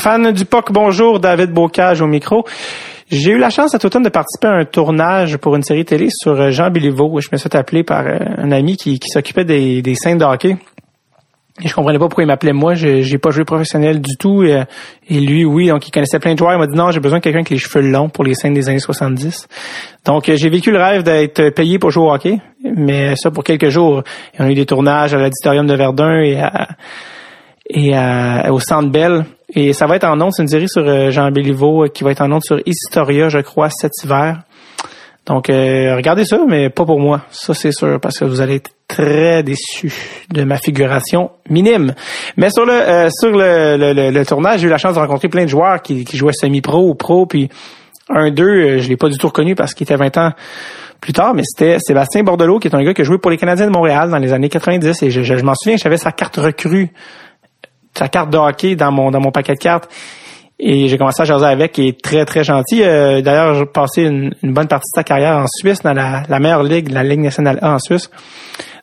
Fan du POC, bonjour, David Bocage au micro. J'ai eu la chance cet automne de participer à un tournage pour une série télé sur euh, Jean Béliveau. Je me suis fait appeler par euh, un ami qui, qui s'occupait des, scènes de hockey. Et je comprenais pas pourquoi il m'appelait moi. J'ai pas joué professionnel du tout. Et, et, lui, oui, donc il connaissait plein de joueurs. Il m'a dit non, j'ai besoin de quelqu'un avec les cheveux longs pour les scènes des années 70. Donc j'ai vécu le rêve d'être payé pour jouer au hockey. Mais ça pour quelques jours. On a eu des tournages à l'auditorium de Verdun et à, et à, au Centre Bell. Et ça va être en ondes, c'est une série sur euh, Jean Béliveau euh, qui va être en ondes sur Historia, je crois, cet hiver. Donc, euh, regardez ça, mais pas pour moi. Ça, c'est sûr, parce que vous allez être très déçus de ma figuration minime. Mais sur le sur le, le, le, tournage, j'ai eu la chance de rencontrer plein de joueurs qui, qui jouaient semi-pro ou pro, puis un d'eux, je l'ai pas du tout reconnu parce qu'il était 20 ans plus tard, mais c'était Sébastien Bordelot, qui est un gars qui a joué pour les Canadiens de Montréal dans les années 90, et je, je, je m'en souviens, j'avais sa carte recrue sa carte de hockey dans mon dans mon paquet de cartes. Et j'ai commencé à jaser avec, il est très, très gentil. Euh, d'ailleurs, j'ai passé une, bonne partie de sa carrière en Suisse, dans la, la meilleure ligue, la Ligue nationale A en Suisse.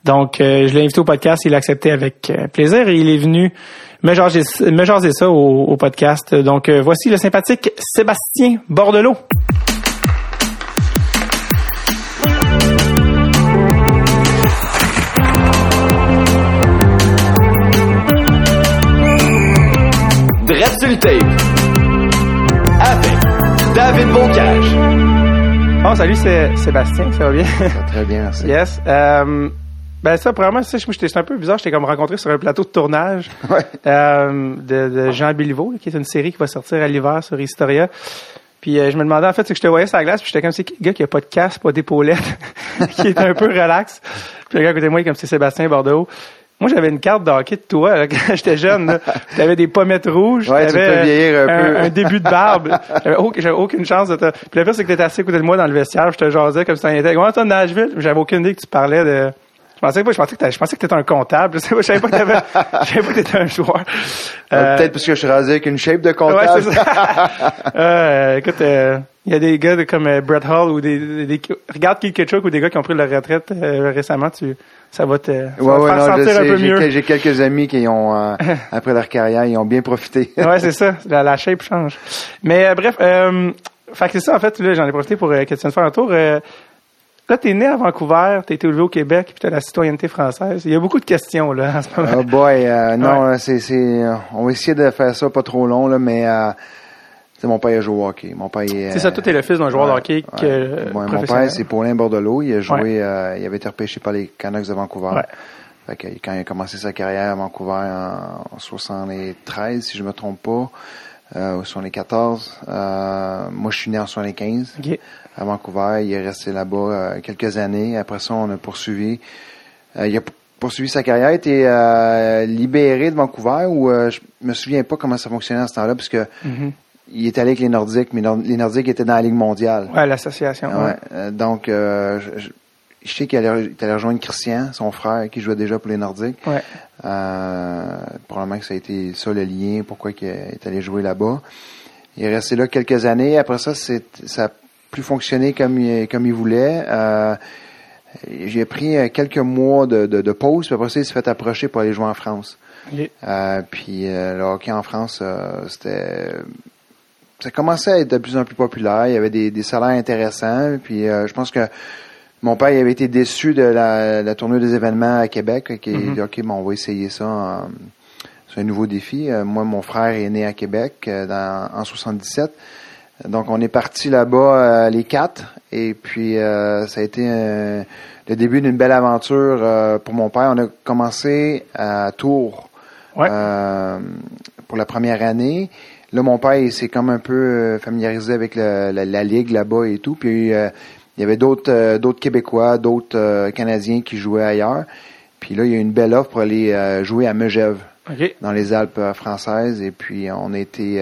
Donc, euh, je l'ai invité au podcast, il a accepté avec euh, plaisir et il est venu me jaser, me jaser ça au, au podcast. Donc, voici le sympathique Sébastien Bordelot. Avec David Bocage. Oh, salut, c'est Sébastien, ça va bien? Ça va très bien, merci. Yes. Euh, ben ça, probablement, ça, j'étais un peu bizarre. J'étais comme rencontré sur un plateau de tournage ouais. euh, de, de, Jean Béliveau, qui est une série qui va sortir à l'hiver sur Historia. Puis euh, je me demandais en fait, c'est que je te voyais sur la glace, puis j'étais comme c'est gars qui a pas de casque, pas d'épaulette, qui est un peu relax? Puis le gars à côté de moi, comme c'est Sébastien Bordeaux. Moi, j'avais une carte de hockey de toi quand j'étais jeune. Tu avais des pommettes rouges. Ouais, tu un, vieillir un, peu. un, début de barbe. J'avais aucune, aucune chance de te... Puis le pire, c'est que t'étais assis à côté de moi dans le vestiaire. Je te jasais comme si t'en étais. Comment toi, Nashville? J'avais aucune idée que tu parlais de... Je pensais pas, je pensais que je pensais que t'étais un comptable. Je, sais pas, je savais pas que t'avais, je savais pas que t'étais un joueur. Euh, Peut-être parce que je suis rasé avec une shape de comptable. Ouais, c'est ça. euh, écoute, euh, il y a des gars de, comme euh, Brett Hall ou des, des, des regarde Keith Ketchuk ou des gars qui ont pris leur retraite euh, récemment, tu ça va te, ça ouais, va te faire sentir un peu mieux. J'ai quelques amis qui ont après leur carrière, ils ont bien profité. ouais, c'est ça, la, la, shape change. Mais bref, euh, fait que c'est ça en fait, là j'en ai profité pour euh, que tu viennes faire un tour. Là, t'es né à Vancouver, t'as été élevé au Québec, puis t'as la citoyenneté française. Il y a beaucoup de questions là en ce moment. Oh boy, non, c'est, c'est, on va essayer de faire ça pas trop long là, mais c'est mon père a joué au hockey. Mon père C'est ça, toi, es le fils d'un joueur de hockey que, Mon père, c'est Paulin Bordelot. Il a joué, euh, il avait été repêché par les Canucks de Vancouver. Fait que, quand il a commencé sa carrière à Vancouver en, 73, si je me trompe pas, euh, ou 74. Euh, moi, je suis né en 75 à Vancouver. Il est resté là-bas euh, quelques années. Après ça, on a poursuivi. Euh, il a poursuivi sa carrière, a été euh, libéré de Vancouver, ou je me souviens pas comment ça fonctionnait à ce temps-là, parce que il est allé avec les Nordiques, mais les Nordiques étaient dans la Ligue mondiale. Ouais, l'association. Ouais. Euh, donc, euh, je, je, sais qu'il allait, allait, rejoindre Christian, son frère, qui jouait déjà pour les Nordiques. Ouais. Euh, probablement que ça a été ça le lien, pourquoi il est allé jouer là-bas. Il est resté là quelques années. Après ça, c'est, ça a plus fonctionné comme il, comme il voulait. Euh, j'ai pris euh, quelques mois de, de, de, pause, puis après ça, il s'est fait approcher pour aller jouer en France. Euh, puis le hockey en France, c'était ça commençait à être de plus en plus populaire. Il y avait des, des salaires intéressants. Puis euh, je pense que mon père il avait été déçu de la, la tournée des événements à Québec. il a dit, OK, bon, on va essayer ça. c'est un nouveau défi. Euh, moi, mon frère est né à Québec euh, dans, en 77. Donc, on est parti là-bas les quatre. Et puis, ça a été le début d'une belle aventure pour mon père. On a commencé à Tours pour la première année. Là, mon père, il s'est comme un peu euh, familiarisé avec la, la, ligue là-bas et tout. Puis euh, il y avait d'autres euh, d'autres Québécois, d'autres Canadiens qui jouaient ailleurs. Puis là, il y a eu une belle offre pour aller jouer à Megève, dans les Alpes françaises. Et puis on a été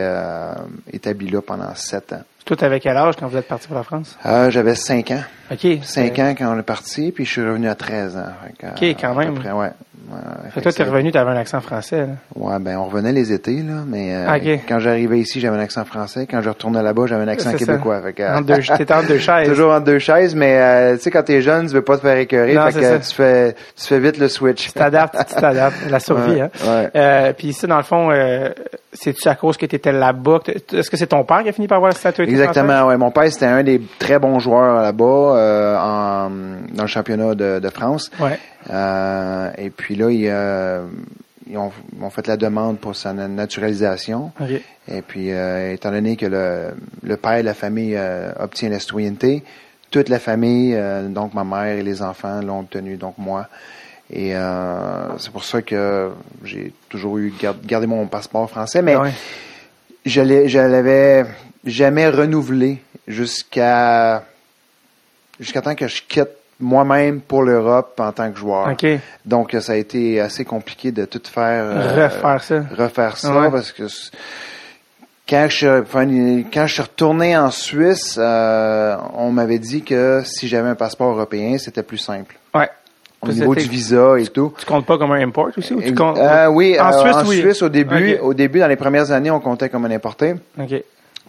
établi là pendant sept ans. Tout avec quel âge quand vous êtes parti pour la France? Euh, J'avais 5 ans. OK. 5 ans quand on est parti, puis je suis revenu à 13 ans. OK, quand même. Après, ouais. Ouais, fait toi, t'es revenu, t'avais un accent français. Là. Ouais, ben on revenait les étés, là, mais euh, Ah, quand j'arrivais ici, j'avais un accent français. Quand je retournais là-bas, j'avais un accent québécois. Fait que, euh, Entre deux, t'étais entre deux chaises. Toujours entre deux chaises, mais euh, tu sais, quand t'es jeune, tu veux pas te faire écœurer, Non, fait que ça. tu fais, tu fais vite le switch. Tu t'adaptes, tu t'adaptes. La survie, Ouais, hein. ouais. Euh, puis ça, dans le fond, euh, c'est-tu à cause que tu étais là-bas? Est-ce que c'est ton père qui a fini par avoir la statuette Exactement, ouais. Mon père, c'était un des très bons joueurs là-bas, euh, en, dans le championnat de, de France. Ouais. Euh, et puis là, ils, euh, ils ont, fait la demande pour sa na- naturalisation. OK. Et puis, euh, étant donné que le, le père de la famille euh, obtient la citoyenneté, toute la famille, euh, donc ma mère et les enfants l'ont obtenu, donc moi. Et euh, c'est pour ça que j'ai toujours eu gar- gardé mon passeport français, mais Ah ouais. je l'avais jamais renouvelé jusqu'à jusqu'à temps que je quitte moi-même pour l'Europe en tant que joueur. Donc ça a été assez compliqué de tout faire euh, Refaire ça. refaire ça Ouais. parce que quand je, quand je suis retourné en Suisse, euh, on m'avait dit que si j'avais un passeport européen, c'était plus simple. Ouais. Au niveau du visa et tout. Tu comptes pas comme un import aussi? Ou tu comptes... Euh, oui, En euh, Suisse, en oui. Suisse, au début, au début, dans les premières années, on comptait comme un importé.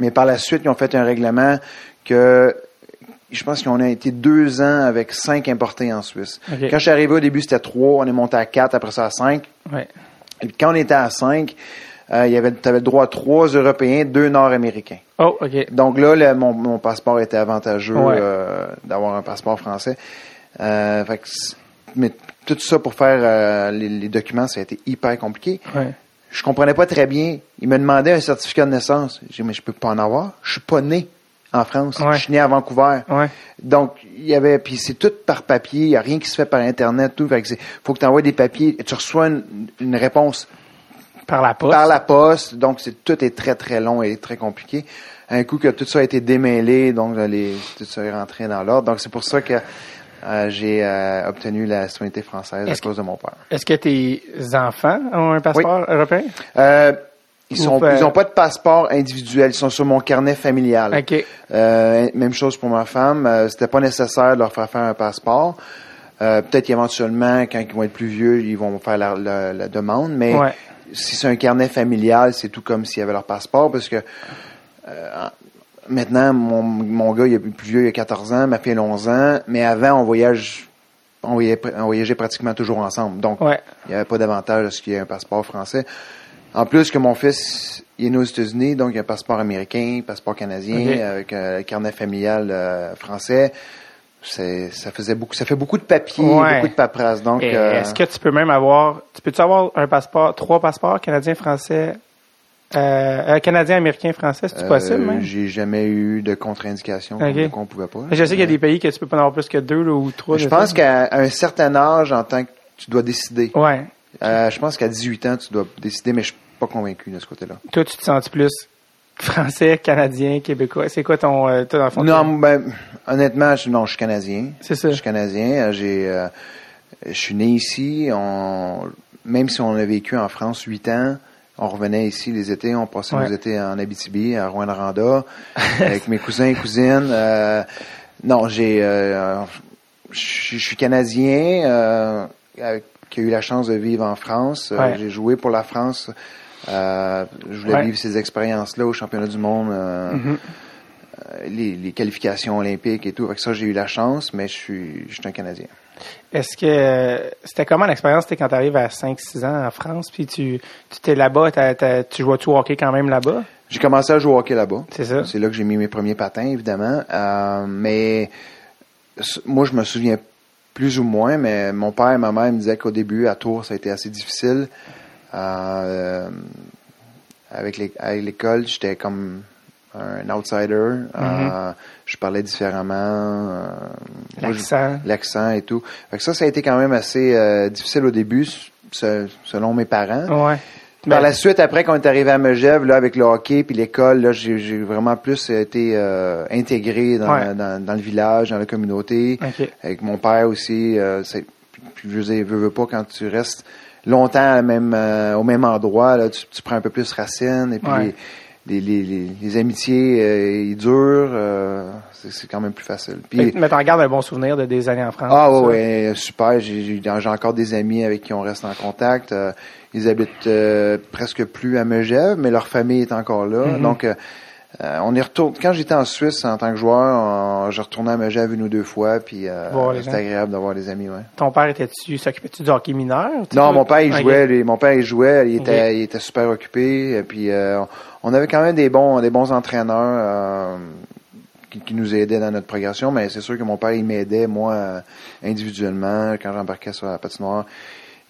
Mais par la suite, ils ont fait un règlement que je pense qu'on a été deux ans avec cinq importés en Suisse. Quand je suis arrivé au début, c'était trois, on est monté à quatre, après ça à cinq. Ouais. Et puis quand on était à cinq, euh, il y avait, avais le droit à trois Européens, deux Nord-Américains. Oh, OK. Donc là, le- mon, mon passeport était avantageux Ouais. euh, d'avoir un passeport français. Euh, fait que c'est- mais tout ça pour faire euh, les, les documents, ça a été hyper compliqué. Ouais. Je comprenais pas très bien. Il me demandait un certificat de naissance. J'ai dit, mais je peux pas en avoir. Je suis pas né en France. Ouais. Je suis né à Vancouver. Ouais. Donc, il y avait, puis c'est tout par papier. Il y a rien qui se fait par Internet, tout. Fait que faut que tu envoies des papiers. Tu reçois une, une réponse Par la poste. par la poste. Donc, c'est, tout est très, très long et très compliqué. Un coup que tout ça a été démêlé, donc les, tout ça est rentré dans l'ordre. Donc, c'est pour ça que euh, j'ai euh, obtenu la citoyenneté française à que- cause de mon père. Est-ce que tes enfants ont un passeport européen? Euh, ils Ou sont, pas- de passeport individuel. Ils sont sur mon carnet familial. OK. Euh, même chose pour ma femme. C'était pas nécessaire de leur faire faire un passeport. Peut-être qu'éventuellement, quand ils vont être plus vieux, ils vont faire la, la- la demande. Mais Ouais. si c'est un carnet familial, c'est tout comme s'il y avait leur passeport, parce que maintenant, mon, mon gars, il est plus vieux, il a 14 ans, ma fille a 11 ans, mais avant, on voyage, on voyageait, pratiquement toujours ensemble. Donc, Ouais. il n'y avait pas d'avantage à ce qu'il y ait un passeport français. En plus que mon fils, il est né aux États-Unis, donc il a un passeport américain, passeport canadien, avec un carnet familial euh, français. Ça faisait beaucoup, ça fait beaucoup de papier, Ouais. beaucoup de paperasse. Donc, euh, Est-ce que tu peux même avoir, tu peux-tu avoir un passeport, trois passeports, canadien, français, euh, euh, canadien, américain, français, c'est euh, possible, même? j'ai jamais eu de contre-indication qu'on, pouvait pas. Je sais qu'il y a des pays que tu peux pas en avoir plus que deux là, ou trois. Je pense qu'à un certain âge, en tant que tu dois décider. Ouais. Euh, je pense qu'à 18 ans, tu dois décider, mais je suis pas convaincu de ce côté-là. Toi, tu te sens plus français, canadien, québécois? C'est quoi ton, euh, toi, dans le fond? Non, ben, honnêtement, je, non, je suis canadien. C'est ça. Je suis canadien. J'ai, euh, je suis né ici. On, même si on a vécu en France huit ans, on revenait ici les étés. On passait Ouais. nos étés en Abitibi, à Rwanda, avec mes cousins et cousines. Euh, non, j'ai, euh, je suis- je suis canadien euh, avec- qui a eu la chance de vivre en France. Euh, Ouais. J'ai joué pour la France. Euh, je voulais Ouais. vivre ces expériences-là au championnat du monde. euh, Mhm. euh, les, les qualifications olympiques et tout. Avec ça, j'ai eu la chance, mais je suis, je suis un Canadien. Est-ce que c'était comment l'expérience c'était quand tu arrives à 5-6 ans en France, puis tu tu t'es là-bas, tu joues au hockey quand même là-bas? J'ai commencé à jouer au hockey là-bas. C'est ça? C'est là que j'ai mis mes premiers patins, évidemment. Euh, mais moi, je me souviens plus ou moins, mais mon père et ma mère me disaient qu'au début, à Tours, ça a été assez difficile. Euh, avec l'école, j'étais comme un outsider. Euh, je parlais différemment. euh, L'accent. l'accent et tout. Fait que ça, ça a été quand même assez euh, difficile au début, se- selon mes parents. Ouais. Par Ben, la suite, après qu'on est arrivé à Megève, là, avec le hockey puis l'école, là, j'ai vraiment plus été euh, intégré dans, Ouais. dans, dans le village, dans la communauté. OK. Avec mon père aussi, euh, je veux veux, veux pas quand tu restes longtemps à la même, euh, au même endroit, là, tu, tu prends un peu plus racine et puis Ouais. Les, les, les, amitiés euh, ils durent, euh, c'est quand même plus facile. Puis, Mais, t'en gardes un bon souvenir de des années en France. ah ça. ouais, ouais, super. J'ai encore des amis avec qui on reste en contact. Euh, ils habitent euh, presque plus à Megève, mais leur famille est encore là. Mhm. Donc, euh, on est retourné. Quand j'étais en Suisse en tant que joueur, je retournais à Megève une ou deux fois, puis euh, c'était agréable d'avoir des amis. Ouais. Ton père était-tu, s'occupait-tu du hockey mineur? Non, mon père il jouait. lui, mon père il jouait. Il était, il était super occupé. Et puis, euh, on avait quand même des bons, des bons entraîneurs. euh, qui, qui nous aidaient dans notre progression, mais c'est sûr que mon père, il m'aidait, moi, euh, individuellement, quand j'embarquais sur la patinoire.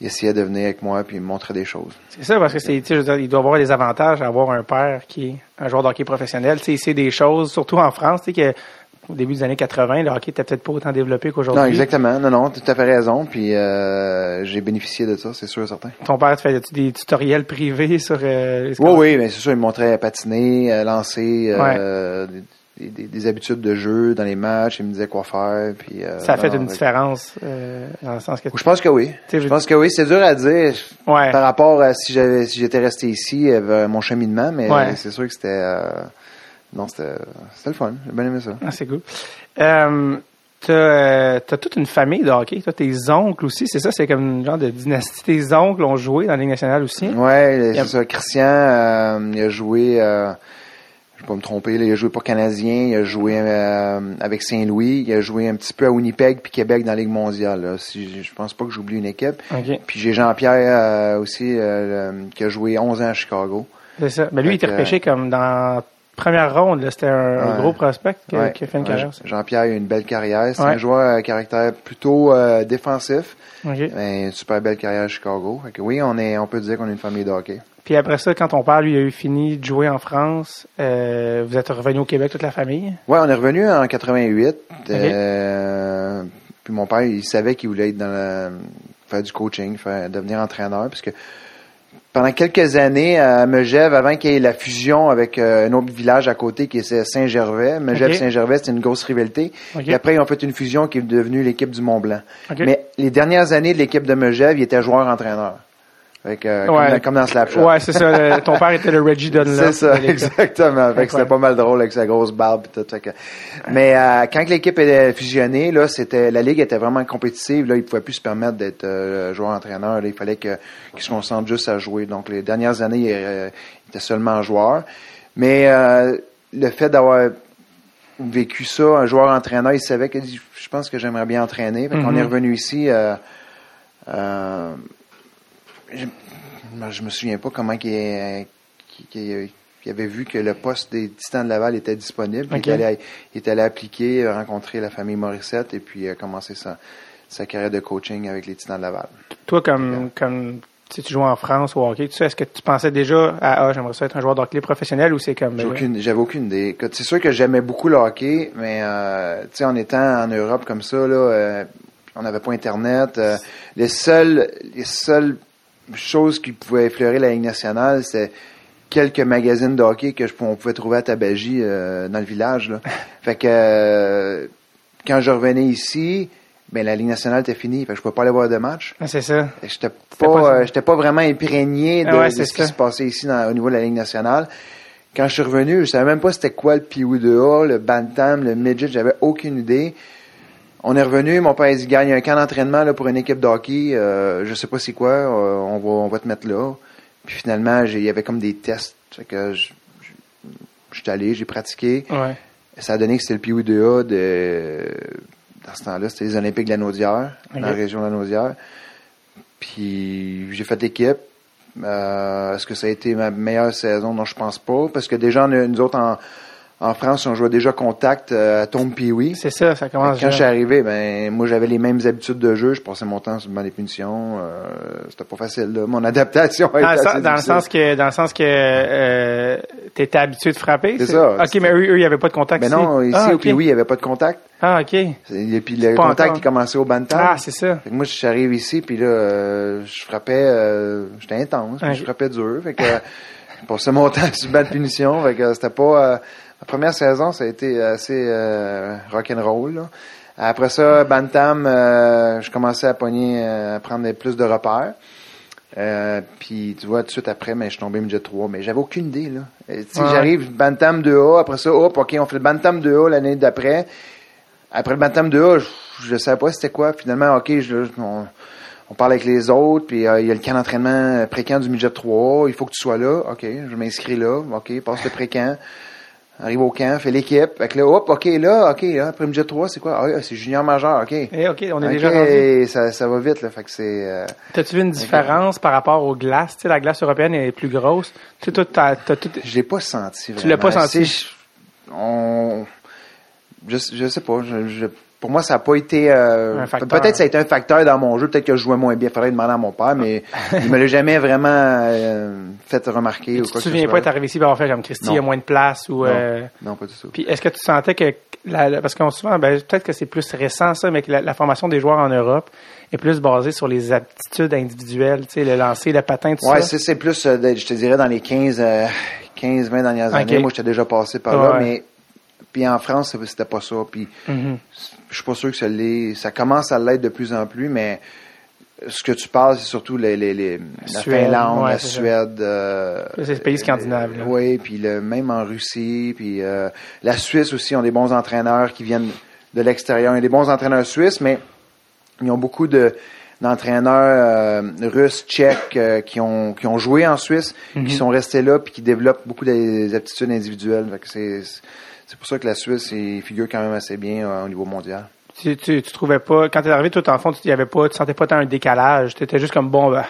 Il essayait de venir avec moi puis il me montrait des choses. C'est ça, parce que c'est, tu sais, je veux dire, il doit avoir des avantages à avoir un père qui est un joueur de hockey professionnel. Tu sais, il sait des choses, surtout en France, tu que au début des années 80, le hockey était peut-être pas autant développé qu'aujourd'hui. Non, exactement. Non, non, tout à fait raison. Puis euh, j'ai bénéficié de ça, c'est sûr et certain. Ton père te faisait des tutoriels privés sur euh, les Oui, oui, mais c'est sûr, il me montrait patiner, euh, lancer, euh, des, des- des habitudes de jeu dans les matchs. Il me disait quoi faire. Puis, euh, Ça a fait non, une fait- différence euh, dans le sens que Je pense que oui. je- pense que oui. C'est dur à dire ouais, par rapport à si j'avais si j'étais resté ici, euh, mon cheminement, mais Ouais. c'est sûr que c'était euh, non, c'était c'était le fun. J'ai bien aimé ça. Ah, c'est cool. Euh, t'as, t'as toute une famille de hockey. Toi, tes oncles aussi, c'est ça, c'est comme une genre de dynastie. Tes oncles ont joué dans la Ligue nationale aussi. A- c'est ça. Christian, euh, il a joué, pas me tromper, là, il a joué pour Canadien, il a joué euh, avec Saint-Louis, il a joué un petit peu à Winnipeg puis Québec dans la Ligue mondiale. Là. Si, je pense pas que j'oublie une équipe. Puis j'ai Jean-Pierre euh, aussi euh, qui a joué 11 ans à Chicago. C'est ça. Mais lui, il était repêché comme dans la première ronde. C'était un, gros prospect qui, Ouais. a fait une carrière. Jean-Pierre a eu une belle carrière. C'est Ouais. un joueur à caractère plutôt euh, défensif, mais une super belle carrière à Chicago. Fait que oui, on est, on peut dire qu'on est une famille de hockey. Puis après ça, quand ton père, lui, a eu fini de jouer en France, euh, vous êtes revenu au Québec, toute la famille? Ouais, on est revenu en 88. euh, puis mon père, il savait qu'il voulait être dans la, faire du coaching, faire, devenir entraîneur, parce que pendant quelques années à Megève, avant qu'il y ait la fusion avec euh, un autre village à côté qui est Saint-Gervais, Megève-Saint-Gervais, c'était une grosse rivalité. OK. Puis après, ils ont fait une fusion qui est devenue l'équipe du Mont-Blanc. OK. Mais les dernières années de l'équipe de Megève, il était joueur-entraîneur. Fait que, euh, comme, Ouais. dans, comme dans Slapshot. Ouais, c'est ça. le- ton père était le Reggie Dunlop. C'est ça, exactement. Fait que c'était pas mal drôle avec sa grosse barbe et tout. Fait que- Mais euh, quand l'équipe était fusionnée, là, c'était la ligue était vraiment compétitive. Là, il pouvait plus se permettre d'être euh, joueur-entraîneur. Là, il fallait que qu'il se concentre juste à jouer. Donc les dernières années, il, euh, il était seulement joueur. Mais euh, le fait d'avoir vécu ça, un joueur-entraîneur, il savait que je pense que j'aimerais bien entraîner. Fait qu'on est revenu ici. Euh, euh, je, je me souviens pas comment qu'il est- qu'il- qu'il- qu'il avait vu que le poste des Titans de Laval était disponible. puis Ok. Il, est allé, il est allé appliquer, euh, rencontrer la famille Morissette et puis euh, commencer sa, sa carrière de coaching avec les Titans de Laval. Toi, comme, comme tu sais, tu joues en France au hockey, tu sais, est-ce que tu pensais déjà à ah, j'aimerais ça être un joueur de hockey professionnel ou c'est comme J'ai ben, aucune- J'avais aucune idée. Écoute, C'est sûr que j'aimais beaucoup le hockey, mais euh, tu sais, en étant en Europe comme ça, là, euh, on n'avait pas Internet. euh, les seules, les seules choses qui pouvaient effleurer la Ligue nationale, c'était quelques magazines de hockey que je, on pouvait trouver à Tabagie euh, dans le village. Là. fait que euh, quand je revenais ici, ben la Ligue nationale était finie. Fait que je pouvais pas aller voir de match. Ah, c'est ça. J'étais pas, euh, j'étais pas vraiment imprégné de, Ah ouais, de c'est ce qui se passait ici dans- au niveau de la Ligue nationale. Quand je suis revenu, je savais même pas c'était quoi le Pee-Wee de A, le Bantam, le Midget, j'avais aucune idée. On est revenu, mon père a dit, gagne un camp d'entraînement là, pour une équipe de hockey, euh, je sais pas c'est quoi, euh, on, va, on va te mettre là. Puis finalement, j'ai- il y avait comme des tests. Fait que je, suis allé, j'ai pratiqué. Ouais. Ça a donné que c'était le Pee-Wee 2A de, dans ce temps-là, c'était les Olympiques de la Naudière, dans la région de la Naudière. Puis j'ai fait l'équipe. Euh, Est-ce que ça a été ma meilleure saison? Non, je pense pas. Parce que déjà, nous autres, en, en France, on jouait déjà contact euh, à Tombe Pee-Wee. C'est ça, ça commence Quand je suis arrivé, ben moi j'avais les mêmes habitudes de jeu. Je passais mon temps sur le banc des punitions. Euh, C'était pas facile. Là. Mon adaptation Dans, le sens, dans le sens que dans le sens que euh, t'étais habitué de frapper. C'est ça. Ok, mais eux, eux, il n'y avait pas de contact. Mais ici. non, ici ah, au. Pee-Wee, il n'y avait pas de contact. Ah, ok. Et puis le contact, encore. il commençait au bantam. Ah, c'est ça. Fait que moi, j'arrive ici, puis là, euh, je frappais, euh, j'étais intense, Ouais. je frappais dur. Fait que, je passais mon temps sur le banc de punition. Fait que c'était pas... euh, la première saison, ça a été assez euh, rock'n'roll. là. Après ça, Bantam, euh, je commençais à pogner, euh, à prendre plus de repères. Euh, puis tu vois, tout de suite après, mais je suis tombé midget 3. Mais j'avais aucune idée, là. Euh, tu sais, Ouais. J'arrive, Bantam 2A, après ça, hop, OK, on fait le Bantam 2A l'année d'après. Après le Bantam 2A, je, je savais pas c'était quoi. Finalement, OK, je, on, on parle avec les autres, puis euh, il y a le camp d'entraînement pré-camp du midget 3A. Il faut que tu sois là. OK, je m'inscris là. OK, passe le pré-camp. Arrive au camp, fais l'équipe. Fait que là, hop, OK, là, OK, là, après midget 3, c'est quoi? Ah, c'est junior majeur, OK. Eh, OK, on est OK, déjà rendu. ça, ça va vite, là. Fait que c'est... euh, T'as-tu vu une différence par rapport aux glaces? Tu sais, la glace européenne est plus grosse. Tu sais, toi, t'as, tout... Je l'ai pas senti. Tu l'as pas vraiment. senti? On, je, je sais pas. Je, je- pour moi, ça n'a pas été. euh, peut-être ça a été un facteur dans mon jeu. Peut-être que je jouais moins bien. Il faudrait demander à mon père, mais il me l'a jamais vraiment euh, fait remarquer ou Tu te souviens pas être arrivé ici et avoir fait comme Christy, il y a moins de place ou... Non. euh, Non, pas du tout. Puis est-ce que tu sentais que la, la- parce qu'on souvent ben, peut-être que c'est plus récent ça, mais que la, la formation des joueurs en Europe est plus basée sur les aptitudes individuelles, tu sais, le lancer, le patin, tout Ouais, ça? c'est, c'est plus, je te dirais, dans les 15, euh, 15 20 dernières Ok. années. Moi, j'étais déjà passé par là, mais puis en France, c'était- pas ça. Puis Mhm. je suis pas sûr que ça l'est. Ça commence à l'être de plus en plus, mais ce que tu parles, c'est surtout les, les, les- la Suède, Finlande, ouais, la c'est. Suède. euh, C'est les pays scandinaves, là. oui, puis le, même en Russie, puis euh, la Suisse aussi ont des bons entraîneurs qui viennent de l'extérieur. Il y a des bons entraîneurs suisses, mais ils ont beaucoup de d'entraîneurs euh, russes, tchèques euh, qui ont qui ont joué en Suisse, Mhm. qui sont restés là puis qui développent beaucoup des aptitudes individuelles. Fait que c'est c'est pour ça que la Suisse il figure quand même assez bien euh, au niveau mondial. Tu, tu, tu trouvais pas quand t'es arrivé tout en fond, tu y avait pas, tu sentais pas tant un décalage, tu étais juste comme bon ben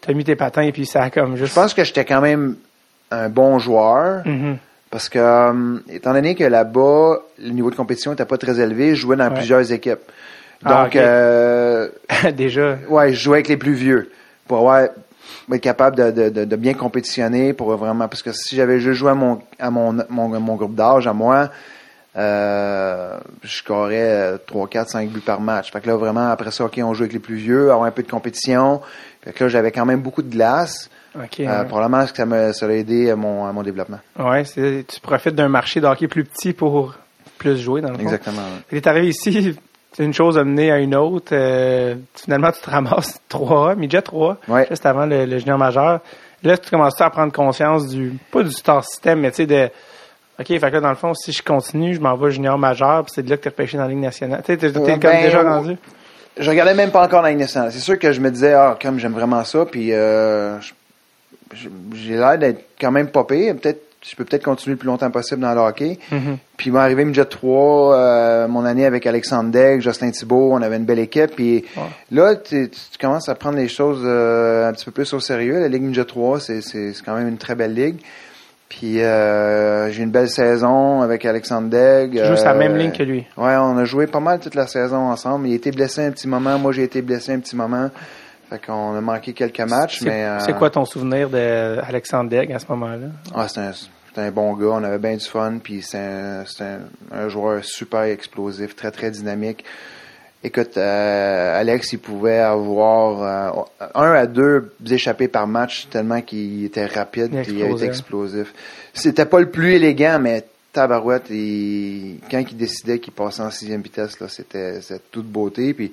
t'as mis tes patins et puis ça a comme juste Je pense que j'étais quand même un bon joueur Mhm. parce que euh, étant donné que là-bas le niveau de compétition n'était pas très élevé, je jouais dans Ouais. plusieurs équipes. Ah, Donc euh, déjà Ouais, je jouais avec les plus vieux pour avoir être capable de, de, de, bien compétitionner pour vraiment parce que si j'avais juste joué à mon à mon mon, mon groupe d'âge à moi euh, je scorais 3, 4, 5 buts par match. Fait que là, vraiment, après ça, OK, on joue avec les plus vieux, avoir un peu de compétition. Fait que là, j'avais quand même beaucoup de glace. OK. Euh, ouais. probablement que ça m'a ça a aidé à mon, à mon développement? Ouais, tu profites d'un marché de hockey plus petit pour plus jouer dans le fond. Exactement. ouais. Tu es arrivé ici, une chose a mené à une autre. euh, finalement, tu te ramasses 3 midget 3, Ouais. juste avant le, le junior majeur. Là, tu commences à prendre conscience du, pas du star system, mais tu sais, de, OK, fait que là, dans le fond, si je continue, je m'en vais junior majeur, puis c'est de là que tu es repêché dans la Ligue nationale. Tu sais, Ouais, comme ben, déjà rendu. Je regardais même pas encore la Ligue nationale. C'est sûr que je me disais, ah, comme j'aime vraiment ça, puis euh, j'ai l'air d'être quand même pas pire. Peut-être, je peux peut-être continuer le plus longtemps possible dans le hockey. Mhm. Puis, il m'est arrivé midget 3, euh, mon année avec Alexandre Degg, Justin Thibault, on avait une belle équipe. Puis Ouais. là, tu, tu- commences à prendre les choses euh, un petit peu plus au sérieux. La Ligue midget 3, c'est, c'est, c'est quand même une très belle ligue. Puis, euh, j'ai eu une belle saison avec Alexandre Degg. Tu joues sur la Euh, même ligne que lui. Ouais, on a joué pas mal toute la saison ensemble. Il a été blessé un petit moment. Moi, j'ai été blessé un petit moment. Fait qu'on a manqué quelques matchs, C'est, mais... euh, c'est quoi ton souvenir d'Alexandre Degg à ce moment-là? ah, c'est un, c'est un bon gars. On avait bien du fun. Puis c'est un, c'est un, un joueur super explosif, très, très dynamique. Écoute, euh, Alex, il pouvait avoir euh, un à deux échappés par match tellement qu'il était rapide et il était explosif. C'était pas le plus élégant, mais tabarouette, il, quand il décidait qu'il passait en sixième vitesse, c'était toute beauté. Puis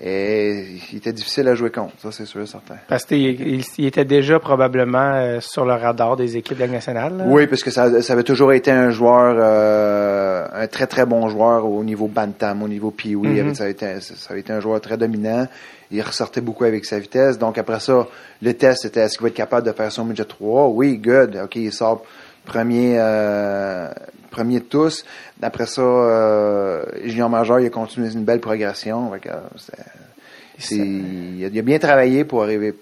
et, il était difficile à jouer contre, ça c'est sûr et certain. Parce qu'il il, était déjà probablement euh, sur le radar des équipes de la nationale. là. Oui, parce que ça, ça avait toujours été un joueur, euh, un très très bon joueur au niveau bantam, au niveau pee. Ça, avait été, ça avait été un joueur très dominant. Il ressortait beaucoup avec sa vitesse. Donc après ça, le test c'était est-ce qu'il va être capable de faire son midget 3 Oui, good. Ok, il sort premier, euh, premier de tous. Après ça, euh, junior majeur, il a continué une belle progression. Fait que, euh, c'est- il, a, il a bien travaillé pour arriver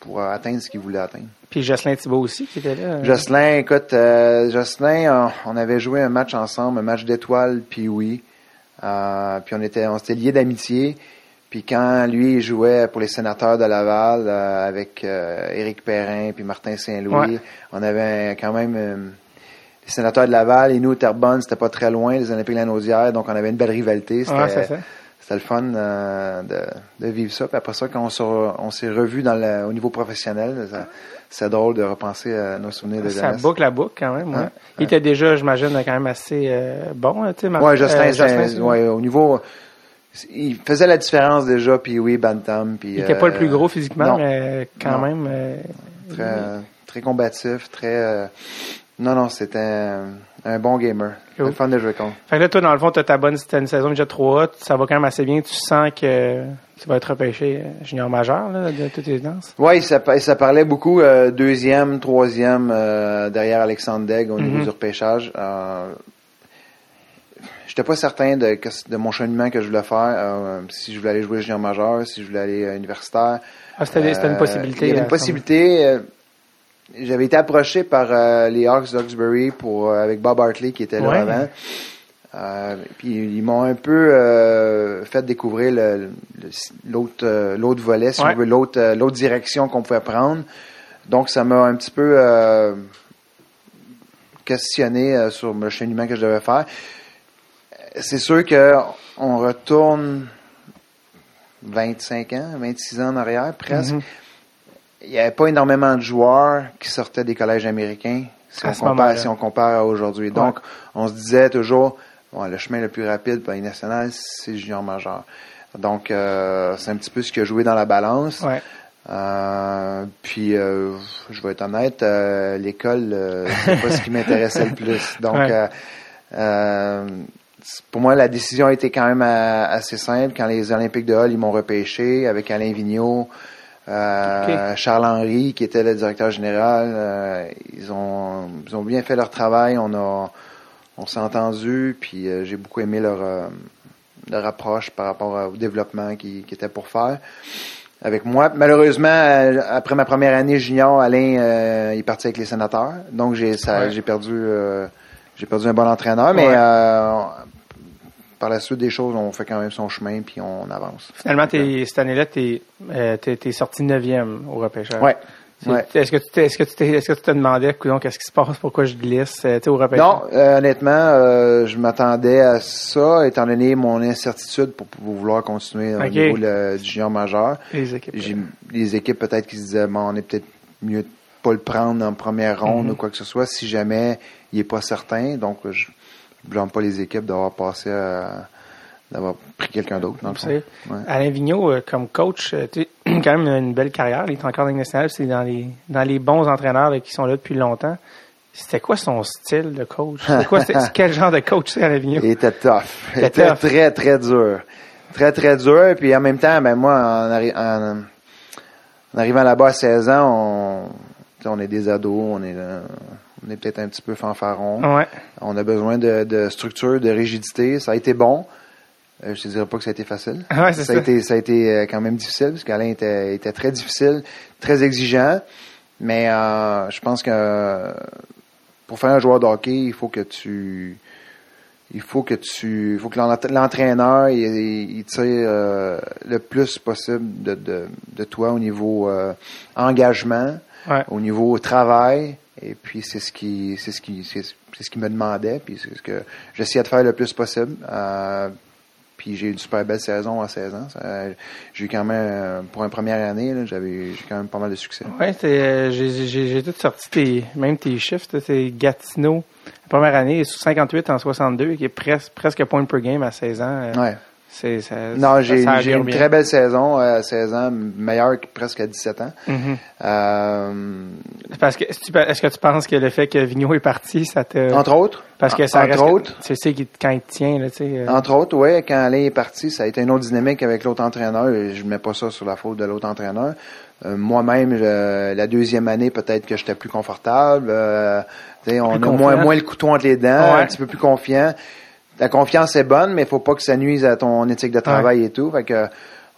pour atteindre ce qu'il voulait atteindre. Puis Jocelyn Thibault aussi qui était là. Jocelyn, écoute, euh, Jocelyn, on, on avait joué un match ensemble, un match d'étoiles, puis oui. Euh, puis on était, on s'était liés d'amitié. Puis quand lui il jouait pour les sénateurs de Laval euh, avec euh, Éric Perrin puis Martin Saint-Louis, Ouais. on avait quand même euh, les sénateurs de Laval et nous Terrebonne, c'était pas très loin, les Olympiques de la donc on avait une belle rivalité. C'était, Ouais, c'est ça. c'était le fun euh, de, de vivre ça. Puis après ça, quand on, s'est revus dans le, au niveau professionnel, ça- c'est drôle de repenser à nos souvenirs de Ça jeunesse. boucle la boucle quand même. Ouais. Il était déjà, j'imagine, quand même assez euh, bon. hein, tu sais, Mar- Ouais, Jocelyn, euh, c'est- ouais, au niveau, il faisait la différence déjà, puis oui, Bantam. Puis, Il n'était pas le plus euh, gros physiquement, non. mais quand Non. même. Très, très combatif, très. Non, non, c'était un, un bon gamer. Cool. Un fan de jouer contre. Fait que là, toi, dans le fond, tu ta bonne t'as une saison déjà 3 ça va quand même assez bien. Tu sens que tu vas être repêché euh, junior majeur, là, de toute évidence. Oui, ça, ça parlait beaucoup euh, deuxième, troisième euh, derrière Alexandre Degg au niveau Mhm. du repêchage. Euh, J'étais pas certain de, de mon cheminement que je voulais faire, si je voulais aller jouer junior majeur, si je voulais aller universitaire. Ah, c'était c'était une possibilité. Il y avait là, une possibilité. J'avais été approché par euh, les Hawks d'Oxbury pour euh, avec Bob Hartley qui était là Ouais. avant. Euh, puis ils m'ont un peu fait découvrir le- le- l'autre l'autre volet, si Ouais. on veut, l'autre l'autre direction qu'on pouvait prendre. Donc ça m'a un petit peu questionné sur le cheminement que je devais faire. C'est sûr que on retourne 25 ans, 26 ans en arrière presque Mhm. Il n'y avait pas énormément de joueurs qui sortaient des collèges américains si, À on compare, si on compare à aujourd'hui. Donc, on se disait toujours, bon, le chemin le plus rapide pour les nationales, c'est le junior majeur. Donc, euh, c'est un petit peu ce qui a joué dans la balance. Ouais. Euh, puis, euh, je vais être honnête, euh, l'école, euh, c'est pas ce qui m'intéressait le plus. Donc, Ouais. euh, euh, pour moi, la décision a été quand même assez simple. Quand les Olympiques de Hall, ils m'ont repêché avec Alain Vigneault, euh, Charles-Henri, qui était le directeur général. euh, ils, ont, ils ont bien fait leur travail. On a on s'est entendu, puis euh, j'ai beaucoup aimé leur, leur approche par rapport au développement qui, qui était pour faire avec moi. Malheureusement, après ma première année junior, Alain euh, est parti avec les sénateurs. Donc j'ai ça Ouais. j'ai perdu j'ai perdu un bon entraîneur, Ouais. euh, par la suite des choses, on fait quand même son chemin puis on avance. Finalement, cette année-là, tu es, sorti neuvième au repêchage. Ouais. Ouais. Est-ce que tu t'es- est-ce que tu est-ce que tu te demandais qu'est-ce qui se passe, pourquoi je glisse euh, au repêchage? Non, euh, honnêtement, euh, je m'attendais à ça, étant donné mon incertitude pour, pour vouloir continuer au niveau le- du junior majeur. Les équipes. Les équipes peut-être qui se disaient bon, on est peut-être mieux de pas le prendre en première ronde Mhm. ou quoi que ce soit si jamais il est pas certain. Donc je ne blâme pas les équipes d'avoir passé à d'avoir pris quelqu'un d'autre dans le fond. Ouais. Alain Vigneault, euh, comme coach, euh, quand même une belle carrière. Il est encore dans nationale. C'est dans les, dans les bons entraîneurs là, qui sont là depuis longtemps. C'était quoi son style de coach? Quoi, quel genre de coach c'est Alain Vigneault? Il était tough. Il Était tough. très, très dur. Très, très dur. Puis en même temps, ben moi, en, arri- en- en arrivant là-bas à 16 ans, on, on est des ados, on est, là, on est peut-être un petit peu fanfaron. Ouais. On a besoin de, de structure, de rigidité. Ça a été bon. Euh, je te dirais pas que ça a été facile. Ouais, c'est ça, a ça. été, ça a été euh, quand même difficile, parce qu'Alain était, était très difficile, très exigeant. Mais euh, je pense que pour faire un joueur de hockey, il faut que tu il faut que tu il faut que l'en- l'entraîneur il, il tire euh, le plus possible de, de, de toi au niveau euh, engagement, Ouais. au niveau travail. Et puis c'est ce qui c'est ce qui c'est ce qui me demandait. Puis c'est ce que j'essayais de faire le plus possible. Euh, puis j'ai eu une super belle saison à 16 ans. J'ai eu quand même, euh, pour une première année, j'avais j'ai quand même pas mal de succès. C'est, euh, j'ai, tout sorti tes, même tes chiffres, c'est Gatineau. La première année, sous 58 en 62, qui est presque, presque point per game à 16 ans. euh, Ouais. C'est, ça, Non, j'ai une bien. très belle saison euh, à 16 ans, meilleure que presque à 17 ans. Mhm. Euh, Parce que, est-ce que tu- est-ce que tu penses que le fait que Vigneault est parti, ça te... entre autres. parce que ça entre reste... autres. Tu sais, quand il tient, là, tu sais... euh, Entre autres, ouais, quand Alain est parti, ça a été une autre dynamique avec l'autre entraîneur. et Je ne mets pas ça sur la faute de l'autre entraîneur. Euh, Moi-même, je- la deuxième année, peut-être que j'étais plus confortable. Euh, on a moins, moins le couteau entre les dents, Ouais. un petit peu plus confiant. La confiance est bonne, mais il faut pas que ça nuise à ton éthique de travail et tout. Fait que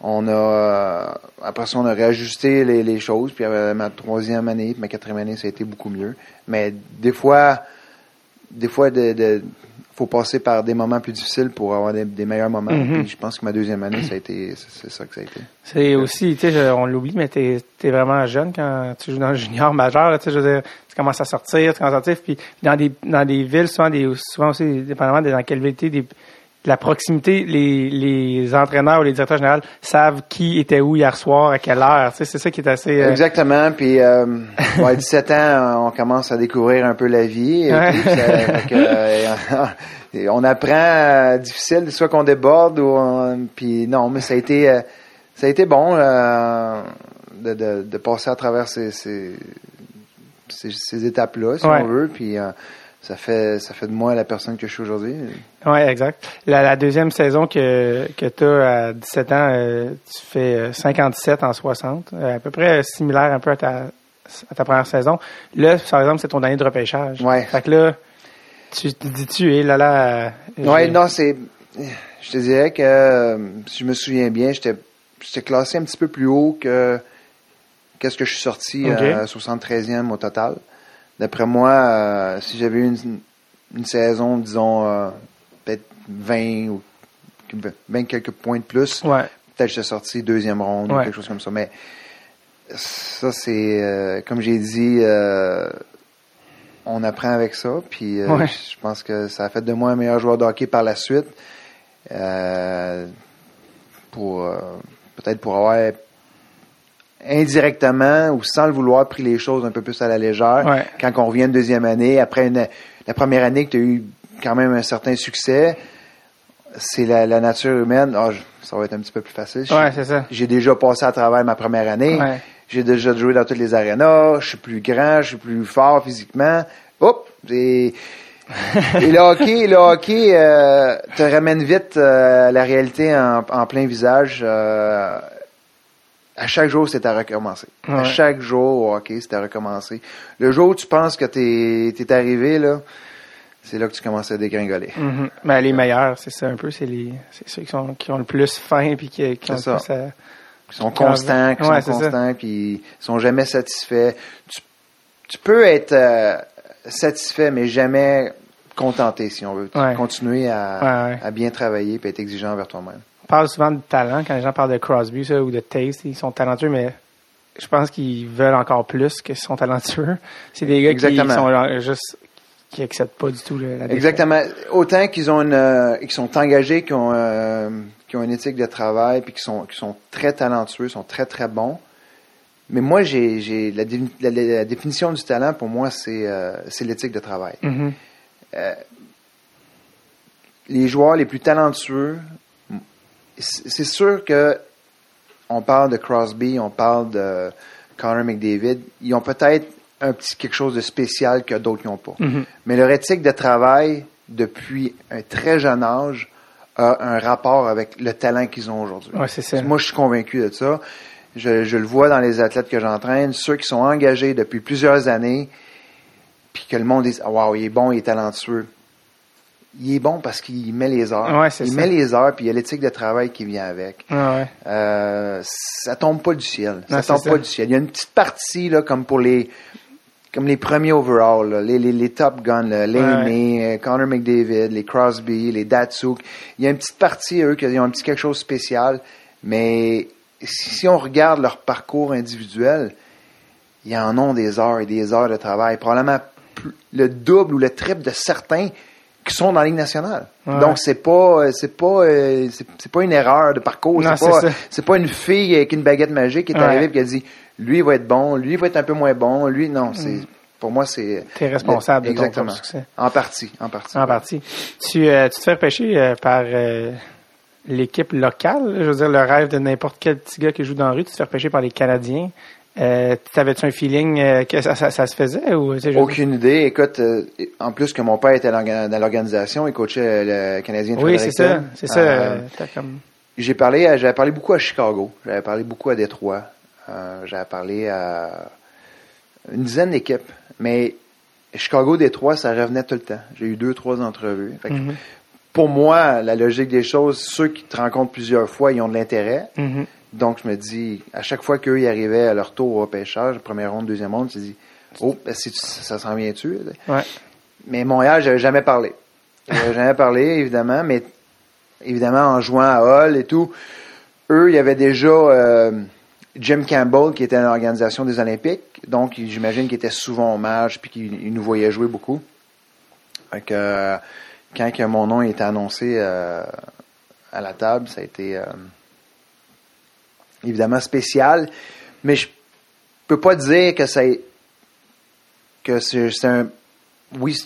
on a euh, après ça, on a réajusté les, les choses. Puis euh, ma troisième année, puis ma quatrième année, ça a été beaucoup mieux. Mais des fois, des fois, de, de- faut passer par des moments plus difficiles pour avoir des, des meilleurs moments. Mhm. Puis je pense que ma deuxième année, ça a été, c'est ça que ça a été. C'est aussi, tu sais, on l'oublie, mais t'es es vraiment jeune quand tu joues dans le junior majeur. là, Tu sais, je veux dire, tu commences à sortir, tu commences à sortir, puis dans des dans des villes, souvent, des, souvent aussi, dépendamment de dans quelle ville t'es, des, la proximité, les, les entraîneurs ou les directeurs généraux savent qui était où hier soir, à quelle heure. Tu sais, c'est ça qui est assez. euh, Exactement. Puis, euh, bon, à 17 ans, on commence à découvrir un peu la vie. et Ouais. euh, et on apprend euh, difficile, soit qu'on déborde ou on- puis non, mais ça a été euh, ça a été bon euh, de, de, de passer à travers ces ces, ces, ces étapes-là, si Ouais. on veut. Puis euh, ça fait ça fait de moi la personne que je suis aujourd'hui. Ouais, exact. La, la deuxième saison que, que tu as à 17 ans, euh, tu fais euh, 57 en 60, euh, à peu près euh, similaire un peu à ta, à ta première saison. Là, par exemple, c'est ton année de repêchage. Ouais. Fait que là, tu te dis-tu, eh là là. euh, Ouais, j'ai- non, c'est. Je te dirais que, euh, si je me souviens bien, j'étais j'étais classé un petit peu plus haut que qu'est-ce que je suis sorti Ok. euh, 73e au total. D'après moi, euh, si j'avais eu une, une saison, disons, euh, peut-être 20 ou 20 quelques points de plus, Ouais. peut-être que j'étais sorti deuxième ronde ou quelque chose comme ça. Mais ça, c'est, euh, comme j'ai dit, euh, on apprend avec ça. Puis euh, Ouais. je pense que ça a fait de moi un meilleur joueur de hockey par la suite. Euh, pour peut-être pour avoir indirectement ou sans le vouloir pris les choses un peu plus à la légère. Ouais. Quand on revient de deuxième année, après une- la première année que tu as eu quand même un certain succès, c'est la, la nature humaine. Ah, ça va être un petit peu plus facile. Ouais, c'est ça. J'ai déjà passé à travers ma première année. Ouais. J'ai déjà joué dans toutes les arénas. Je suis plus grand, je suis plus fort physiquement. Hop! Et, et le hockey, le hockey euh, te ramène vite euh, la réalité en, en plein visage. euh, à chaque jour, c'est à recommencer. À chaque jour au hockey, c'est à recommencer. Le jour où tu penses que t'es es arrivé, là, c'est là que tu commences à dégringoler. Mhm. Ben, les meilleurs, c'est ça un peu. C'est les, c'est ceux qui sont, qui ont le plus faim puis qui, qui ont le plus à- Ils sont constants, qui Ouais, sont constants, puis ils sont jamais satisfaits. Tu, tu peux être euh, satisfait, mais jamais contenté, si on veut. Ouais. Continuer à, à bien travailler et être exigeant envers toi-même. Parle souvent de talent quand les gens parlent de Crosby ça, ou de Taste. Ils sont talentueux, mais je pense qu'ils veulent encore plus que sont talentueux. C'est des gars Exactement. qui sont genre juste qui acceptent pas du tout le- la. Exactement. Autant qu'ils ont une, euh, qu'ils sont engagés, qu'ils ont, euh, qu'ils ont une éthique de travail, puis qu'ils sont, qu'ils sont très talentueux, sont très très bons. Mais moi, j'ai, la, dé- la- définition du talent pour moi, c'est, euh, l'éthique de travail. Mhm. les joueurs les plus talentueux, c'est sûr que on parle de Crosby, on parle de Connor McDavid, ils ont peut-être un petit quelque chose de spécial que d'autres n'ont pas. Mhm. Mais leur éthique de travail, depuis un très jeune âge, a un rapport avec le talent qu'ils ont aujourd'hui. Ouais. Moi, je suis convaincu de ça. Je, je le vois dans les athlètes que j'entraîne, ceux qui sont engagés depuis plusieurs années, puis que le monde dit, waouh, il est bon, il est talentueux. Il est bon parce qu'il met les heures. Ouais, il ça. met les heures, puis il y a l'éthique de travail qui vient avec. Ouais, ouais. Euh, ça tombe pas du ciel. Ça tombe pas du ciel. Il y a une petite partie là, comme pour les comme les premiers overall, là, les, les, les Top Guns, là, Laney, euh, Connor McDavid, les Crosby, les Datsuk. Il y a une petite partie, eux, qui ont un petit quelque chose de spécial. Mais si, on regarde leur parcours individuel, ils en ont des heures et des heures de travail. Probablement le double ou le triple de certains qui sont dans la Ligue nationale. Ouais. Donc c'est pas euh, c'est pas euh, c'est pas une erreur de parcours, c'est pas c'est pas une fille avec une baguette magique qui est Ouais. arrivée et qui a dit lui il va être bon, lui il va être un peu moins bon, lui non, c'est pour moi c'est T'es responsable de ton exactement. succès. En partie, en partie. En partie. Tu, euh, tu te fais repêcher euh, par euh, l'équipe locale. Je veux dire, le rêve de n'importe quel petit gars qui joue dans la rue, tu te fais repêcher par les Canadiens. Euh, T'avais-tu un feeling euh, que ça, ça, ça se faisait ou Aucune idée. Écoute, euh, en plus que mon père était dans l'organisation, il coachait le Canadien de Oui, c'est ça. C'est ça. Euh, comme... J'ai parlé, j'avais parlé beaucoup à Chicago. J'avais parlé beaucoup à Détroit. J'avais parlé à une dizaine d'équipes. Mais Chicago, Détroit, ça revenait tout le temps. J'ai eu deux, trois entrevues. Fait que Mhm. Pour moi, la logique des choses, ceux qui te rencontrent plusieurs fois, ils ont de l'intérêt. Mhm. Donc, je me dis, à chaque fois qu'eux, ils arrivaient à leur tour au pêchage, première ronde, deuxième ronde, tu te dis, oh, ben, si tu- ça s'en vient-tu? Ouais. Mais Montréal, j'avais jamais parlé. J'avais jamais parlé, évidemment, mais évidemment, en jouant à Hall et tout, eux, il y avait déjà euh, Jim Campbell qui était dans l'organisation des Olympiques. Donc, j'imagine qu'il était souvent au match puis qu'il il nous voyait jouer beaucoup. Fait que, euh, quand que mon nom été annoncé euh, à la table, ça a été évidemment spécial, mais je peux pas dire que ça que c'est un oui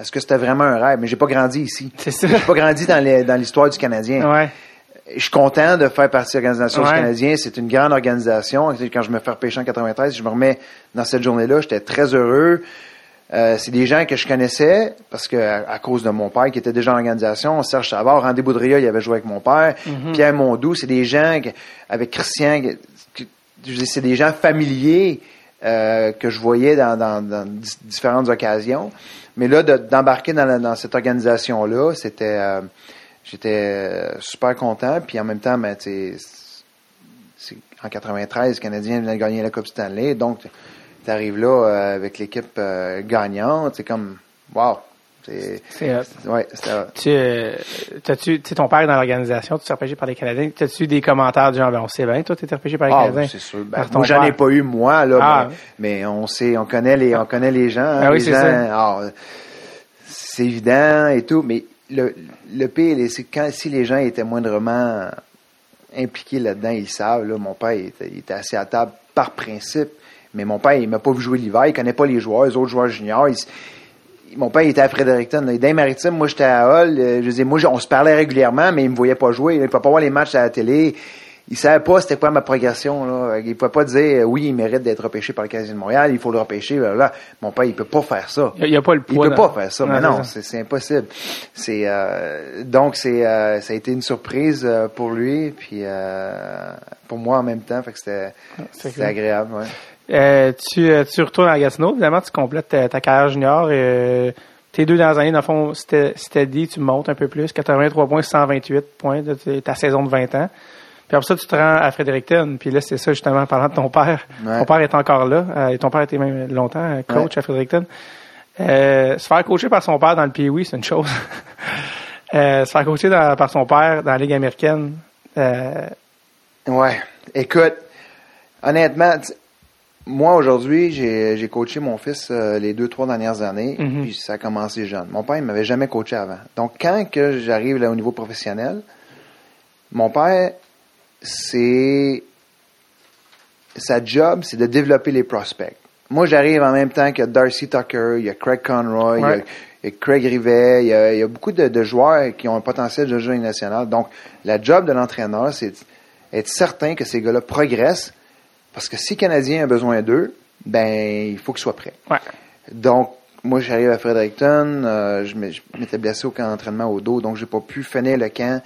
est-ce que c'était vraiment un rêve? Mais j'ai pas grandi ici C'est ça. j'ai pas grandi dans les- dans l'histoire du Canadien Ouais. je suis content de faire partie de l'organisation du Ouais. Canadien. C'est une grande organisation. Quand je me fais repêcher en 93, je me remets dans cette journée-là. J'étais très heureux. Euh, c'est des gens que je connaissais parce que à, cause de mon père qui était déjà en organisation, Serge Savard, Randy Boudria, il avait joué avec mon père, Pierre Mondou, c'est des gens que- avec Christian, c'est des gens familiers euh, que je voyais dans, dans- dans di- différentes occasions. Mais là, de- d'embarquer dans, cette organisation-là, c'était euh, j'étais super content. Puis en même temps, ben, en 93, les Canadiens venaient de gagner la Coupe Stanley. Donc, tu arrives là euh, avec l'équipe euh, gagnante. C'est comme, wow. C'est, ouais. Tu, euh, tu sais, ton père est dans l'organisation, tu t'es repêché par les Canadiens. T'as-tu des commentaires du genre, ben, on sait bien, toi, t'es repêché par les Ah, Canadiens? c'est sûr. Ben, moi, j'en ai pas eu moi là, Ah. mais, mais on sait, on connaît les, on connaît les gens. hein, Ah oui, c'est c'est évident et tout, mais le, le pire, c'est quand si les gens étaient moindrement impliqués là-dedans, ils savent. Là, mon père, il était, il était assis à table par principe, mais mon père, il m'a pas vu jouer l'hiver, il connaît pas les joueurs, les autres joueurs juniors. il mon père il était à Fredericton. Là. Dans les maritimes, moi j'étais à Hall. euh, je dis, moi, on se parlait régulièrement, mais il me voyait pas jouer. Il ne pouvait pas voir les matchs à la télé. Il savait pas c'était quoi ma progression. Là. Il pouvait pas dire euh, oui, il mérite d'être repêché par le Canadien de Montréal, il faut le repêcher. Mon père, il peut pas faire ça. Il a, pas le Il poids. peut dans- pas faire ça, mais non, c'est impossible. C'est euh, donc c'est euh, ça a été une surprise pour lui, puis pour moi en même temps, fait que c'était agréable. Ouais. Euh, tu, euh, tu retournes à Gatineau, évidemment, tu complètes ta, ta carrière junior. euh, tes deux dernières années, dans le fond, c'était dit, tu montes un peu plus, 83 points, 128 points de ta- saison de 20 ans. Puis après ça, tu te rends à Fredericton. Puis là, c'est ça, justement, en parlant de ton père. Ouais. Ton père est encore là. euh, et ton père était même longtemps euh, coach à Fredericton. Euh, se faire coacher par son père dans le Pee-Wee, c'est une chose. euh, se faire coacher dans- par son père dans la Ligue américaine, euh, Ouais. Écoute, honnêtement, moi aujourd'hui, j'ai coaché mon fils euh, les deux trois dernières années, Mhm. puis ça a commencé jeune. Mon père, il m'avait jamais coaché avant. Donc quand que j'arrive là au niveau professionnel, mon père, c'est sa job, c'est de développer les prospects. Moi, j'arrive en même temps que Darcy Tucker, il y a Craig Conroy, il y a- Ouais. il y, a Craig Rivet, il y a, il y a beaucoup de, de joueurs qui ont un potentiel de jouer national. Donc, la job de l'entraîneur, c'est être certain que ces gars-là progressent, parce que si le Canadien a besoin d'eux, ben, il faut qu'ils soient prêts. ouais. Donc, moi, j'arrive à Fredericton, euh, je m'étais blessé au camp d'entraînement au dos, donc j'ai pas pu finir le camp.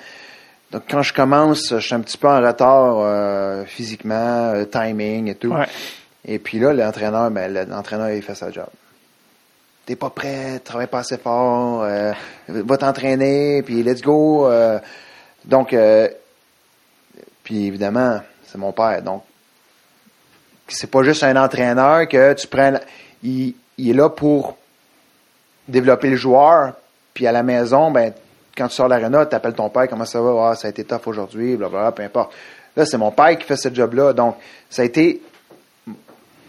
Donc, quand je commence, je suis un petit peu en retard euh, physiquement, euh, timing et tout. Ouais. Et puis là, l'entraîneur, ben, le- l'entraîneur, il fait sa job. T'es pas prêt, travaille pas assez fort, va t'entraîner, puis let's go. donc, puis évidemment, c'est mon père. Donc, c'est pas juste un entraîneur que tu prends. Il, il est là pour développer le joueur, puis à la maison, ben, quand tu sors de l'aréna, tu appelles ton père, comment ça va, Ah, ça a été tough aujourd'hui, blablabla, peu importe. Là, c'est mon père qui fait ce job-là. Donc, ça a été.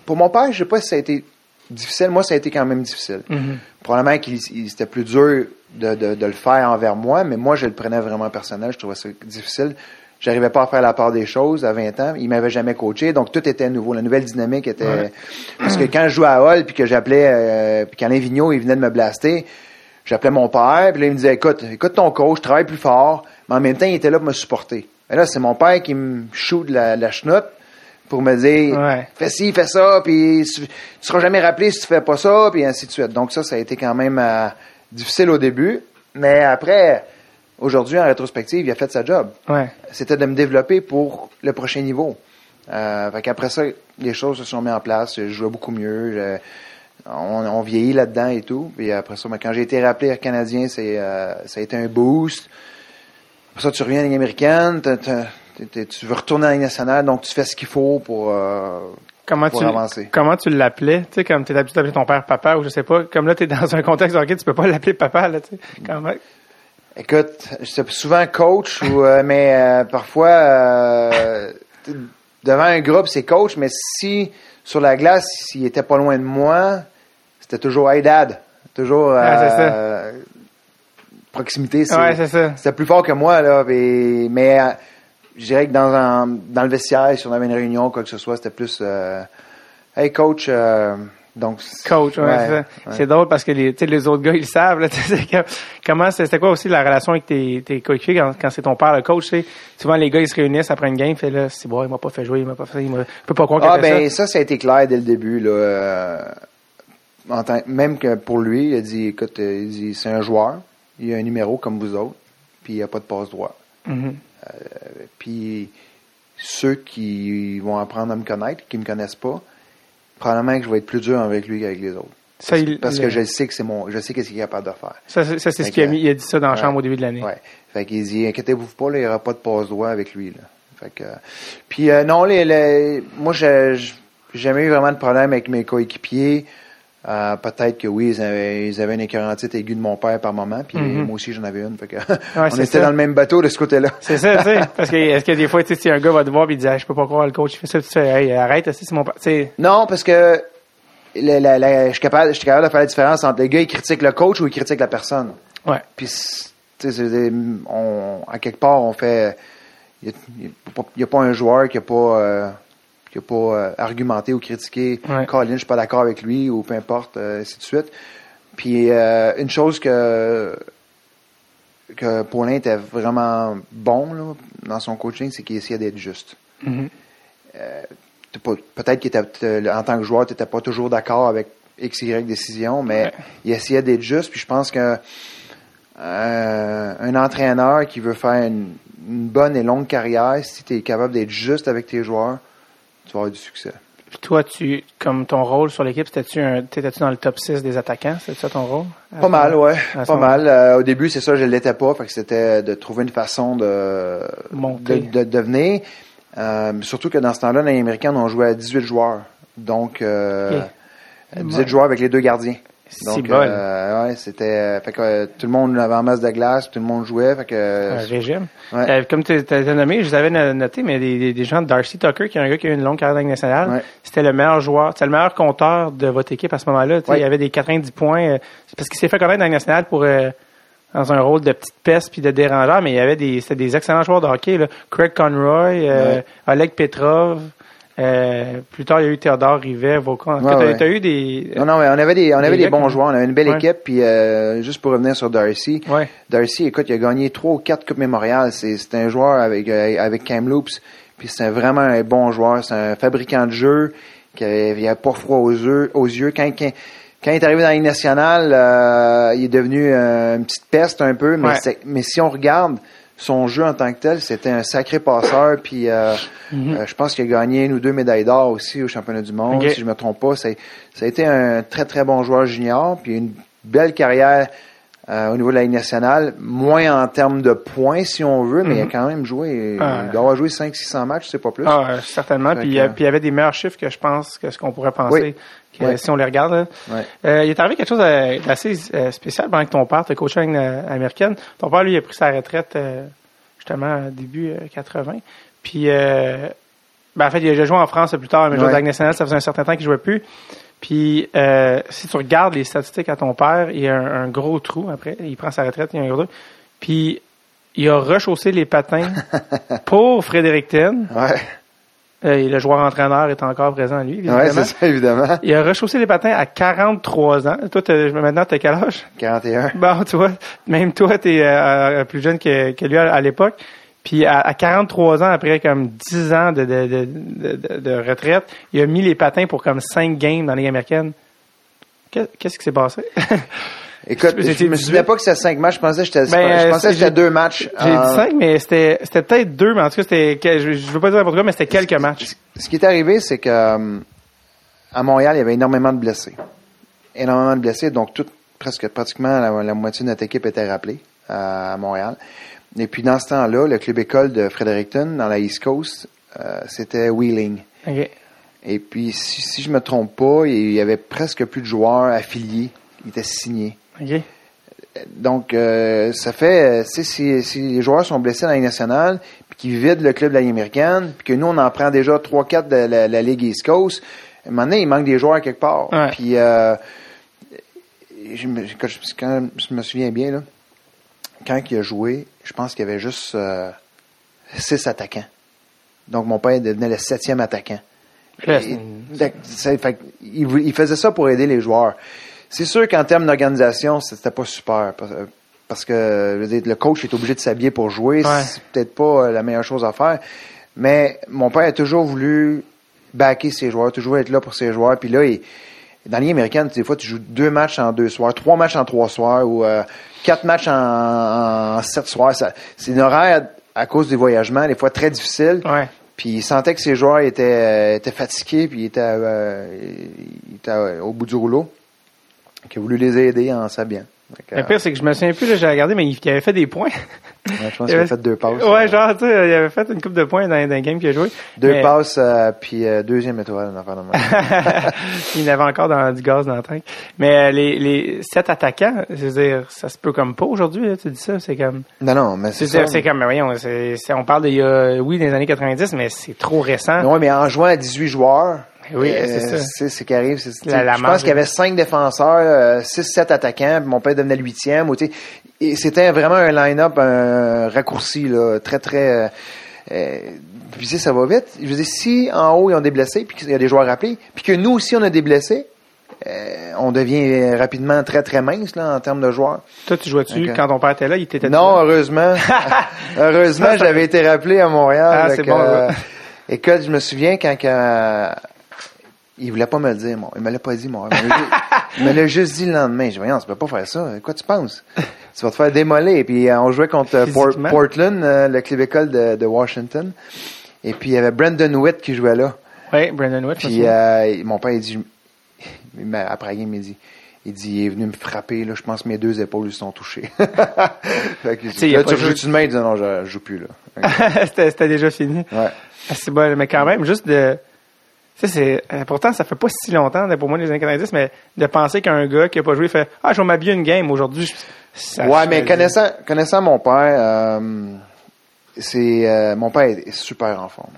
Pour mon père, je sais pas si ça a été difficile. Moi, ça a été quand même difficile. Mhm. Probablement qu'il il- c'était plus dur de, de- de le faire envers moi, mais moi, je le prenais vraiment personnel. Je trouvais ça difficile. J'arrivais pas à faire la part des choses à 20 ans. Il m'avait jamais coaché, donc tout était nouveau. La nouvelle dynamique était... Ouais. Parce que quand je jouais à Hall, puis que j'appelais... Euh, puis qu'Alain Vigneault, il venait de me blaster, j'appelais mon père, puis là, il me disait, écoute, écoute ton coach, travaille plus fort. Mais en même temps, il était là pour me supporter. Et là, c'est mon père qui me shoot de la, la chenoute pour me dire Ouais. fais ci, fais ça, puis tu, tu seras jamais rappelé si tu fais pas ça, puis ainsi de suite. Donc ça, ça a été quand même euh, difficile au début, mais après, aujourd'hui, en rétrospective, il a fait sa job. Ouais. C'était de me développer pour le prochain niveau. Euh, fait qu'après ça, les choses se sont mises en place, je jouais beaucoup mieux, je- on, on vieillit là-dedans et tout. Puis après ça, ben, quand j'ai été rappelé Air Canadien, c'est, euh, ça a été un boost. Après ça, tu reviens à la Ligue américaine, t'es- t'es- tu veux retourner à la Ligue nationale, donc tu fais ce qu'il faut pour, euh, Comment pour tu, avancer. comment tu l'appelais? Tu sais, comme tu es habitué d'appeler ton père papa ou je sais pas. Comme là, tu es dans un contexte de hockey, tu peux pas l'appeler papa, là, tu sais. Comment? Écoute, j'étais souvent coach, ou, euh, mais euh, parfois, euh, devant un groupe, c'est coach, mais si sur la glace, s'il était pas loin de moi, c'était toujours Hey Dad. Toujours. C'est euh, proximité, c'est, Ouais, c'est c'était plus fort que moi, là. et- mais euh, je dirais que dans, un- dans le vestiaire, si on avait une réunion, quoi que ce soit, c'était plus euh, Hey coach, euh, donc Coach, ouais, c'est ouais. Drôle parce que les, les autres gars, ils le savent. Là, comment c'est- c'était quoi aussi la relation avec tes, tes coéquipiers quand, quand c'est ton père le coach? Souvent, les gars, ils se réunissent après une game, fait là, c'est bon, il m'a pas fait jouer, il m'a pas fait, il m'a, je peux pas croire Ah ben ça. ça, ça a été clair dès le début. Là, euh, en tant- même que pour lui, il a dit, écoute, euh, il dit, c'est un joueur, il a un numéro comme vous autres, puis il n'y a pas de passe droit. Mhm. Puis ceux qui vont apprendre à me connaître, qui me connaissent pas, probablement que je vais être plus dur avec lui qu'avec les autres. Ça, Parce, il- parce le- que je sais que c'est mon, je sais qu'est-ce qu'il est capable de faire. Ça, c'est- ça, c'est ce qu'il a mis. Il a dit ça dans la Ouais. chambre au début de l'année. Ouais. Fait qu'il dit, inquiétez-vous pas, là, il n'y aura pas de passe droit avec lui. Là. Fait que, puis euh, non, les, les- moi, j'ai jamais eu vraiment de problème avec mes coéquipiers. Euh, peut-être que oui, ils avaient, ils avaient une écœurantite aiguë de mon père par moment, puis Mhm. moi aussi j'en avais une. Fait que on était ça. dans le même bateau de ce côté-là. C'est ça, tu sais. Parce que, est-ce que des fois, tu sais, si un gars va te voir et il dit, Ah, je peux pas croire le coach, il fait ça, tu fais, hey, arrête, c'est mon père. Non, parce que la- la- la- je suis capable, je suis capable de faire la différence entre le gars qui critique le coach ou il critique la personne. ouais. Puis, tu sais, on, à quelque part, on fait. Il n'y a, pas un joueur qui n'a pas, euh, qui a pas euh, argumenté ou critiqué. Ouais. Colin, je suis pas d'accord avec lui ou peu importe, euh, ainsi de suite. Puis, euh, une chose que que Paulin était vraiment bon là, dans son coaching, c'est qu'il essayait d'être juste. Mhm. Peut-être qu'il était, t'es- en tant que joueur, tu n'étais pas toujours d'accord avec X, Y décision, mais Ouais. il essayait d'être juste. Puis je pense que euh, un entraîneur qui veut faire une, une bonne et longue carrière, si tu es capable d'être juste avec tes joueurs, tu vas avoir du succès. Puis toi, tu, comme ton rôle sur l'équipe, t'étais-tu dans le top 6 des attaquants? C'était ça ton rôle? Pas mal, ouais. Pas mal. Euh, au début, c'est ça, je ne l'étais pas. Fait que c'était de trouver une façon de, Monter. de, de devenir. Euh, surtout que dans ce temps-là, dans les Américains, on jouait à 18 joueurs. Donc, euh, Ok. 18 joueurs avec les deux gardiens. Donc, euh, ouais, c'était. euh, fait que euh, tout le monde avait en masse de glace, tout le monde jouait. Fait que. un régime. ouais. Comme tu as nommé, je vous avais no- noté, mais des, des, gens, Darcy Tucker, qui est un gars qui a eu une longue carrière nationale, Ouais. c'était le meilleur joueur, c'était le meilleur compteur de votre équipe à ce moment-là. Ouais. Il avait des 90 points. parce qu'il s'est fait connaître dans la nationale pour dans un rôle de petite peste puis de dérangeur, mais il y avait des c'était des excellents joueurs de hockey. Là. Craig Conroy, euh, Ouais. Oleg Petrov. Euh, plus tard, il y a eu Théodore Rivet, Vaucan. Ouais, ouais. t'as eu des. Non, non, mais on avait des, on avait des bons qui- joueurs, on avait une belle Ouais. équipe. Puis euh, juste pour revenir sur Darcy. Darcy, écoute, il a gagné trois ou quatre coupes mémoriales. C'est, un joueur avec euh, avec Kamloops. Puis c'est vraiment un bon joueur. C'est un fabricant de jeux qui avait, il avait pas froid aux yeux. Aux yeux. Quand, quand, quand il est arrivé dans la Ligue nationale, euh, il est devenu une petite peste un peu. Mais si on regarde son jeu en tant que tel, c'était un sacré passeur. Puis euh, Mhm. euh, je pense qu'il a gagné une ou deux médailles d'or aussi au championnat du monde, si je me trompe pas. Ça a été un très très bon joueur junior, puis une belle carrière euh, au niveau de la Ligue nationale, moins en termes de points si on veut, mais il a quand même joué, Ah. il doit avoir joué 500-600 matchs, c'est pas plus. Ah, certainement. Puis, que- puis il y avait des meilleurs chiffres que je pense que ce qu'on pourrait penser Oui. Que, Ouais. si on les regarde. Ouais. Euh, il est arrivé quelque chose euh, d'assez euh, spécial pendant que ton père te coachait euh, américaine. Ton père, lui, a pris sa retraite euh, justement début euh, 80. Puis, euh, ben, en fait, il a déjà joué en France plus tard, mais joué Ouais. Ligue nationale, ça faisait un certain temps qu'il jouait plus. Puis, euh, si tu regardes les statistiques à ton père, il y a un, un gros trou après. Il prend sa retraite, il y a un gros trou. Puis, il a rechaussé les patins pour Fredericton. Ouais, Euh, et le joueur-entraîneur est encore présent, lui, ouais évidemment. c'est ça, évidemment. il a rechaussé les patins à 43 ans. Toi, maintenant, t'as quel âge? 41. Bon, tu vois, même toi, t'es euh, plus jeune que, que lui à, à l'époque. Puis à, à 43 ans, après comme 10 ans de, de, de, de, de retraite, il a mis les patins pour comme 5 games dans les américaines. Qu'est- Qu'est-ce qui s'est passé? Écoute, je me souviens pas que c'était 5 matchs, je pensais que j'étais, Ben, je euh, pensais que c'était deux matchs. J'ai Euh, dit 5, mais c'était c'était peut-être 2, mais en tout cas, c'était, je, je veux pas dire n'importe quoi, mais c'était quelques matchs. Ce qui est arrivé, c'est que euh, à Montréal, il y avait énormément de blessés. Énormément de blessés, donc tout, presque pratiquement la, la moitié de notre équipe était rappelée à Montréal. Et puis dans ce temps-là, le club école de Fredericton, dans la East Coast, euh, c'était Wheeling. Et puis, si, si je me trompe pas, il y avait presque plus de joueurs affiliés. Ils étaient signés. Donc, euh, ça fait, euh, si, si les joueurs sont blessés dans la Ligue nationale, puis qu'ils vident le club de la Ligue américaine, puis que nous, on en prend déjà 3-4 de la, la Ligue East Coast, à un moment donné, il manque des joueurs quelque part. Ouais. Puis, euh, je, me, quand je, quand je me souviens bien, là, quand il a joué, je pense qu'il y avait juste euh, six attaquants. Donc, mon père devenait le septième attaquant. Et- il faisait ça pour aider les joueurs. C'est sûr qu'en termes d'organisation, c'était pas super. Parce, euh, que dire, le coach est obligé de s'habiller pour jouer. Ouais. C'est peut-être pas euh, la meilleure chose à faire. Mais mon père a toujours voulu backer ses joueurs, toujours être là pour ses joueurs. Puis là, il- dans Ligue américaine, des fois, tu joues deux matchs en deux soirs, trois matchs en trois soirs ou euh, quatre matchs en, en sept soirs. C'est une horaire à cause des voyagements, des fois très difficile. Ouais. Puis il sentait que ses joueurs étaient, étaient fatigués, puis il était, euh, il était euh, au bout du rouleau. Il a voulu les aider en s'habillant. Le pire, c'est que je me souviens plus, là, j'ai regardé, mais il, il avait fait des points. euh, ouais, je pense il qu'il avait- fait deux passes. ouais, genre, tu sais, il avait fait une coupe de points dans, dans un game qu'il a joué. Deux Mais- passes, euh, puis euh, deuxième étoile, une affaire de il avait encore dans, du gaz dans le tank. Mais euh, les, les sept attaquants, je veux dire, ça se peut comme pas aujourd'hui, là, tu dis ça, c'est comme... Non, non, mais c'est ça. c'est comme, mais voyons, on parle de, il y a, oui, des années 90, mais c'est trop récent. Oui, mais en jouant à 18 joueurs, Oui, euh, c'est ça. c'est ce qui arrive. c'est- La- la je pense qu'il y avait cinq défenseurs, 6-7 attaquants, puis mon père devenait le huitième. C'était vraiment un line-up un raccourci, là, très, très... euh, euh, puis sais, ça va vite. Je veux dire, si en haut, ils ont des blessés, puis qu'il y a des joueurs rappelés, puis que nous aussi, on a des blessés, euh, on devient rapidement très, très mince là, en termes de joueurs. Toi, tu jouais-tu, Ok. quand ton père était là, il t'était Non, heureusement. heureusement, j'avais été rappelé à Montréal. Ah, Fait c'est que, bon, euh, ouais. écoute, je me souviens quand il voulait pas me le dire, moi. Il me l'a pas dit, moi. Il me l'a juste dit le lendemain. Je dis, voyons, tu peux pas faire ça. Quoi tu penses? Tu vas te faire démolir. Et puis, euh, on jouait contre euh, Port-. Portland, euh, le club de, de Washington. Et puis, il y avait Brandon Witt qui jouait là. Oui, Brandon Witt. Puis, euh, mon père, il dit, il m'a- après il dit, il dit, il est venu me frapper, là. Je pense que mes deux épaules lui sont touchées. fait que, là, tu rejoues-tu de main? Il dit, non, je, je joue plus, là. c'était, c'était déjà fini. Ouais. Ah, c'est bon, mais quand même, juste de. Sais, c'est. euh, Pourtant, ça fait pas si longtemps, pour moi, les années 90, mais de penser qu'un gars qui a pas joué fait Ah, je vais m'habiller une game aujourd'hui. ça- ouais, mais connaissant, connaissant mon père, euh, c'est, euh, mon père est super en forme.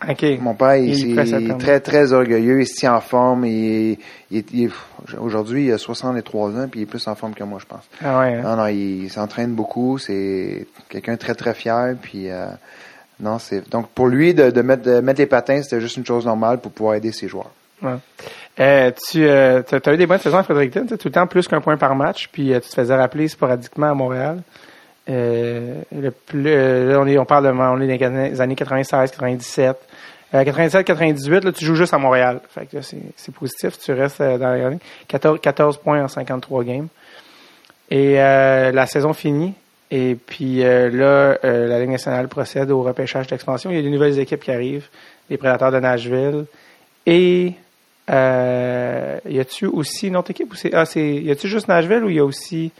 Mon père, il, est très, très orgueilleux, il se tient en forme, il, aujourd'hui, il a 63 ans, puis il est plus en forme que moi, je pense. Ah ouais. hein? Non, non, il, s'entraîne beaucoup, c'est quelqu'un très, très fier, puis euh, non, c'est, donc pour lui, de, mettre, de mettre les patins, c'était juste une chose normale pour pouvoir aider ses joueurs. Euh, tu euh, as eu des bonnes saisons à Fredericton, tout le temps plus qu'un point par match, puis euh, tu te faisais rappeler sporadiquement à Montréal. On, est, parle de dans les années 96, 97. Euh, 97, 98, là, tu joues juste à Montréal. C'est, positif, tu restes dans la ligne. 14, 14 points en 53 games. Et la saison finie. Et puis euh, là, euh, la Ligue nationale procède au repêchage d'expansion. Il y a des nouvelles équipes qui arrivent. Les Prédateurs de Nashville. Et euh, y a-tu aussi une autre équipe ou c'est ah c'est y a-tu juste Nashville ou il y a aussi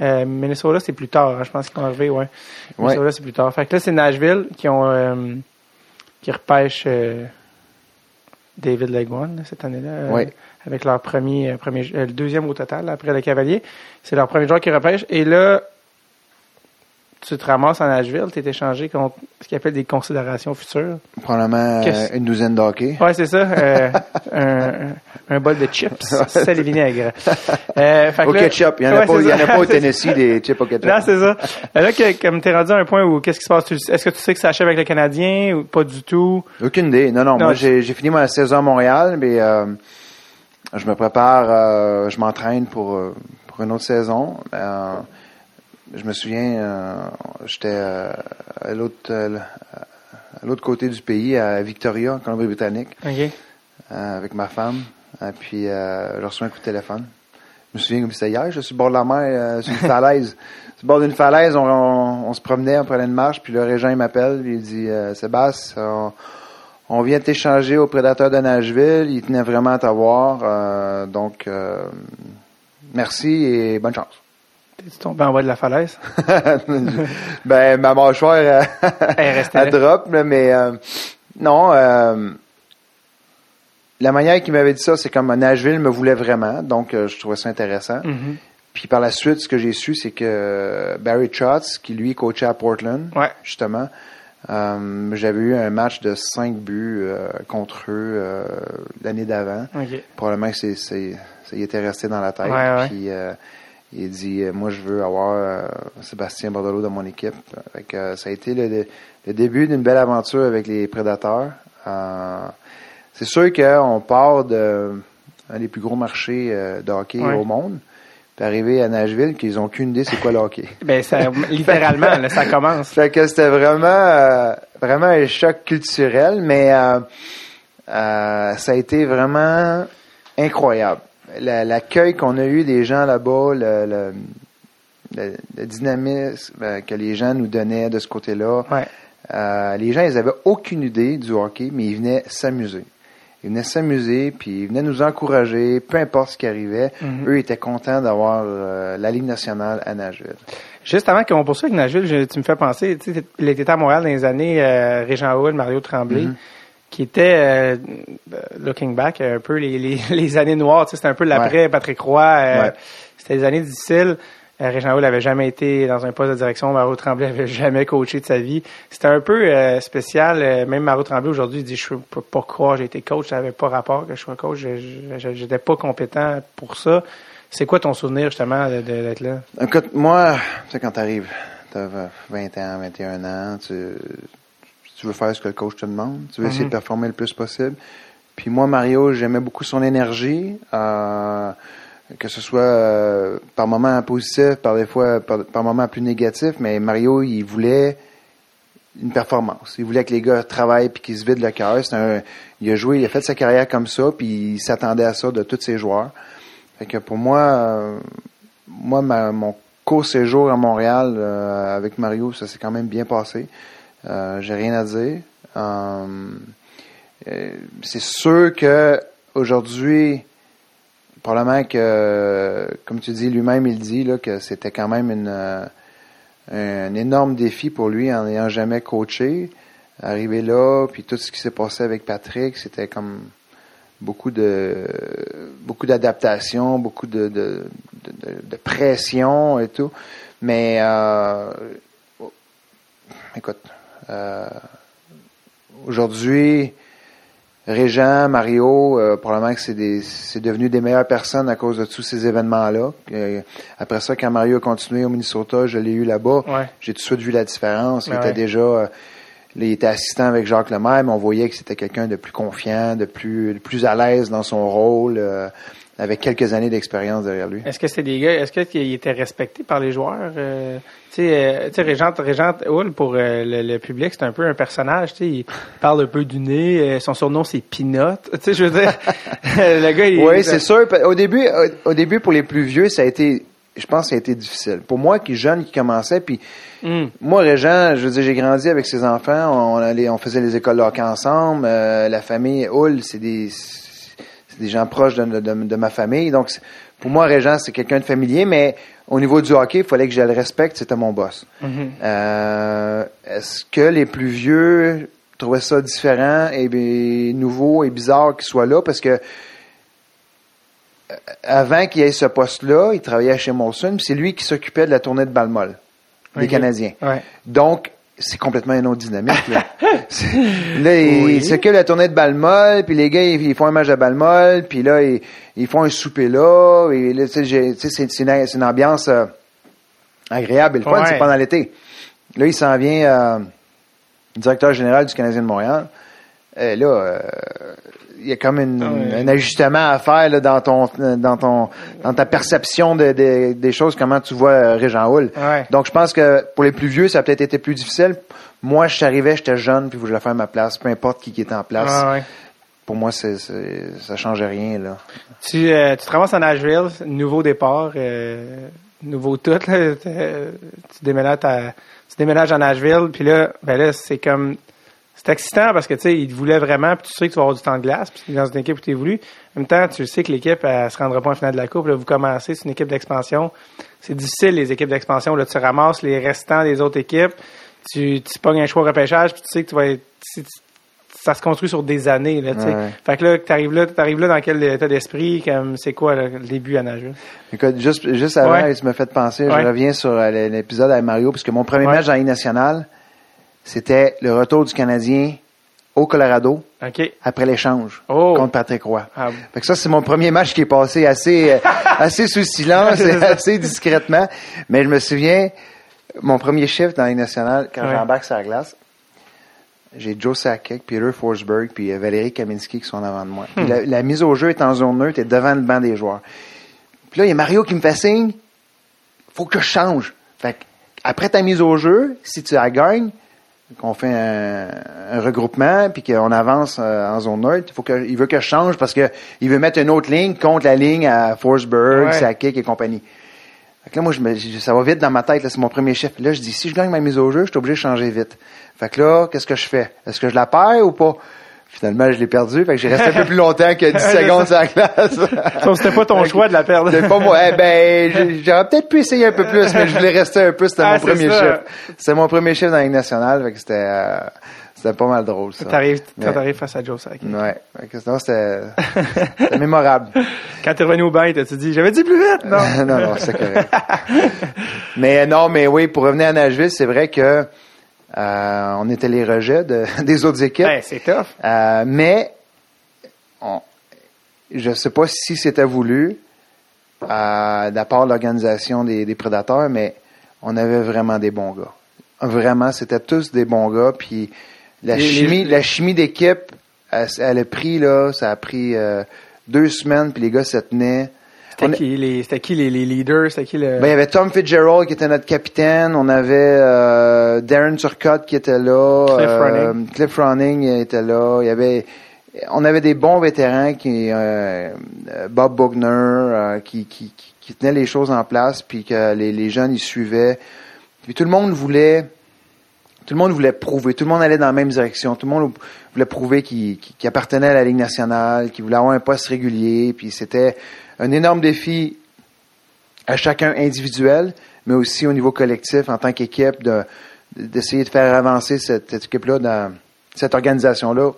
euh, Minnesota? C'est plus tard hein, je pense qu'ils vont arriver ouais. Minnesota c'est plus tard fait que là c'est Nashville qui ont euh, qui repêchent euh, David Leguan cette année-là Ouais. avec leur premier premier euh, le deuxième au total après le Cavalier c'est leur premier joueur qui repêche et là tu te ramasses en Nashville, tu es échangé contre ce qu'ils appellent des considérations futures. Probablement euh, une douzaine d'hockey. Ouais, c'est ça. euh, un, un bol de chips, sel et vinaigre. Euh, fait Au là- ketchup, il n'y en, a Ouais, pas- en a au Tennessee des chips au ketchup. Non, c'est ça. Là, que, comme t'es rendu à un point où qu'est-ce qui se passe? Tu- Est-ce que tu sais que ça achève avec le Canadien ou pas du tout? Aucune idée. Non, non, Non, moi j'ai fini ma saison à Montréal, mais je me prépare, je m'entraîne pour, pour une autre saison. Je me souviens, euh, j'étais euh, à l'autre euh, à l'autre côté du pays, à Victoria, en Colombie-Britannique, OK. euh, avec ma femme. Et puis euh, je reçois un coup de téléphone. Je me souviens comme c'était hier, je suis au bord de la mer, euh, sur une falaise. sur le bord d'une falaise, on, on, on se promenait, on prenait une marche, puis le régent il m'appelle, il dit euh, Sébastien, on, on vient t'échanger au prédateur de Nashville, il tenait vraiment à t'avoir, euh, donc euh, merci et bonne chance. T'es tombé en bas de la falaise? ben ma mâchoire euh, Elle restait elle là. drop, là, mais euh, non. euh, la manière qu'il m'avait dit ça, c'est comme Nashville me voulait vraiment, donc euh, je trouvais ça intéressant. Mhm. Puis par la suite, ce que j'ai su, c'est que Barry Trotz, qui lui coachait à Portland, Ouais. justement, euh, j'avais eu un match de cinq buts euh, contre eux euh, l'année d'avant. Probablement que c'est, c'est, ça y était resté dans la tête. Ouais, ouais. Puis il dit euh, moi je veux avoir euh, Sébastien Bordelot dans mon équipe. Fait que, euh, ça a été le, le- début d'une belle aventure avec les prédateurs. Euh, c'est sûr qu'on part de un des plus gros marchés euh, de hockey Ouais. au monde. Puis arriver à Nashville, qu'ils ont aucune idée c'est quoi le hockey. Ben, ça, littéralement, là, ça commence. Fait que c'était vraiment euh, vraiment un choc culturel, mais euh, euh, ça a été vraiment incroyable. La- L'accueil qu'on a eu des gens là-bas, le, le, le- le dynamisme euh, que les gens nous donnaient de ce côté-là. Ouais. Euh, les gens, ils avaient aucune idée du hockey, mais ils venaient s'amuser. Ils venaient s'amuser, puis ils venaient nous encourager, peu importe ce qui arrivait. Mhm. Eux étaient contents d'avoir euh, la Ligue nationale à Nashville. Juste avant qu'on poursuive avec Nashville, je- tu me fais penser, tu sais, il était à Montréal dans les années euh, Régent Hall, Mario Tremblay, Mhm. Qui était, euh, looking back, un peu les, les, les années noires, tu sais, c'était un peu l'après Patrick Roy, euh, Ouais. c'était des années difficiles. Euh, Régent Hall avait jamais été dans un poste de direction, Mario Tremblay avait jamais coaché de sa vie. C'était un peu euh, spécial, euh, même Mario Tremblay aujourd'hui dit je peux pas croire j'ai été coach, ça avait pas rapport que je sois coach, je- pas compétent pour ça. C'est quoi ton souvenir justement d'être là? Écoute, moi, tu sais, quand t'arrives, t'as 20 ans, 21 ans, tu, tu veux faire ce que le coach te demande, tu veux essayer Mhm. de performer le plus possible. Puis moi, Mario, j'aimais beaucoup son énergie, euh, que ce soit euh, par moments positif, par des fois par, par moments plus négatif, mais Mario, il voulait une performance. Il voulait que les gars travaillent puis qu'ils se vident le cœur. Il a joué, il a fait sa carrière comme ça, puis il s'attendait à ça de tous ses joueurs. Fait que pour moi, euh, moi, ma- mon court séjour à Montréal euh, avec Mario, ça s'est quand même bien passé. Euh, J'ai rien à dire. Euh, euh, c'est sûr que aujourd'hui, probablement que, comme tu dis, lui-même il dit là, que c'était quand même une, un énorme défi pour lui en n'ayant jamais coaché. Arriver là, puis tout ce qui s'est passé avec Patrick, c'était comme beaucoup de beaucoup d'adaptation, beaucoup de, de, de, pression et tout. Mais euh, écoute, euh, aujourd'hui, Régent, Mario, euh, probablement que c'est des c'est devenu des meilleures personnes à cause de tous ces événements-là. Euh, après ça, quand Mario a continué au Minnesota, je l'ai eu là-bas. Ouais. J'ai tout de suite vu la différence. Il était déjà euh, il était assistant avec Jacques Lemaire, mais on voyait que c'était quelqu'un de plus confiant, de plus de plus à l'aise dans son rôle, euh, avec quelques années d'expérience derrière lui. Est-ce que c'est des gars, est-ce qu'il était respecté par les joueurs? Euh, tu sais, euh, Régent, Régent Hull, pour euh, le, le public, c'est un peu un personnage, tu sais, il parle un peu du nez, euh, son surnom c'est Peanut, tu sais, je veux dire, le gars, il... Oui, c'est sûr. Au début, au, début, pour les plus vieux, ça a été, je pense, que ça a été difficile. Pour moi, qui est jeune, qui commençait, puis Hum, moi, Régent, je veux dire, j'ai grandi avec ses enfants. On, allait, on faisait les écoles hockey ensemble. La famille Hull, c'est des, c'est des gens proches de, de, de ma famille. Donc, pour moi, Régent, c'est quelqu'un de familier, mais au niveau du hockey, il fallait que je le respecte. C'était mon boss. mhm. Euh, Est-ce que les plus vieux trouvaient ça différent et nouveau et bizarre qu'il soit là? Parce que euh, avant qu'il ait ce poste-là, il travaillait chez Molson, puis c'est lui qui s'occupait de la tournée de Balmol, des Ok. Canadiens. Ouais. Donc, c'est complètement une autre dynamique. Là, là il, Oui. il s'occupe de la tournée de Balmol, puis les gars, ils, ils font un match à Balmol, puis là, ils, ils font un souper là, et là, tu sais, c'est une, ambiance euh, agréable et le fun, Ouais. c'est pendant l'été. Là, il s'en vient euh, directeur général du Canadien de Montréal. Et là, euh, il y a comme une- Ah un ajustement à faire là, dans ton dans ton dans ta perception de, de- des choses, comment tu vois euh, Régent. Ouais. Donc, je pense que pour les plus vieux, ça a peut-être été plus difficile. Moi, je suis arrivé, j'étais jeune, puis je voulais faire ma place, peu importe qui, qui était en place. Ah, ouais. Pour moi, c'est, c'est- ça changeait rien, là. Tu, euh, tu te ramasses à Nashville, nouveau départ, euh, nouveau tout, là, t'es- tu déménages, à, tu déménages à Nashville, puis là, ben là, c'est comme, c'est excitant parce que, tu sais, ils te voulaient vraiment, puis tu sais que tu vas avoir du temps de glace, puis dans une équipe où tu es voulu. En même temps, tu sais que l'équipe, elle se rendra pas en finale de la Coupe, là, vous commencez, c'est une équipe d'expansion. C'est difficile, les équipes d'expansion, là, tu ramasses les restants des autres équipes, tu, tu pognes un choix au repêchage, puis tu sais que tu vas être, tu- ça se construit sur des années, là, tu sais. Ouais. Fait que là, t'arrives là, t'arrives là dans quel état d'esprit, comme, c'est quoi, là, le début à Nashville? Écoute, juste, juste avant, Ouais. tu m'as fait penser, Ouais. je reviens sur euh, l'épisode avec Mario, parce que mon premier match dans la nationale, c'était le retour du Canadien au Colorado après l'échange Oh. contre Patrick Roy. Ah, Fait que ça, c'est mon premier match qui est passé assez, euh, assez sous silence et assez discrètement. Mais je me souviens, mon premier chiffre dans la Ligue nationale, quand Ouais. j'embarque sur la glace, j'ai Joe Sakic, Peter Forsberg, puis euh, Valérie Kaminski qui sont en avant de moi. Hmm. La, la mise au jeu est en zone neutre, est devant le banc des joueurs. Puis là, il y a Mario qui me fait signe, faut que je change. Fait que, après ta mise au jeu, si tu la gagnes, qu'on fait un, un regroupement puis qu'on avance euh, en zone neutre, il faut que il veut que je change parce que il veut mettre une autre ligne contre la ligne à Forsberg, Ouais. Sakic et compagnie. Fait que là, moi, je me, ça va vite dans ma tête. Là, c'est mon premier chef. Là, je dis, si je gagne ma mise au jeu, je suis obligé de changer vite. Fait que là, qu'est-ce que je fais? Est-ce que je la perds ou pas? Finalement, je l'ai perdu. Fait que j'ai resté un peu plus longtemps que 10 secondes sur la glace. Sauf c'était pas ton choix de la perdre. C'était pas moi. Eh ben, j'aurais peut-être pu essayer un peu plus, mais je voulais rester un peu. C'était Ah, mon premier ça. chef. C'était mon premier chef dans la Ligue nationale. Fait que c'était, euh, c'était pas mal drôle, ça. T'arrives, t'arrives face à Joe Sakic. Ouais. Sinon, c'était, mémorable. Quand t'es revenu au bain, t'as-tu dit, j'avais dit plus vite? Non. non, non, c'est correct. mais non, mais oui, pour revenir à Nashville, c'est vrai que euh, on était les rejets de- des autres équipes. Ben, c'est tough. Euh, mais on, je ne sais pas si c'était voulu euh, de la part de l'organisation des, des prédateurs, mais on avait vraiment des bons gars. Vraiment, c'était tous des bons gars. Puis la Les- les- chimie, la chimie d'équipe, elle, elle a pris là, ça a pris euh, deux semaines, puis les gars se tenaient. C'était qui, les, c'était qui les, les leaders? C'était qui le... ben, il y avait Tom Fitzgerald qui était notre capitaine. On avait euh, Darren Turcotte qui était là. Cliff euh, Ronning. Cliff Ronning était là. Il y avait, on avait des bons vétérans qui, euh, Bob Bogner, euh, qui, qui, qui, qui tenaient les choses en place, puis que les, les jeunes ils suivaient. Puis tout le monde voulait, tout le monde voulait prouver. Tout le monde allait dans la même direction. Tout le monde voulait prouver qu'il qu'il- qu'il appartenait à la Ligue nationale, qu'il voulait avoir un poste régulier. Puis c'était un énorme défi à chacun individuel, mais aussi au niveau collectif, en tant qu'équipe, de- d'essayer de faire avancer cette, cette équipe-là, dans cette organisation-là,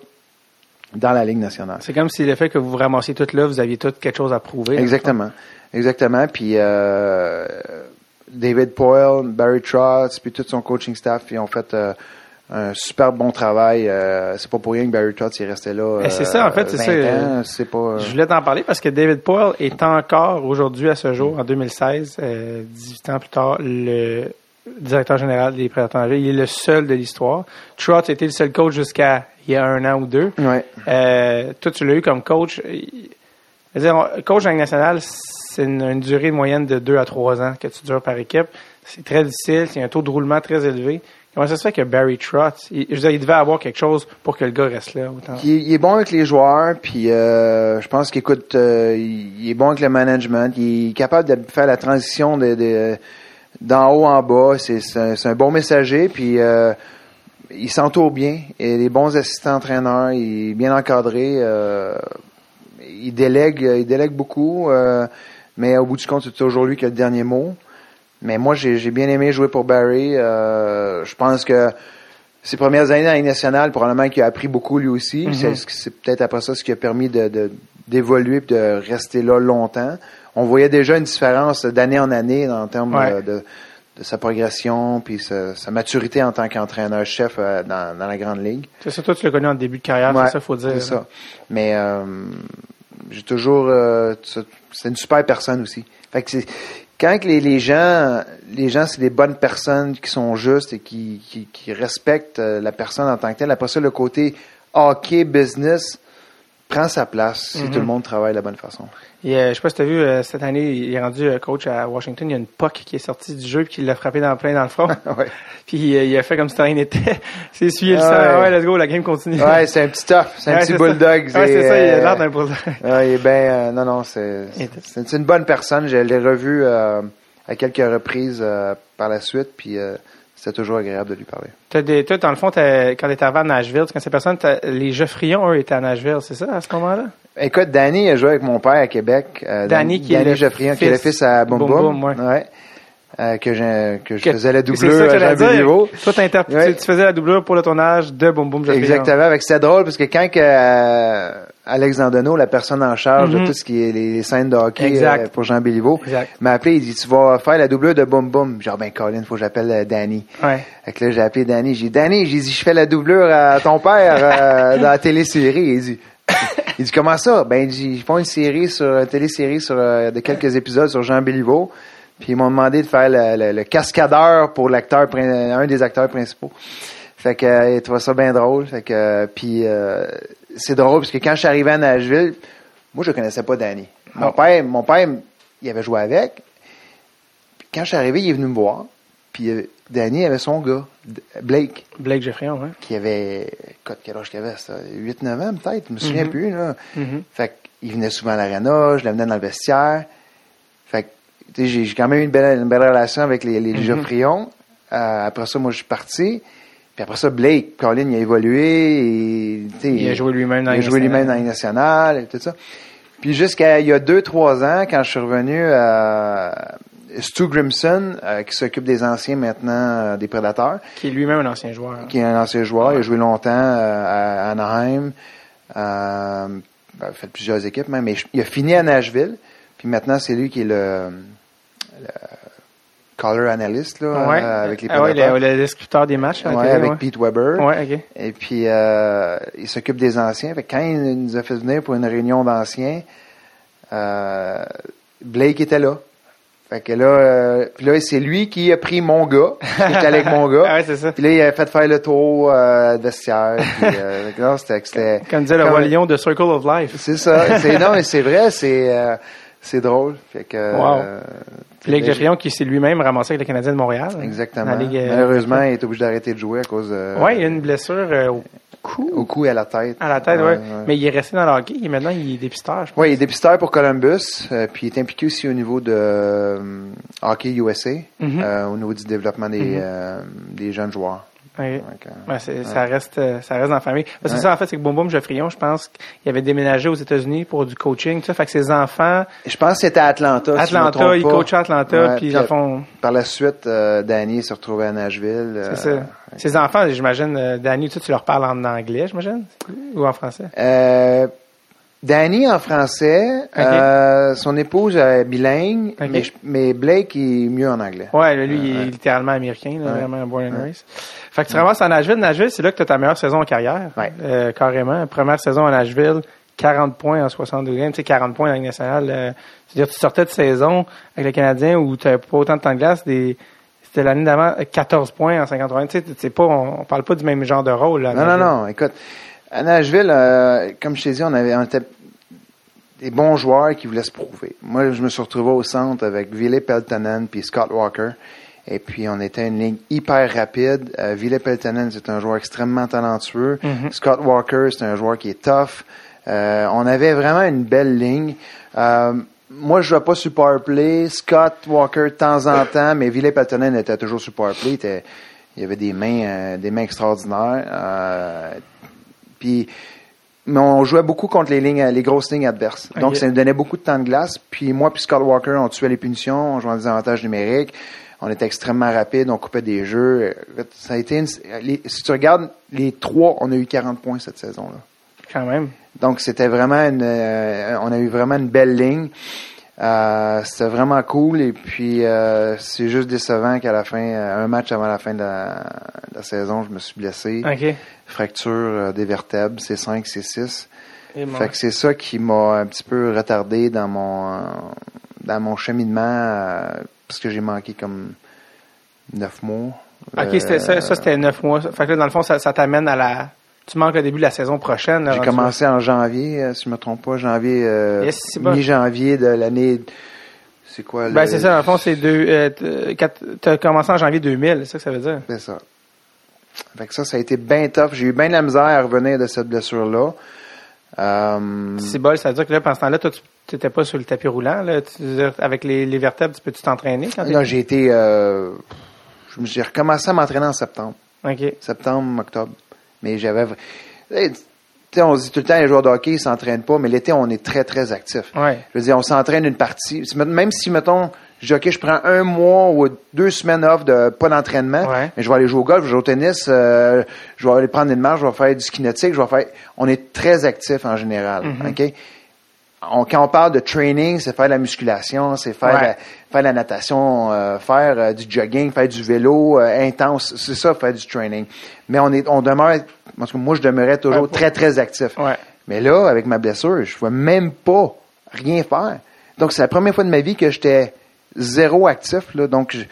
dans la Ligue nationale. C'est comme si le fait que vous vous ramassiez tout là, vous aviez tout quelque chose à prouver. Exactement. Exactement. Puis euh, David Poyle, Barry Trotz, puis tout son coaching staff, ils ont fait euh, un super bon travail. Euh, c'est pas pour rien que Barry Trotz est resté là. Eh, c'est ça, en fait, c'est 20 ça. ans. C'est pas. euh, Je voulais t'en parler parce que David Poyle est encore aujourd'hui à ce jour, en 2016, euh, 18 ans plus tard, le directeur général des Prédateurs Nashville. Il est le seul de l'histoire. Trotz était le seul coach jusqu'à il y a un an ou deux. Ouais. Euh, toi, tu l'as eu comme coach. Dire, coach en nationale, c'est une, une durée moyenne de deux à trois ans que tu dures par équipe. C'est très difficile. C'est un taux de roulement très élevé. Comment ça se que Barry Trotz, il, il devait avoir quelque chose pour que le gars reste là autant? Il, est- est bon avec les joueurs, puis euh, je pense qu'il écoute, euh, il, est bon avec le management. Il est capable de faire la transition de, de- d'en haut en bas. C'est, un, un bon messager, puis euh, il s'entoure bien. Il des bons assistants entraîneurs. Il est bien encadré. euh, il délègue, il délègue beaucoup, euh, mais au bout du compte, c'est toujours lui qui a le dernier mot. Mais moi, j'ai, bien aimé jouer pour Barry. Euh, je pense que ses premières années dans la Ligue nationale, probablement qu'il a appris beaucoup lui aussi. Mhm. C'est, c'est peut-être après ça ce qui a permis de, de- d'évoluer et de rester là longtemps. On voyait déjà une différence d'année en année en termes Ouais. de, de- de sa progression puis sa, sa maturité en tant qu'entraîneur-chef euh, dans, dans la grande ligue. C'est ça, toi, tu l'as connu en début de carrière, Ouais, c'est ça, faut dire. C'est ça. Mais euh, j'ai toujours... euh, c'est c'est une super personne aussi. Fait que c'est... Quand les, les gens, les gens, c'est des bonnes personnes qui sont justes et qui, qui, qui respectent euh, la personne en tant que telle. Après ça, le côté hockey business prend sa place si Mhm. tout le monde travaille de la bonne façon. Et, euh, je sais pas si tu as vu, euh, cette année, il est rendu euh, coach à Washington. Il y a une puck qui est sortie du jeu puis qui l'a frappé dans plein dans le front. ouais, puis euh, il a fait comme si rien n'était. C'est essuyé le sang. Ouais. Ah ouais, let's go, la game continue. ouais c'est un petit tough, c'est un petit ça. bulldog. Ouais, c'est ça, il a l'air d'un bulldog. Ouais, il est non, non, c'est, c'est, c'est une bonne personne. Je l'ai revu à quelques reprises par la suite, puis euh, c'était toujours agréable de lui parler. T'as des, toi, dans le fond, quand t'es arrivé à Nashville, tu connaissais personne, les Geoffrions, eux, étaient à Nashville, c'est ça, à ce moment-là? Écoute, Danny a joué avec mon père à Québec. Euh, Danny, qui est qui est le fils à Boum. Boum, ouais. Ouais. euh, que, je Que- faisais la doublure à Jean. Toi, Ouais. tu, faisais la doublure pour le tournage de Boum Geoffrion. Exactement. Avec c'était drôle parce que quand que, euh, Alex Dandonneau, la personne en charge Mhm. de tout ce qui est les, les scènes de hockey Exact. pour Jean Béliveau, m'a appelé, il dit tu vas faire la doublure de Boum Boum. Genre ben Colin, faut que j'appelle Danny. Ouais. Fait que là j'ai appelé Danny, j'ai dit Danny, j'ai dit je fais la doublure à ton père dans la télésérie. Il dit il dit comment ça? Ben il dit ils font une série sur une télésérie sur euh, de quelques épisodes sur Jean Béliveau. Puis ils m'ont demandé de faire le, le- le cascadeur pour l'acteur un des acteurs principaux. Fait que euh, il trouvait ça bien drôle. Fait que euh, puis euh, c'est drôle parce que quand je suis arrivé à Nashville, moi je connaissais pas Danny. Mon père, mon père, il avait joué avec. Puis quand je suis arrivé, il est venu me voir. Puis euh, Danny avait son gars, Blake, Blake Geoffrion, ouais. qui avait écoute, quel âge qu'il avait, ça? 8-9 ans peut-être, je me souviens Mhm. plus là. Mhm. Fait qu'il venait souvent à l'aréna, je l'amenais dans le vestiaire. Fait que, tu sais, j'ai quand même eu une belle, une belle relation avec les, les Mhm. Geoffrions. Euh, après ça, moi, je suis parti. Puis après ça, Blake, Colin, il a évolué. Et, Il a joué lui-même dans il a la joué Ligue lui-même dans la nationale et tout ça. Puis jusqu'à il y a deux, trois ans, quand je suis revenu à Stu Grimson, euh, qui s'occupe des anciens maintenant euh, des Prédateurs, Qui est lui-même un ancien joueur. qui est un ancien joueur. Il a joué longtemps euh, à Anaheim. Euh, ben, il a fait plusieurs équipes même, mais il a fini à Nashville. Puis maintenant, c'est lui qui est le, le color analyst là, Ouais. avec les ah ouais, Prédateurs. le, le descripteur des matchs. Ouais, avec. Pete Weber. Ouais, ok. Et puis, il s'occupe des anciens. Fait que quand il nous a fait venir pour une réunion d'anciens, Blake était là. Fait que là, euh, puis là, c'est lui qui a pris mon gars. J'étais avec mon Ah gars. ouais, c'est ça. Puis là, il a fait faire le tour euh, de vestiaire. Puis, euh, là, c'était, c'était- Comme disait le roi lion de Circle of Life. C'est ça. C'est, non, mais c'est vrai, c'est, euh, c'est drôle. Fait que, Wow. euh, Geoffrion qui s'est lui-même ramassé avec le Canadien de Montréal. Exactement. Ligue, euh, Malheureusement, il est obligé d'arrêter de jouer à cause de, Ouais, il y a une blessure euh, au cou. au cou et à la tête. À la tête, ouais. Mais il est resté dans le hockey. Et maintenant, il est dépisteur, je pense. Oui, il est dépisteur pour Columbus, euh, puis il est impliqué aussi au niveau de euh, Hockey USA, Mhm. euh, au niveau du développement des, Mhm. euh, des jeunes joueurs. Ouais. Donc, euh, Ouais, c'est- Ça reste euh, ça reste dans la famille. Parce que Ouais. ça, en fait, c'est que Boum Boum Geoffrion, je pense qu'il avait déménagé aux États-Unis pour du coaching. tout Ça fait que ses enfants, Je pense que c'était à Atlanta. si je me Atlanta, il coachait à Atlanta, Ouais, puis le fond, Par la suite, euh, Danny s'est retrouvé à Nashville. euh, c'est ça. Ses enfants, j'imagine, euh, Danny, tu, tu leur parles en anglais, j'imagine, ou en français? Danny en français, euh, son épouse est bilingue, mais, mais Blake est mieux en anglais. Ouais, lui, il est Ouais. littéralement américain, là, Ouais. vraiment born and raised. Fait que tu ramasses à Nashville. Nashville, c'est là que tu as ta meilleure saison en carrière. Ouais. Euh, carrément. Première saison à Nashville, 40 points en 62 games. Tu sais, 40 points la Ligue nationale. euh, c'est-à-dire, tu sortais de saison avec le Canadien où tu n'avais pas autant de temps de glace. Des, c'était l'année d'avant, euh, 14 points en 53. Tu sais, pas, on, on parle pas du même genre de rôle. Là, Non, non, non. Écoute, à Nashville, euh, comme je t'ai dit, on avait on était des bons joueurs qui voulaient se prouver. Moi, je me suis retrouvé au centre avec Ville Peltonen puis Scott Walker. Et puis, on était une ligne hyper rapide. Euh, Ville Peltonen, c'est un joueur extrêmement talentueux. Mhm. Scott Walker, c'est un joueur qui est tough. Euh, on avait vraiment une belle ligne. Euh, moi, je jouais pas sur power play. Scott Walker, de temps en temps, mais Ville Peltonen était toujours sur power play. Il, était- il avait des mains, euh, des mains extraordinaires. Puis, mais on jouait beaucoup contre les lignes, les grosses lignes adverses. Donc, ça nous donnait beaucoup de temps de glace. Puis moi, puis Scott Walker, on tuait les punitions, on jouait en désavantage numérique. On était extrêmement rapide, on coupait des jeux. Ça a été une- les- si tu regardes les trois, on a eu 40 points cette saison-là. Quand même. Donc, c'était vraiment une, euh, on a eu vraiment une belle ligne. Euh, c'était vraiment cool et puis euh, c'est juste décevant qu'à la fin, euh, un match avant la fin de la, de la saison, je me suis blessé. OK. Fracture euh, des vertèbres, c'est 5, c'est 6. Et bon. Fait que c'est ça qui m'a un petit peu retardé dans mon dans mon cheminement euh, parce que j'ai manqué comme neuf mois. OK, c'était, ça, ça, c'était 9 mois. Fait que là, dans le fond, ça, ça t'amène à la... Tu manques au début de la saison prochaine. J'ai commencé en janvier, euh, si je me trompe pas, janvier euh, Yes, bon. mi-janvier de l'année c'est quoi Ben, le- c'est ça, dans le fond, c'est deux... Euh, quatre- t'as commencé en janvier 2000, c'est ça que ça veut dire? C'est ça. Fait que ça, ça a été bien tough. J'ai eu bien de la misère à revenir de cette blessure-là. Euh, C'est bol, ça veut dire que là, pendant ce temps-là, toi, tu n'étais pas sur le tapis roulant. Là, Tu avec les, les vertèbres, tu peux-tu t'entraîner quand là, j'ai été... Euh, j'ai recommencé à m'entraîner en septembre. OK. septembre, octobre. Mais j'avais. Sais, on se dit tout le temps, les joueurs de hockey, ils s'entraînent pas, mais l'été, on est très, très actifs. Ouais. Je veux dire, on s'entraîne une partie. Même si, mettons, Je dis, OK, je prends un mois ou deux semaines off de pas d'entraînement, Ouais. mais je vais aller jouer au golf, je vais jouer au tennis, euh, je vais aller prendre une marche, je vais faire du ski nautique, je vais faire... On est très actif en général, OK? On- quand on parle de training, c'est faire de la musculation, c'est faire, Ouais. la, faire de la natation, euh, faire euh, du jogging, faire du vélo euh, intense. C'est ça, faire du training. Mais on est, on demeure, moi, je demeurais toujours Ouais, très, très actif. Ouais. Mais là, avec ma blessure, je ne même pas rien faire. Donc, c'est la première fois de ma vie que j'étais zéro actif. Là. Donc, je-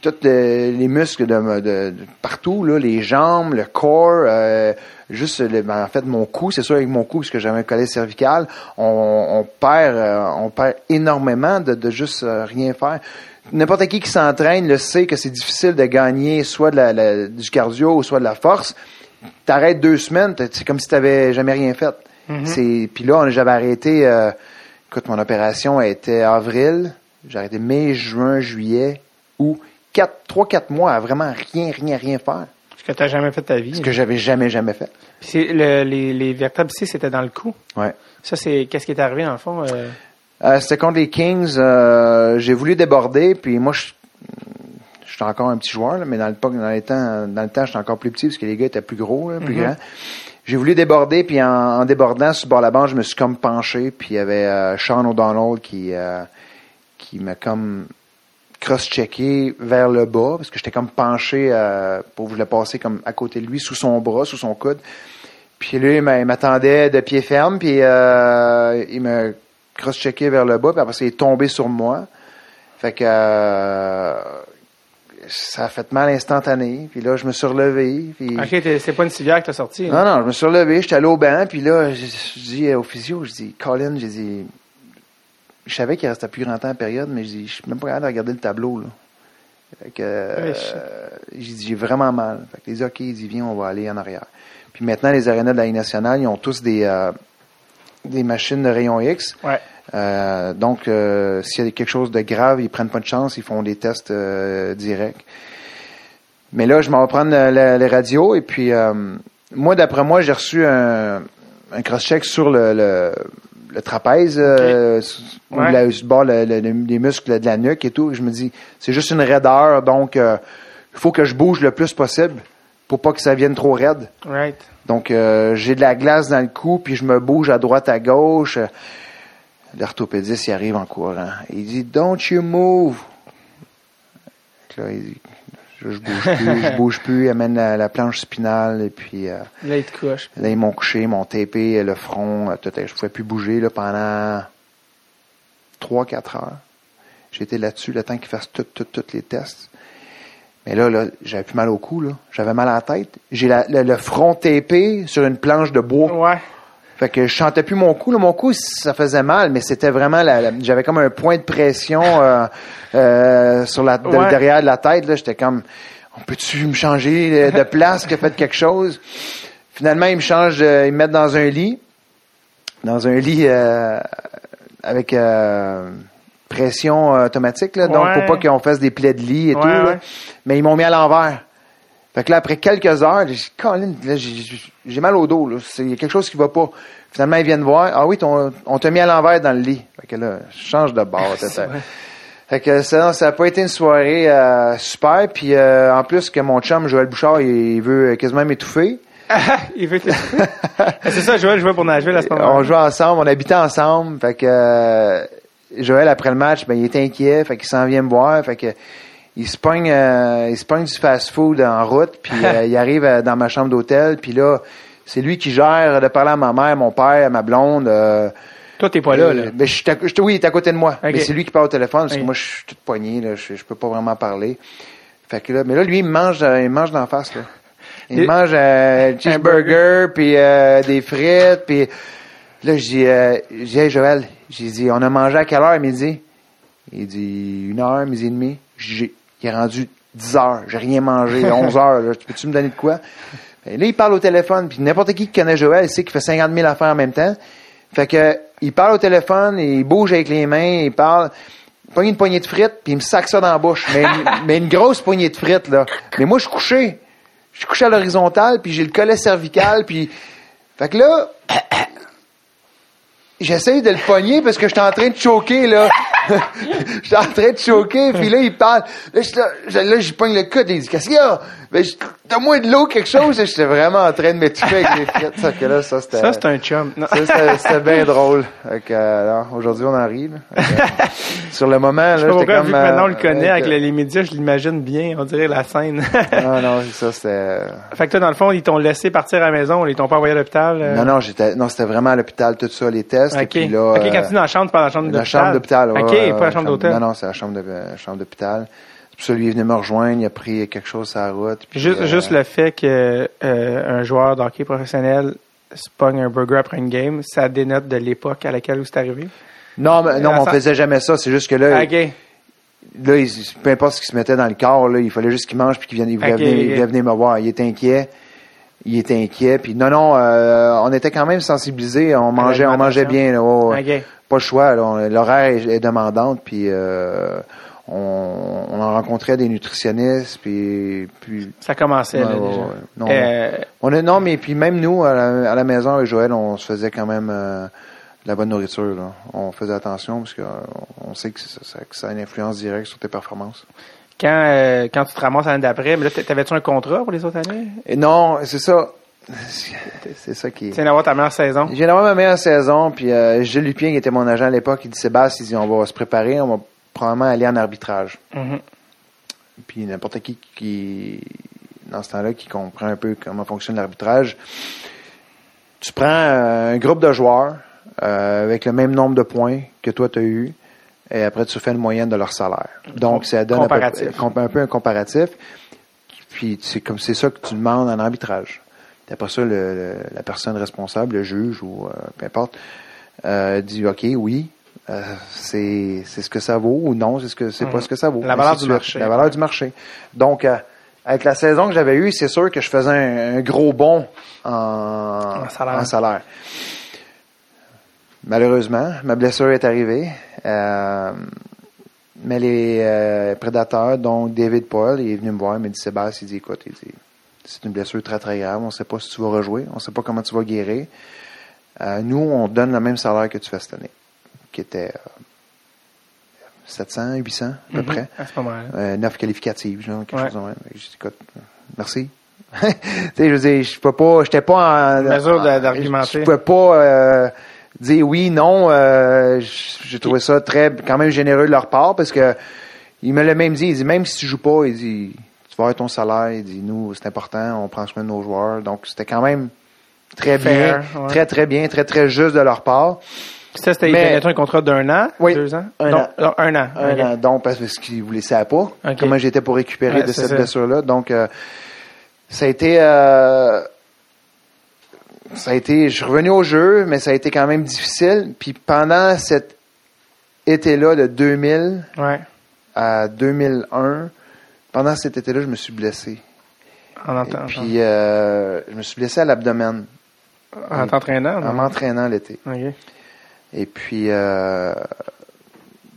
tous le- les muscles de, de- de partout, là, les jambes, le corps, euh, juste le- ben, en fait mon cou, c'est sûr avec mon cou, parce que j'avais un collet cervical, on, on perd euh, on perd énormément de, de juste euh, rien faire. N'importe qui qui s'entraîne le sait que c'est difficile de gagner soit de la, la- du cardio ou soit de la force. T'arrêtes deux semaines, c'est comme si t'avais jamais rien fait. C'est puis là, on- j'avais arrêté. euh, écoute, mon opération a été avril. J'ai arrêté mai, juin, juillet, août. Quatre, trois, quatre mois à vraiment rien, rien, rien faire. Ce que tu n'as jamais fait de ta vie. Ce que j'avais jamais, jamais fait. Puis c'est le- les, les vertèbres ici, c'était dans le cou. Ouais. Ça, c'est qu'est-ce qui est arrivé dans le fond? euh? Euh, C'était contre les Kings. euh, j'ai voulu déborder, puis moi, je j'étais encore un petit joueur, là, mais dans le, dans les temps, dans le temps, j'étais encore plus petit parce que les gars étaient plus gros, là, plus grands. J'ai voulu déborder, puis en, en débordant sur le bord de la bande, je me suis comme penché, puis il y avait Sean O'Donnell qui qui m'a comme cross-checké vers le bas, parce que j'étais comme penché euh, pour vous le passer comme à côté de lui, sous son bras, sous son coude. Puis lui, il m'a- il m'attendait de pied ferme, puis euh, il m'a cross-checké vers le bas, puis après ça, il est tombé sur moi. Fait que euh, ça a fait mal instantané. Puis là, je me suis relevé. Puis... Ok, c'est pas une civière que t'as sorti. hein? Non, non, je me suis relevé, j'étais allé au banc, puis là, je, je dis au physio, je dis, Colin, j'ai dit, je savais qu'il restait plus grand temps en période, mais je dis, je suis même pas capable de regarder le tableau, là. Fait que, euh, j'ai dit, j'ai vraiment mal. Fait que les OK, il dit, viens, on va aller en arrière. Puis maintenant, les arénas de la Ligue nationale, ils ont tous des, euh, des machines de rayon X. Ouais. Euh, donc, euh, s'il y a quelque chose de grave, ils prennent pas de chance, ils font des tests euh, directs. Mais là, je m'en vais prendre le- les radios et puis euh, moi, d'après moi, j'ai reçu un, un cross-check sur le, le, le trapèze, euh, ou Ouais. la- le les muscles de la nuque et tout. Je me dis, c'est juste une raideur, donc euh, il faut que je bouge le plus possible pour pas que ça vienne trop raide. Right. Donc, euh, j'ai de la glace dans le cou, puis je me bouge à droite, à gauche. L'orthopédiste, il arrive en courant. Il dit, Don't you move. Là, il dit, je, je bouge plus, je bouge plus. Il amène la, la planche spinale, et puis euh, Là, il te couche. là, ils m'ont couché, ils m'ont tapé le front. euh, tout, je pouvais plus bouger là, pendant 3-4 heures. J'étais là-dessus le temps qu'ils fassent tout, tout, tous les tests. Mais là, là j'avais plus mal au cou, là. J'avais mal à la tête. J'ai le front tapé sur une planche de bois. Ouais. Fait que je chantais plus mon cou. Là. Mon cou, ça faisait mal, mais c'était vraiment la, la- j'avais comme un point de pression euh, euh, sur la de- derrière de la tête. Là, j'étais comme, on peut-tu me changer de- place, que fait quelque chose? Finalement, ils me changent, ils me mettent dans un lit, dans un lit euh, avec euh, pression euh, automatique, là, donc Ouais. pour pas qu'on fasse des plaies de lit et Ouais, tout. là. Mais ils m'ont mis à l'envers. Fait que là, après quelques heures, j'ai dit, Colin, j'ai- mal au dos, là. Il y a quelque chose qui va pas. Finalement, ils viennent voir. Ah oui, ton- on t'a mis à l'envers dans le lit. Fait que là, je change de bord. Fait que ça, ça a pas été une soirée euh, super. Puis euh, en plus que mon chum, Joël Bouchard, il, il veut quasiment m'étouffer. il veut te... c'est ça, Joël jouait pour Nashville à ce moment-là. On jouait ensemble, on habitait ensemble. Fait que euh, Joël, après le match, ben, il était inquiet. Fait qu'il s'en vient me voir. Fait que il se pogne, euh, il se pogne du fast-food en route. Puis euh, il arrive euh, dans ma chambre d'hôtel. Puis là, c'est lui qui gère de parler à ma mère, mon père, à ma blonde. Toi, t'es pas là, là. ben, je suis à- je- oui, il est à côté de moi. Mais c'est lui qui parle au téléphone parce que moi, je suis toute poignée, là. Je, je peux pas vraiment parler. Fait que là, mais là, lui, il me mange, il mange d'en face, là. Il Et- mange euh, cheeseburger, puis des frites, puis là, je dis, euh, j'ai dit, Hey, Joël, j'ai dit, on a mangé à quelle heure à midi? Il dit, une heure, midi et demi. J'ai, il est rendu 10 heures, j'ai rien mangé, 11 heures, là. Peux-tu me donner de quoi? Ben, là, il parle au téléphone, puis n'importe qui qui connaît Joël, il sait qu'il fait 50 000 affaires en même temps. Fait que, il parle au téléphone, il bouge avec les mains, il parle, il pogne une poignée de frites, puis il me sac ça dans la bouche. Mais, mais une grosse poignée de frites, là. Mais moi, je suis couché. Je suis couché à l'horizontale, puis j'ai le collet cervical, puis... Fait que là, j'essaye de le pogner parce que j'étais en train de choquer, là. j'étais en train de choquer, puis là, il parle. Là, je, là, j'y pogne le coude, il dit, qu'est-ce qu'il y a? Ben, je- donne-moi de l'eau, quelque chose. Et J'étais vraiment en train de m'étouffer avec les frites. Ça, que là, ça, c'était, Ça, c'est un chum. Non. ça, c'était, c'était bien drôle. Euh, alors, aujourd'hui, on en rit, là. Euh, sur le moment, là, j'étais comme, vu que maintenant on le euh, connaît avec que- les médias, je l'imagine bien, on dirait la scène. Non, non, ça, c'était, fait que toi, dans le fond, ils t'ont laissé partir à la maison, ils t'ont pas envoyé à l'hôpital. euh? non, non, j'étais, non, c'était vraiment à l'hôpital, tout ça, les tests. Et Ok. puis là, ok, quand euh, tu dis dans la chambre, tu parles de la chambre La d'hôpital. chambre d'hôpital, ouais, Ok, ouais, pas la chambre d'hôtel. Non, non, c'est la chambre de, euh, chambre d'hôpital. Ça lui il est venu me rejoindre, il a pris quelque chose sur la route. puis, Juste, euh, juste le fait que euh, un joueur de hockey professionnel se pogne un burger après une game, ça dénote de l'époque à laquelle c'est arrivé? Non, mais, non, Ah, mais on faisait jamais ça. C'est juste que là, ok. là, il- peu importe ce qui se mettait dans le corps, là, il fallait juste qu'il mange puis qu'il vienne, il voulait, Ok, venir, il ok. voulait venir me voir. Il était inquiet. Il était inquiet. Puis non, non, euh, on était quand même sensibilisés. On mangeait, on mangeait bien. Là. Ok. Pas le choix. L'horaire est, est demandante. Puis euh, on, on en rencontrait des nutritionnistes. Puis, puis Ça commençait, là, ouais, déjà. ouais. Non, Euh, On est, non, mais puis même nous, à la, à la maison avec Joël, on se faisait quand même euh, de la bonne nourriture. Là. On faisait attention parce qu'on on sait que ça, ça- que ça a une influence directe sur tes performances. quand, euh, quand tu te ramasses l'année d'après, mais là, t'avais-tu un contrat pour les autres années? Et non, c'est ça. C'est ça qui Tu est. viens d'avoir ta meilleure saison. J'ai d'avoir ma meilleure saison, puis euh, Gilles Lupien, qui était mon agent à l'époque, il dit Sébastien, il dit on va se préparer, on va probablement aller en arbitrage. Mhm. Puis n'importe qui qui, dans ce temps-là, qui comprend un peu comment fonctionne l'arbitrage, tu prends euh, un groupe de joueurs euh, avec le même nombre de points que toi tu as eu, et après tu fais une moyenne de leur salaire. Donc ça donne un peu- un peu un comparatif. Puis c'est comme c'est ça que tu demandes en arbitrage. Puis après ça, le- le- la personne responsable, le juge ou euh, peu importe, euh, dit OK, oui, euh, c'est c'est ce que ça vaut ou non, c'est ce que c'est pas Mhm. ce que ça vaut. La valeur du marché. La valeur du marché. Donc euh, avec la saison que j'avais eue, c'est sûr que je faisais un, un gros bond en, En salaire. en salaire. Malheureusement, ma blessure est arrivée. Euh, mais les euh, prédateurs, donc David Paul, il est venu me voir, il m'a dit Sébastien, il dit écoute, il dit c'est une blessure très très grave, on ne sait pas si tu vas rejouer, on ne sait pas comment tu vas guérir. Euh, nous, on te donne le même salaire que tu fais cette année, qui était euh, 700, 800 à peu Mhm. près. À ce moment-là. Euh, neuf qualificatives, genre, quelque Ouais. chose de même. J'ai dit, écoute, euh, merci. tu sais, je veux dire, je peux pas, j'étais pas en, Mesure d'argumenter. Je pouvais pas euh, dire oui, non. euh, j'ai trouvé ça très, quand même généreux de leur part parce que il me l'a même dit. Il dit même si tu joues pas, il dit tu vas avoir ton salaire. Il dit nous c'est important, on prend soin de nos joueurs. Donc c'était quand même très Fair, bien, ouais. très très bien, très très juste de leur part. Ça, c'était Mais- un contrat d'un an? Oui. Deux ans? Un Non, an. non, un an. Un Ok. an, donc parce qu'ils vous laissaient pas. Comment j'étais pour récupérer Ouais, de cette blessure-là? Donc euh, ça a été euh, ça a été je suis revenu au jeu, mais ça a été quand même difficile. Puis pendant cet été-là de 2000 Ouais. à 2001, pendant cet été-là, je me suis blessé. En, Et entend- puis euh, je me suis blessé à l'abdomen en t'entraînant? en m'entraînant l'été. Ok. Et puis, euh,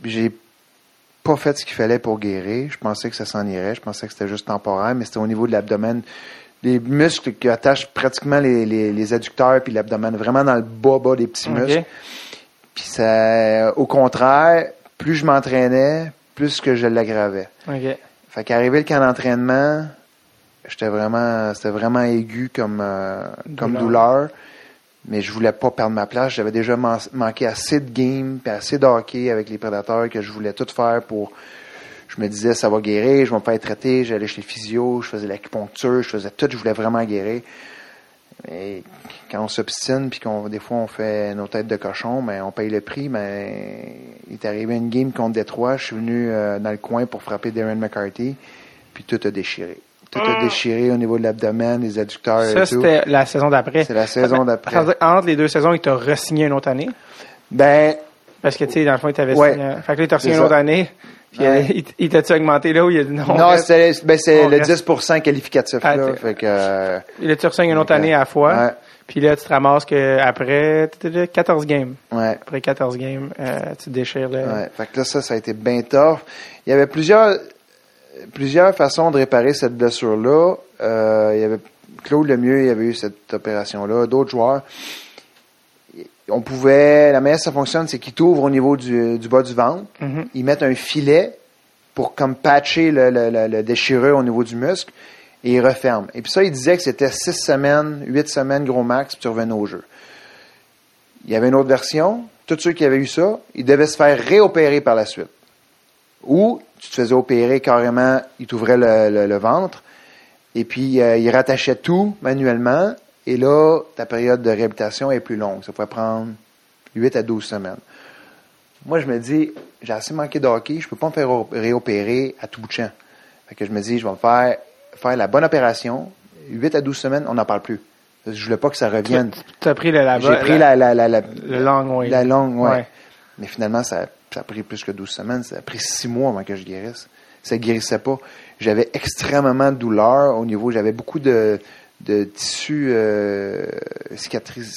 j'ai pas fait ce qu'il fallait pour guérir. Je pensais que ça s'en irait. Je pensais que c'était juste temporaire, mais c'était au niveau de l'abdomen. Les muscles qui attachent pratiquement les, les, les adducteurs puis l'abdomen, vraiment dans le bas, bas des petits muscles. Puis ça, au contraire, plus je m'entraînais, plus que je l'aggravais. Ok. Fait qu'arrivé le camp d'entraînement, j'étais vraiment, c'était vraiment aigu comme, euh, comme Douleur. douleur. Mais je voulais pas perdre ma place. J'avais déjà man- manqué assez de games, puis assez de avec les prédateurs que je voulais tout faire pour. Je me disais, ça va guérir, je vais me faire traiter. J'allais chez le physio, je faisais l'acupuncture, je faisais tout, je voulais vraiment guérir. Et quand on s'obstine, puis qu'on des fois on fait nos têtes de cochon, mais on paye le prix. Mais il est arrivé une game contre Détroit. Je suis venu euh, dans le coin pour frapper Darren McCarthy, puis tout a déchiré. Tout a déchiré au niveau de l'abdomen, les adducteurs Ça, et tout. c'était la saison d'après. C'est la saison d'après. Entre les deux saisons, il t'a re-signé une autre année? Ben, Parce que, tu sais, dans le fond, il t'avait Ouais. signé. Fait que là, il t'a C'est signé une autre année. Puis, Ouais. il, il t'a-tu augmenté là où il a dit non? non, c'est ben, le reste- 10% qualificatif. Ah, là, fait que, euh, Il a-tu re-signé une autre année à la fois? ouais. Puis là, tu te ramasses que après 14 games. ouais. Après 14 games, euh, tu te déchires là. Ouais, fait que là, ça, ça a été bien tough. Il y avait plusieurs, plusieurs façons de réparer cette blessure-là. Euh, il y avait Claude Lemieux, il y avait eu cette opération-là. D'autres joueurs. on pouvait, la manière que ça fonctionne, c'est qu'ils t'ouvrent au niveau du, du bas du ventre. Mhm. Ils mettent un filet pour comme patcher le, le, le, au niveau du muscle et ils referment. Et puis ça, ils disaient que c'était six semaines, huit semaines gros max, puis tu revenais au jeu. Il y avait une autre version. Tous ceux qui avaient eu ça, ils devaient se faire réopérer par la suite. Ou tu te faisais opérer carrément, ils t'ouvraient le, le- le ventre et puis euh, ils rattachaient tout manuellement. Et là, ta période de réhabilitation est plus longue. Ça pourrait prendre 8 à 12 semaines. Moi, je me dis, j'ai assez manqué de hockey, je peux pas me faire op- réopérer à tout bout de champ. Fait que je me dis, je vais me faire, faire la bonne opération. 8 à 12 semaines, on n'en parle plus. Je voulais pas que ça revienne. Tu as pris la, J'ai pris la, la, la, la, le long way. la longue, ouais. Ouais. Mais finalement, ça, ça a pris plus que 12 semaines. Ça a pris 6 mois avant que je guérisse. Ça guérissait pas. J'avais extrêmement de douleur au niveau, j'avais beaucoup de, de tissu euh,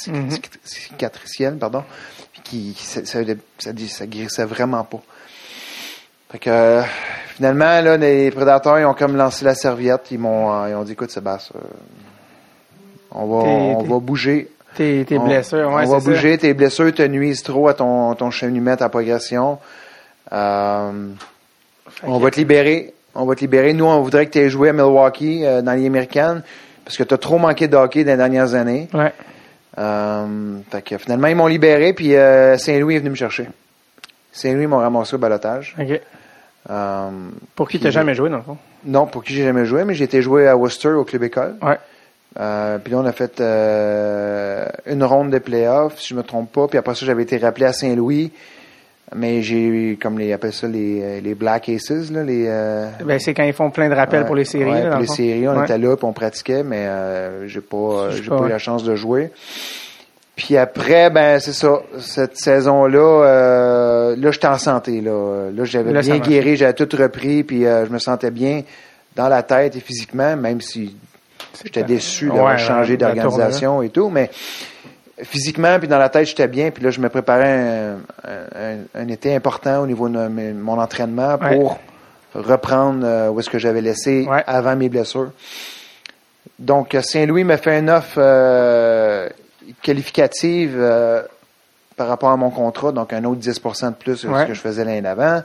Mhm. cicatriciel, pardon, qui, ça, ça, ça, ça guérissait vraiment pas. Fait que euh, finalement, là, les prédateurs, ils ont comme lancé la serviette. Ils m'ont euh, ils ont dit, écoute, Sébastien, euh, on va, on va bouger. Tes, tes On- blessures, ouais, on va ça. bouger, tes blessures te nuisent trop à ton, ton cheminement, ta progression. Euh, on va te libérer. On va te libérer. Nous, on voudrait que tu aies joué à Milwaukee euh, dans la Ligue américaine parce que tu as trop manqué de hockey dans les dernières années. Ouais. Euh, fait que finalement, ils m'ont libéré, puis Saint-Louis est venu me chercher. Saint-Louis m'ont ramassé au balotage. Pour qui Puis- t'as jamais joué, dans le fond? non, pour qui j'ai jamais joué, mais j'ai été joué à Worcester au club école. Ouais. Euh, puis là, on a fait euh, une ronde de playoffs, si je me trompe pas. Puis après ça, j'avais été rappelé à Saint-Louis. Mais j'ai, comme les, ils appellent ça, les, les Black Aces, là, les... euh, Ben, c'est quand ils font plein de rappels pour les séries. ouais, là, pour le les fond. séries, on Ouais. était là, puis on pratiquait, mais euh, j'ai pas, euh, j'ai pas, pas eu la chance de jouer. Puis après, ben c'est ça, cette saison-là, euh, là j'étais en santé, là, là j'avais Là, bien guéri, j'avais tout repris, puis euh, je me sentais bien dans la tête et physiquement, même si j'étais déçu d'avoir Ouais, changé ouais, d'organisation et tout, mais physiquement puis dans la tête j'étais bien, puis là je me préparais un, un- un été important au niveau de mes- mon entraînement Ouais. pour reprendre euh, où est-ce que j'avais laissé avant mes blessures. Donc euh, Saint-Louis m'a fait une offre euh, qualificative euh, par rapport à mon contrat, donc un autre 10% de plus que ce que je faisais l'année d'avant.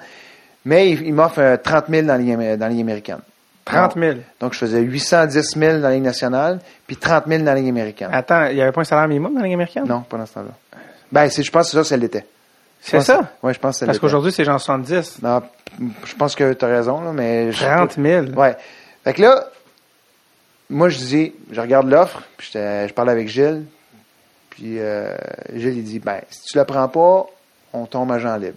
Mais il, il m'offre euh, 30 000 dans am- dans. 30 000. Donc, je faisais 810 000 dans la Ligue nationale, puis 30 000 dans la Ligue américaine. Attends, il n'y avait pas un salaire minimum dans la Ligue américaine? Non, pas dans ce temps-là. Ben, je pense que ça, ça l'était. C'est ça? Oui, je pense que ça Parce qu'aujourd'hui, c'est genre 70. Non, je pense que tu as raison, là, mais... je- 30 000. Ouais. Fait que là, moi, je dis, je regarde l'offre, puis je parle avec Gilles, puis euh, Gilles, il dit, ben, si tu la prends pas, on tombe à Jean libre.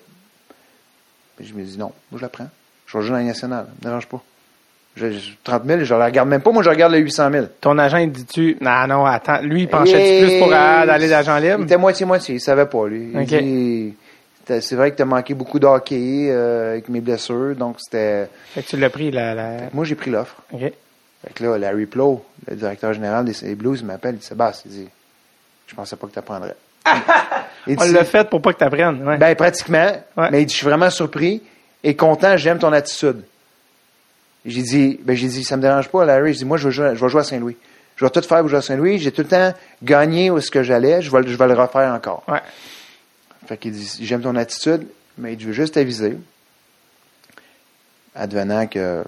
Puis je me dis, non, moi, je la prends. Je vais jouer dans la Ligue nationale, ça me dérange pas. Je, je- 30 000, je la regarde même pas, moi, je regarde le 800 000. Ton agent, il dit-tu, non, non, attends, lui, il penchait Et- plus pour euh, d'aller d'agent Il libre? était moitié-moitié, il savait pas, lui. Il dit, c'est vrai que tu as manqué beaucoup de hockey euh, avec mes blessures, donc c'était... Fait que tu l'as pris, la, la... Moi, j'ai pris l'offre. OK. Fait que là, Larry Plow, le directeur général des Blues, il m'appelle, il dit Sébastien, il dit Je pensais pas que tu apprendrais. il On l'a fait pour pas que t'apprennes. Ouais. Ben, pratiquement. Ouais. Mais il dit Je suis vraiment surpris et content, j'aime ton attitude. J'ai dit, ben, j'ai dit, ça me dérange pas, Larry. J'ai dit, moi, je vais jouer, je vais jouer à Saint-Louis. Je vais tout faire pour jouer à Saint-Louis. J'ai tout le temps gagné où est-ce que j'allais. Je vais, le- je vais le refaire encore. Ouais. Fait qu'il dit, j'aime ton attitude, mais je veux juste t'aviser. Advenant que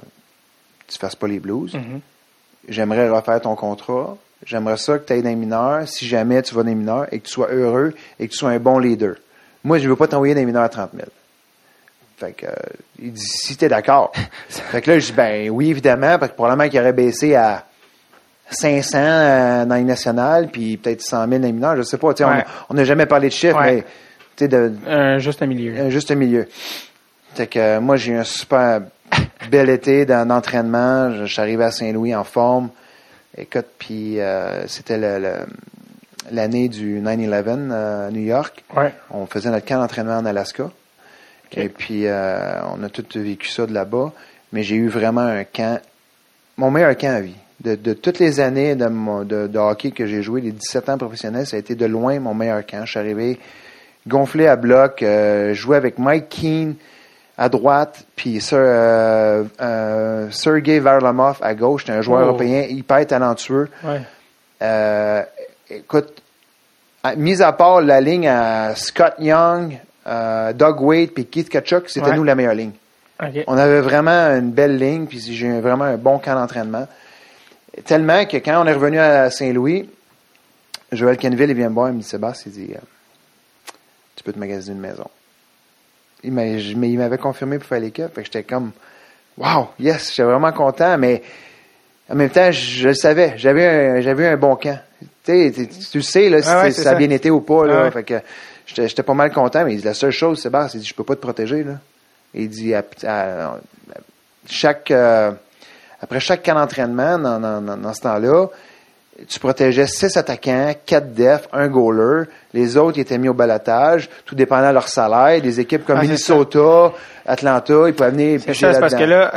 tu fasses pas les blues. Mhm. J'aimerais refaire ton contrat. J'aimerais ça que tu ailles dans les mineurs, si jamais tu vas dans les mineurs, et que tu sois heureux et que tu sois un bon leader. Moi, je veux pas t'envoyer dans les mineurs à 30 000. Fait que, euh, il dit, si t'es d'accord. fait que là, je dis, ben oui, évidemment, parce que probablement qu'il aurait baissé à 500 euh, dans les nationales, puis peut-être 100 000 dans les mineurs, je sais pas. on- Ouais. On n'a jamais parlé de chiffres, Ouais. mais tu sais, de, Un juste un milieu. un juste milieu. Fait que euh, moi, j'ai eu un super bel été d'entraînement. Je, je suis arrivé à Saint-Louis en forme. Écoute, puis euh, c'était le- le- l'année du 9-11 euh, à New York. Ouais. On faisait notre camp d'entraînement en Alaska. Et puis, euh, on a tout vécu ça de là-bas. Mais j'ai eu vraiment un camp, mon meilleur camp à vie. De, de toutes les années de, de, de hockey que j'ai joué, les 17 ans professionnels, ça a été de loin mon meilleur camp. Je suis arrivé gonflé à bloc, euh, joué avec Mike Keane à droite, puis Sir, euh, euh, Sergei Varlamov à gauche. C'était un joueur Oh. européen hyper talentueux. Ouais. Écoute, à- mis à part la ligne à Scott Young, euh, Doug Wade puis Keith Kachuk, c'était Ouais. nous la meilleure ligne. On avait vraiment une belle ligne, puis j'ai eu vraiment un bon camp d'entraînement. Tellement que quand on est revenu à Saint-Louis, Joël Kenville, il vient me voir, il me dit Sébastien, il dit euh, Tu peux te magasiner une maison. Il mais il m'avait confirmé pour faire l'équipe. Fait que j'étais comme Wow, yes, j'étais vraiment content, mais en même temps, je, le savais. J'avais un, j'avais un bon camp. Tu sais, tu- tu le sais, là, si Ah ouais, ça a bien été ou pas. Là, Ah ouais. Fait que j'étais, j'étais pas mal content, mais il dit, la seule chose, Sébastien, il dit Je peux pas te protéger. Là. Il dit à- à- à- chaque euh, après chaque camp d'entraînement dans, dans, dans- dans ce temps-là, tu protégeais six attaquants, quatre defs, un goaler. Les autres ils étaient mis au balotage, tout dépendant de leur salaire. Des équipes comme Ah, Minnesota, Atlanta, ils pouvaient venir C'est parce que là-dedans. là,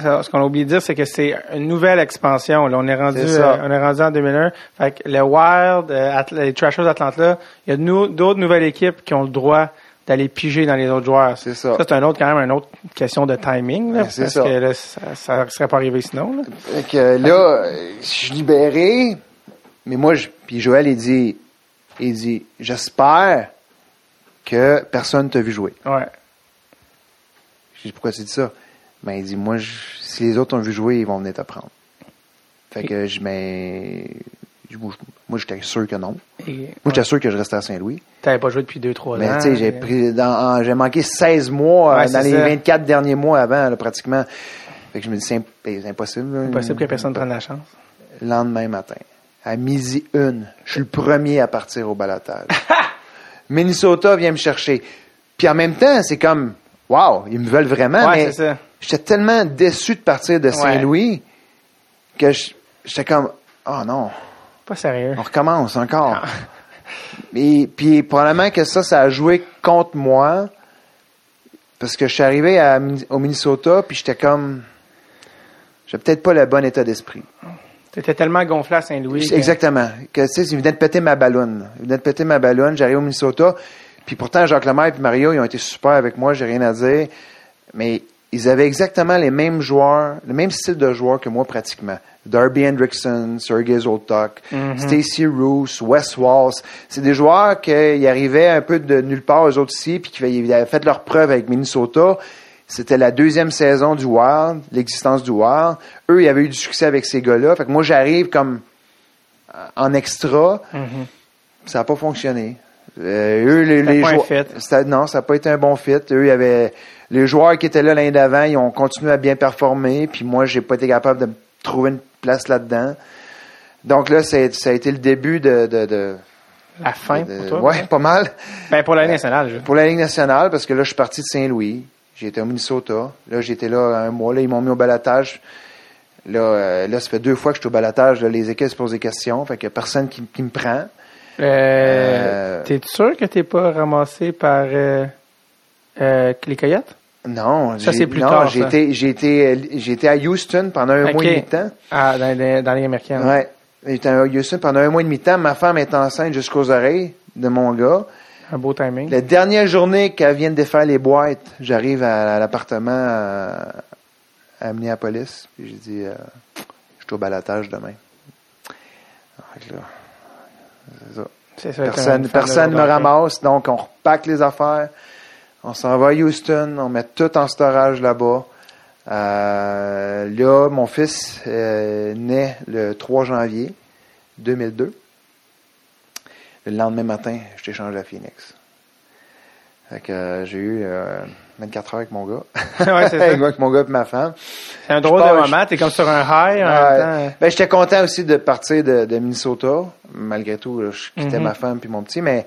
ce qu'on a oublié de dire, c'est que c'est une nouvelle expansion. Là, on est rendu, euh, on est rendu en 2001. Fait que le Wild, euh, les Trashers d'Atlanta, il y a nou- d'autres nouvelles équipes qui ont le droit d'aller piger dans les autres joueurs. C'est ça. Ça, c'est un autre, quand même, une autre question de timing, là, Ben, parce ça. que là, ça, ça serait pas arrivé sinon, là. Fait que euh, là, je suis libéré, mais moi, je, puis Joël, il dit, il dit, j'espère que personne t'a vu jouer. Ouais. Je dis, pourquoi tu dis ça? Ben, il dit, moi, je- si les autres ont vu jouer, ils vont venir te prendre. Fait que je, je- moi, j'étais sûr que non. Et, Moi, ouais. j'étais sûr que je restais à Saint-Louis. T'avais pas joué depuis 2-3 ans. Mais, tu sais, j'ai euh, pris, dans, j'ai manqué 16 mois Ouais, euh, dans les ça. 24 derniers mois avant, là, pratiquement. Fait que je me dis, c'est imp- c'est impossible. là. Impossible que personne prenne la chance. lendemain matin, à midi une, je suis le premier à partir au balotage. Minnesota vient me chercher. Puis en même temps, c'est comme, wow, ils me veulent vraiment, Ouais, mais c'est ça. J'étais tellement déçu de partir de Saint-Louis que j'étais comme, oh non, Pas sérieux. on recommence encore. Et puis probablement que ça, ça a joué contre moi parce que je suis arrivé à au Minnesota, puis j'étais comme, j'ai peut-être pas le bon état d'esprit. T'étais tellement gonflé à Saint-Louis. que- Exactement. Que, tu sais, ils venaient de péter ma ballonne. Ils venaient de péter ma ballonne. J'arrive au Minnesota. Puis pourtant, Jacques Lemaire et Mario, ils ont été super avec moi. J'ai rien à dire. Mais ils avaient exactement les mêmes joueurs, le même style de joueurs que moi, pratiquement. Darby Hendrickson, Sergei Zoltok, Stacey Roos, Wes Walls. C'est des joueurs qui arrivaient un peu de nulle part, eux autres ici, puis qui avaient fait leur preuve avec Minnesota. C'était la deuxième saison du Wild, l'existence du Wild. Eux, ils avaient eu du succès avec ces gars-là. Fait que moi, j'arrive comme euh, en extra. Mhm. Ça n'a pas fonctionné. Euh, eux, les, joueurs- Non, ça n'a pas été un bon fit. Eux, il y avait les joueurs qui étaient là l'année d'avant, ils ont continué à bien performer. Puis moi, j'ai pas été capable de me trouver une place là-dedans. Donc là, ça a été le début de, de, de- La fin de- pour toi. ouais, pas mal. Ben, pour l'année nationale, je... Pour la Ligue nationale, parce que là, je suis parti de Saint-Louis. J'étais au Minnesota. Là, j'étais là un mois. Là, ils m'ont mis au balatage. Là, euh, là, ça fait deux fois que je suis au balatage. Là, les équipes se posent des questions. Fait qu'il n'y a personne qui, qui me prend. Euh, Euh, T'es sûr que t'es pas ramassé par euh, les Coyotes? Non, Ça, c'est plus non, tard, été à Houston pendant un mois et demi de temps. Ah, dans, dans, dans américaine. Ouais. J'étais à Houston pendant un mois et demi de temps. Ma femme est enceinte jusqu'aux oreilles de mon gars. Un beau timing. La dernière journée qu'elle vient de défaire les boîtes, j'arrive à, à l'appartement à, à Minneapolis. Puis j'ai dit, euh, je suis au balatage demain. C'est ça. C'est ça, Personne, personne me hockey. ramasse, donc on repack les affaires. On s'en va à Houston, on met tout en storage là-bas. Euh, là, mon fils euh, naît le 3 janvier 2002. Le lendemain matin, je t'échange à Phoenix. Fait que euh, j'ai eu euh, 24 heures avec mon gars. Ouais, c'est ça. avec mon gars et ma femme. C'est un drôle de moment. T'es comme sur un high en temps. Ben, j'étais content aussi de partir de, de Minnesota. Malgré tout, je quittais Mhm. ma femme puis mon petit, mais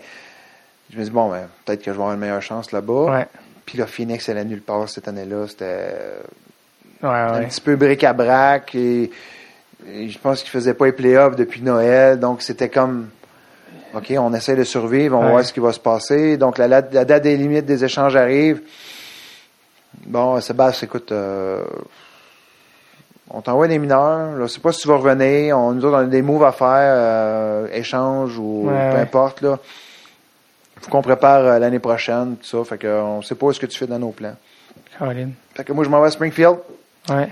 je me dis bon, ben, peut-être que je vais avoir une meilleure chance là-bas. Ouais. Puis là, Phoenix, elle a nulle part cette année-là. C'était Ouais, un ouais. petit peu bric-à-brac et, et je pense qu'ils faisaient pas les playoffs depuis Noël. Donc, c'était comme, OK, on essaie de survivre, on voir ce qui va se passer. Donc, la, date des limites des échanges arrive. Bon, Sébastien, écoute, euh, on t'envoie des mineurs. Je sais pas si tu vas revenir. On, nous autres, on a des moves à faire, euh, échange ou peu importe. Là. Faut qu'on prépare euh, l'année prochaine, tout ça. Fait que, on sait pas ce que tu fais dans nos plans. Caroline. Fait que moi, je m'en vais à Springfield. Ouais.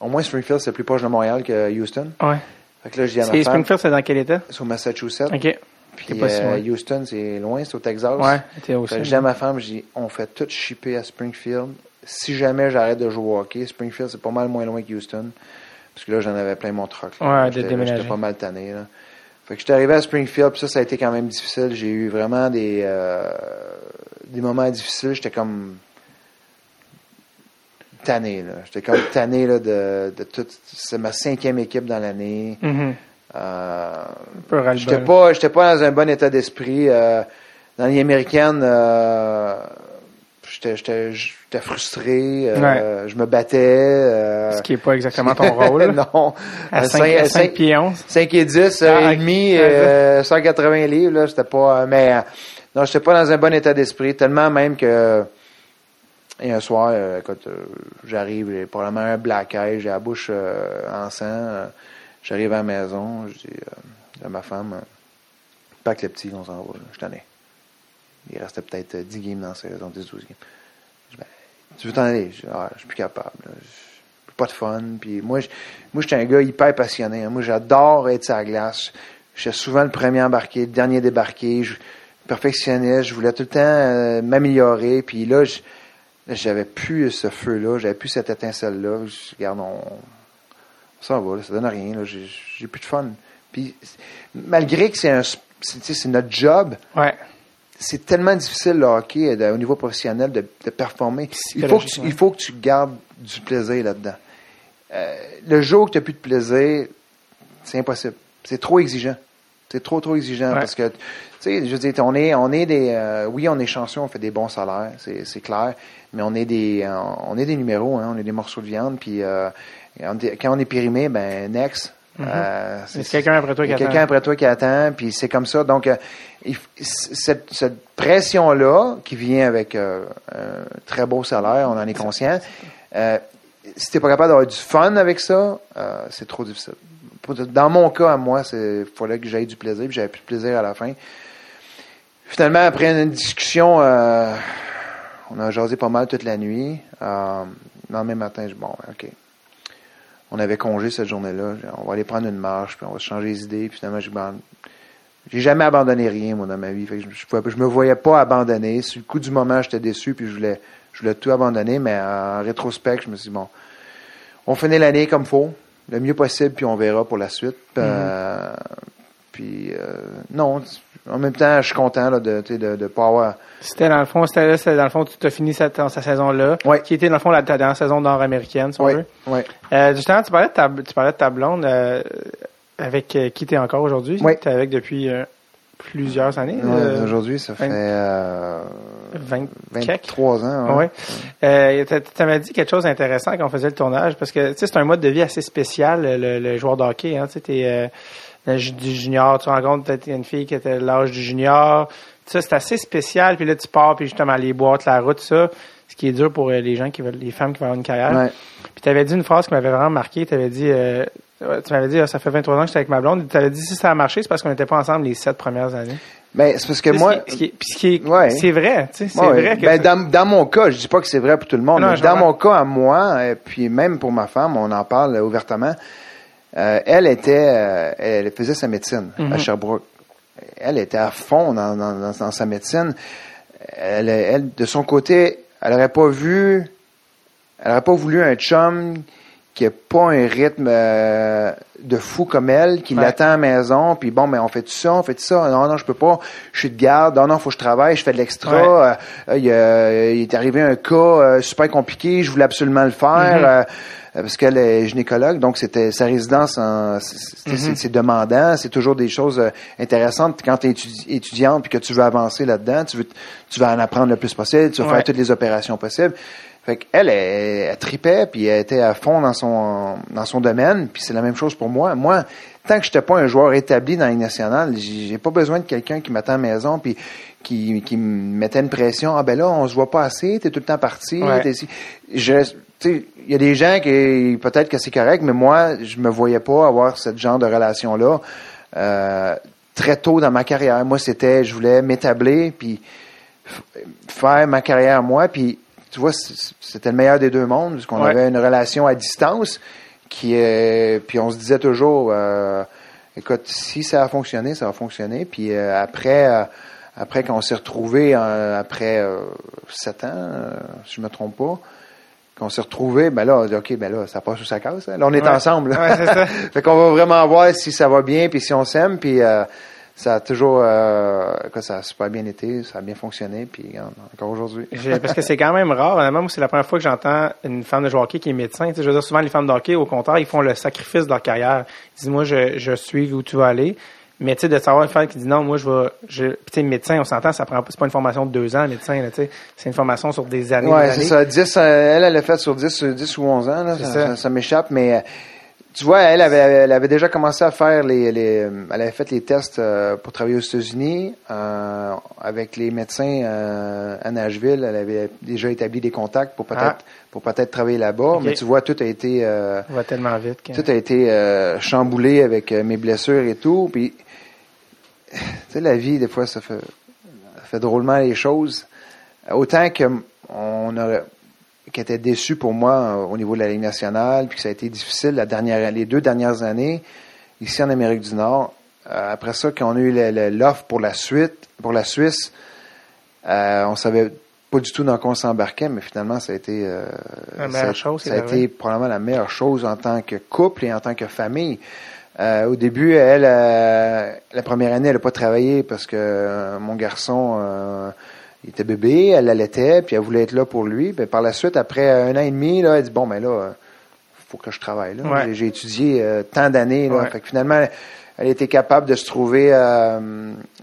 Au moins, Springfield, c'est plus proche de Montréal que Houston. Ouais. Fait que là, je dis à ma femme, Springfield, c'est dans quel état? c'est au Massachusetts. OK. Puis pas si euh. Houston, c'est loin, c'est au Texas. Ouais, t'es aussi. Fait que je dis à ma femme, je dis, on fait tout shipper à Springfield. Si jamais j'arrête de jouer au hockey, Springfield, c'est pas mal moins loin que Houston. Parce que là, j'en avais plein mon truck. là. Ouais, de déménager. J'étais pas mal tanné. Là. Fait que j'étais arrivé à Springfield, puis ça, ça a été quand même difficile. J'ai eu vraiment des, euh, des moments difficiles. J'étais comme tanné. là. J'étais comme tanné là, de, de tout. C'est ma cinquième équipe dans l'année. Euh, Un peu ras-le-bol. J'étais pas, j'étais pas dans un bon état d'esprit. Euh, dans les américaines, euh, j'étais, frustré. euh, Je me battais. euh, Ce qui est pas exactement ton rôle. non. À À 5, cinq- à cinq- pieds 11. 5 et 10 euh, Ah, et demi, ok. euh, 180 livres, là, j'étais pas, euh, mais, euh, non, j'étais pas dans un bon état d'esprit, tellement même que, et un soir, euh, écoute, euh, j'arrive, j'ai probablement un black eye, j'ai la bouche euh, en sang, euh, j'arrive à la maison, je dis euh, à ma femme, euh, pack le petit, on s'en va, je t'en ai. Il restait peut-être euh, 10 games dans la saison, 10-12 games. Je ben, tu veux t'en aller? Je ah, je suis plus capable. là. Pas de fun. Puis moi, je, moi, j'étais un gars hyper passionné. hein. Moi, j'adore être sur la glace. J'étais souvent le premier embarqué, le dernier débarqué. Je perfectionniste. Je voulais tout le temps euh, m'améliorer. Puis là, j'avais plus ce feu-là. J'avais plus cette étincelle-là. Regarde, on, s'en va. Là, ça donne rien. J'ai, plus de fun. Puis malgré que c'est un, c'est notre job, Ouais. C'est tellement difficile le hockey euh, de- au niveau professionnel de, de performer. Il faut, que tu, il faut que tu gardes du plaisir là-dedans. Euh, le jour que tu n'as plus de plaisir, c'est impossible. C'est trop exigeant. C'est trop, trop exigeant Ouais. parce que, tu sais, je veux dire, on est, on est des, euh, oui, on est chanceux, on fait des bons salaires, c'est, c'est clair, mais on est des, on est des numéros, hein, on est des morceaux de viande, puis euh, quand on est périmé, ben, next. Euh, C'est quelqu'un après toi qui attend. quelqu'un après toi qui attend, puis c'est comme ça. Donc, euh, il cette, cette pression-là, qui vient avec euh, un très beau salaire, on en est conscient, si t'es pas capable d'avoir du fun avec ça, c'est trop difficile. Dans mon cas, à moi, il fallait que j'aie du plaisir, puis j'avais plus de plaisir à la fin. Finalement, après une discussion, on a jasé pas mal toute la nuit. Le lendemain matin, je dis, bon, OK. On avait congé cette journée-là. On va aller prendre une marche, puis on va se changer les idées. Puis finalement, j'ai j'ai jamais abandonné rien, moi, dans ma vie. Fait que je, me voyais pas abandonner. Sur le coup du moment, j'étais déçu, puis je voulais, je voulais tout abandonner. Mais en rétrospect, je me suis dit, bon, on finit l'année comme faut, le mieux possible, puis on verra pour la suite. Euh, puis, euh, non, en même temps, je suis content là, de, sais, de, de pas avoir... C'était dans le fond, c'était dans le fond, tu as fini cette, sa saison-là. Ouais. Qui était dans le fond la, ta dernière saison nord-américaine, si on Oui, veut. oui. Euh, justement, tu parlais de ta, tu parlais de ta blonde, euh, avec euh, qui tu es encore aujourd'hui. Oui. Tu es avec depuis euh, plusieurs années. Ouais, Aujourd'hui, ça fait vingt- euh, 20 quelques. 23 ans. hein. Ouais. Euh, tu m'as dit quelque chose d'intéressant quand on faisait le tournage, parce que tu sais, c'est un mode de vie assez spécial, le, le joueur de hockey. Hein, tu du junior, tu rencontres peut-être une fille qui était l'âge du junior. Ça, c'est assez spécial. Puis là, tu pars, puis justement, les boîtes, la route, ça, ce qui est dur pour euh, les gens qui veulent, les femmes qui veulent avoir une carrière. Ouais. Puis tu avais dit une phrase qui m'avait vraiment marqué. Tu avais dit, euh, tu m'avais dit, ah, ça fait 23 ans que j'étais avec ma blonde. Tu avais dit, si ça a marché, c'est parce qu'on n'était pas ensemble les sept premières années. Ben, c'est parce que moi... ce qui- ce qui est- puis ce qui est- Ouais. c'est vrai, tu sais, c'est Ouais, vrai que ben, dans, dans mon cas, je dis pas que c'est vrai pour tout le monde, Non, mais dans mon cas à moi, et puis même pour ma femme, on en parle ouvertement. Euh, elle était, euh, elle faisait sa médecine à Mhm. Sherbrooke. Elle était à fond dans, dans, dans- dans sa médecine. Elle, elle, de son côté, elle aurait pas vu, elle aurait pas voulu un chum qui a pas un rythme euh, de fou comme elle, qui Ouais. l'attend à la maison, puis bon, mais on fait tout ça, on fait tout ça, non, non, je peux pas, je suis de garde, non, non, faut que je travaille, je fais de l'extra, Ouais. Euh, il, est arrivé un cas super compliqué, je voulais absolument le faire, Mhm. Parce qu'elle est gynécologue, donc c'était sa résidence, en, c'est- c'est demandant, c'est toujours des choses euh, intéressantes quand tu es étudiante puis que tu veux avancer là-dedans, tu veux, tu vas en apprendre le plus possible, tu vas Ouais. faire toutes les opérations possibles. Fait qu'elle, elle, elle tripait, puis elle était à fond dans son dans son domaine, puis c'est la même chose pour moi. Moi, tant que j'étais pas un joueur établi dans Ligue nationale, j'ai pas besoin de quelqu'un qui m'attend à la maison, puis qui, qui me mettait une pression. Ah ben là, on se voit pas assez, t'es tout le temps parti. Ouais. Je, il y a des gens qui peut-être que c'est correct, mais moi, je me voyais pas avoir ce genre de relation là. Euh, très tôt dans ma carrière, moi, c'était, je voulais m'établir, puis faire ma carrière moi, puis tu vois, c'était le meilleur des deux mondes, puisqu'on Ouais. avait une relation à distance, qui est, puis on se disait toujours, euh, écoute, si ça a fonctionné, ça va fonctionner. Puis euh, après, après qu'on s'est retrouvés euh, après euh, sept ans, si je me trompe pas, qu'on s'est retrouvés, ben là, on dit, OK, ben là, ça passe ou ça casse. hein. Là, on est Ouais. ensemble. Ouais, c'est ça. fait qu'on va vraiment voir si ça va bien, puis si on s'aime, puis euh, ça a toujours, euh, ça a super bien été, ça a bien fonctionné, puis encore aujourd'hui. Parce que c'est quand même rare. Honnêtement, moi, c'est la première fois que j'entends une femme de joueur hockey qui est médecin. Tu sais, je veux dire, souvent, les femmes de hockey, au contraire, ils font le sacrifice de leur carrière. Ils disent, moi, je, je suis où tu vas aller. Mais tu sais, de savoir une femme qui dit non, moi, je vais. Je... Puis, tu sais, médecin, on s'entend, ça prend pas, c'est pas une formation de deux ans, médecin, là, tu sais. C'est une formation sur des années. C'est années. ça. 10, euh, elle, elle l'a fait sur 10, euh, 10 ou 11 ans. Là, C'est ça, ça. ça- ça m'échappe, mais euh, tu vois, elle avait, elle avait déjà commencé à faire les, les elle avait fait les tests euh, pour travailler aux États-Unis euh, avec les médecins euh, à Nashville. Elle avait déjà établi des contacts pour peut-être Ah. pour peut-être travailler là-bas. Mais tu vois, tout a été euh, Ça va tellement vite. que- tout a été euh, chamboulé avec euh, mes blessures et tout. Puis, tu sais, la vie, des fois, ça fait, ça fait drôlement les choses. Autant que on aurait, qui était déçu pour moi euh, au niveau de la Ligue nationale, puis que ça a été difficile la dernière, les deux dernières années ici en Amérique du Nord. Euh, après ça, quand on a eu l'offre pour la suite, pour la Suisse, euh, on savait pas du tout dans quoi on s'embarquait, mais finalement, ça a été, euh, La meilleure ça, chose, ça a été probablement la meilleure chose en tant que couple et en tant que famille. Euh, au début, elle, euh, la première année, elle n'a pas travaillé parce que euh, mon garçon, euh, il était bébé, elle l'allaitait, puis elle voulait être là pour lui. Puis par la suite, après un an et demi, là, elle dit bon, ben là, euh, faut que je travaille. Là. Ouais. J'ai, j'ai étudié euh, tant d'années. Là, Ouais. Fait que finalement, elle était capable de se trouver. euh,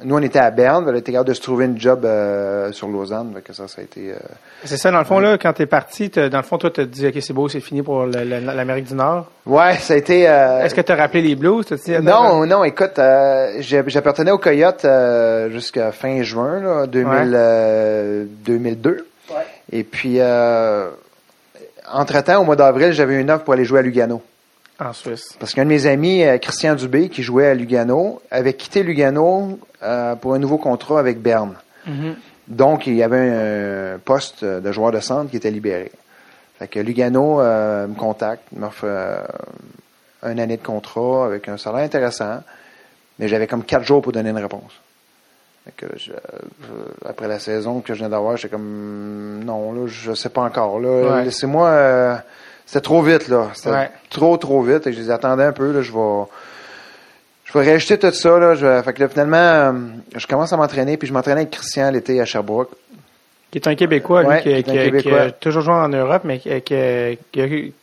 nous, on était à Berne, elle était capable de se trouver une job euh, sur Lausanne. Fait que ça, ça a été. euh, C'est ça, dans le fond, là, quand t'es parti, dans le fond, toi, t'as dit, OK, c'est beau, c'est fini pour le- le- l'Amérique du Nord. Ouais, ça a été. euh, Est-ce que t'as rappelé les Blues? T'as dit, Non, non, écoute, euh, j'ai- j'appartenais au Coyote euh, jusqu'à fin juin là, 2000, euh, 2002. Et puis, euh, entre-temps, au mois d'avril, j'avais une offre pour aller jouer à Lugano. En Suisse. Parce qu'un de mes amis, euh, Christian Dubé, qui jouait à Lugano, avait quitté Lugano euh, pour un nouveau contrat avec Berne. Mhm. Donc, il y avait un poste de joueur de centre qui était libéré. Fait que Lugano euh, me contacte, m'offre euh, une année de contrat avec un salaire intéressant, mais j'avais comme quatre jours pour donner une réponse. Fait que je- je- après la saison que je viens d'avoir, j'étais comme non, là, je sais pas encore. Là, Ouais. laissez-moi. C'était trop vite, là. C'était Ouais. trop, trop vite. Et je les attendais un peu, là, je vais. Je vais réacheter tout ça. Là, je, fait que là, finalement, euh, je commence à m'entraîner, puis je m'entraînais avec Christian l'été à Sherbrooke. Qui est un Québécois, lui, Ouais, qui, qui est un qui- qui Québécois. a toujours joué en Europe, mais a, eu-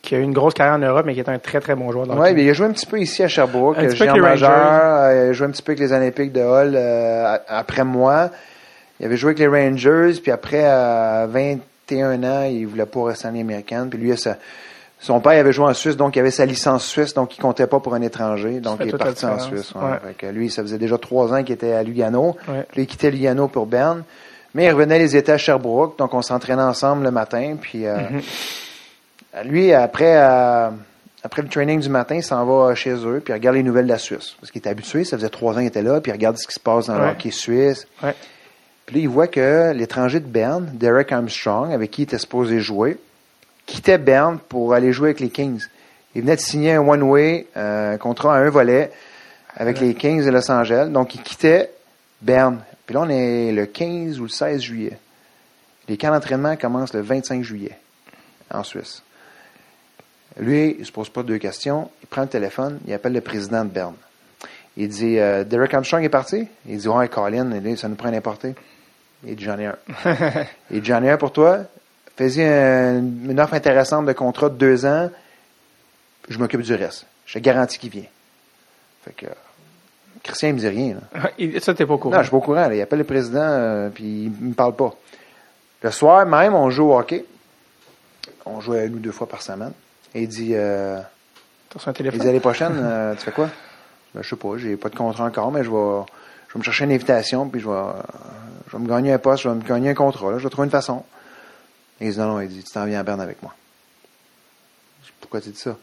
qui a eu une grosse carrière en Europe, mais qui est un très, très bon joueur. Oui, mais il a joué un petit peu ici à Sherbrooke, Un petit peu géant avec les majeur. Rangers. Il a joué un petit peu avec les Olympiques de Hull euh, a- après moi. Il avait joué avec les Rangers, puis après, à 21 ans, il voulait pas rester en américaine. Puis lui, ça- son père avait joué en Suisse, donc il avait sa licence suisse, donc il comptait pas pour un étranger. Donc il est parti en. Suisse. ouais. Ouais. Fait que lui, ça faisait déjà trois ans qu'il était à Lugano. Ouais. Puis il quittait Lugano pour Berne. Mais il revenait les étés à Sherbrooke, donc on s'entraînait ensemble le matin. Puis euh, Mhm. lui, après, euh, après le training du matin, il s'en va chez eux, puis il regarde les nouvelles de la Suisse. Parce qu'il est habitué, ça faisait trois ans qu'il était là, puis il regarde ce qui se passe dans le hockey suisse. Ouais. Puis là, il voit que l'étranger de Berne, Derek Armstrong, avec qui il était supposé jouer, quittait Berne pour aller jouer avec les Kings. Il venait de signer un one-way, euh, un contrat à un volet avec les Kings de Los Angeles. Donc, il quittait Berne. Puis là, on est le 15 ou le 16 juillet. Les camps d'entraînement commencent le 25 juillet en Suisse. Lui, il se pose pas deux questions. Il prend le téléphone, il appelle le président de Berne. Il dit euh, Derek Armstrong est parti? Il dit Ouais, Colin, ça nous prend n'importe. Il dit J'en ai un. il dit J'en ai un pour toi. Fais-y un- une offre intéressante de contrat de deux ans. Je m'occupe du reste. Je te garantis qu'il vient. Fait que Christian, il me dit rien. là. Il- Ça, t'es pas au courant. Non, je suis pas au courant. là. Il appelle le président, euh, puis il me parle pas. Le soir même, on joue au hockey. On joue une ou deux fois par semaine. Et il dit, euh, T'as un il téléphone? dit l'année prochaine, euh, tu fais quoi? Ben, je sais pas, j'ai pas de contrat encore, mais je vais, je vais me chercher une invitation, puis je vais, euh, je vais me gagner un poste, je vais me gagner un contrat, là. je vais trouver une façon. Il dit, non, non, il dit, tu t'en viens à Berne avec moi. Je dis, Pourquoi tu dis ça?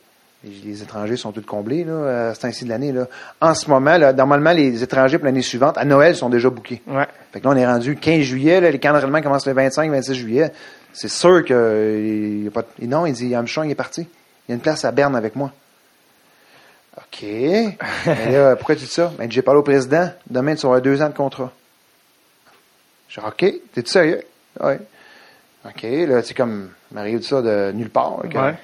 Les étrangers sont tous comblés, là, à ce temps-ci de l'année, là. En ce moment, là, normalement, les étrangers pour l'année suivante, à Noël, sont déjà bookés. Ouais. Fait que là, on est rendu 15 juillet, là, les camps d'entraînement commencent le 25, 26 juillet. C'est sûr que il y a pas de- Non, il dit Armstrong est parti. Il y a une place à Berne avec moi. OK. Mais là, pourquoi tu dis ça? Ben, j'ai parlé au président. Demain, tu avoir deux ans de contrat. Je dis, OK. T'es-tu sérieux? Oui. OK. Là, tu sais, comme, m'arrive ça de nulle part. OK? Ouais.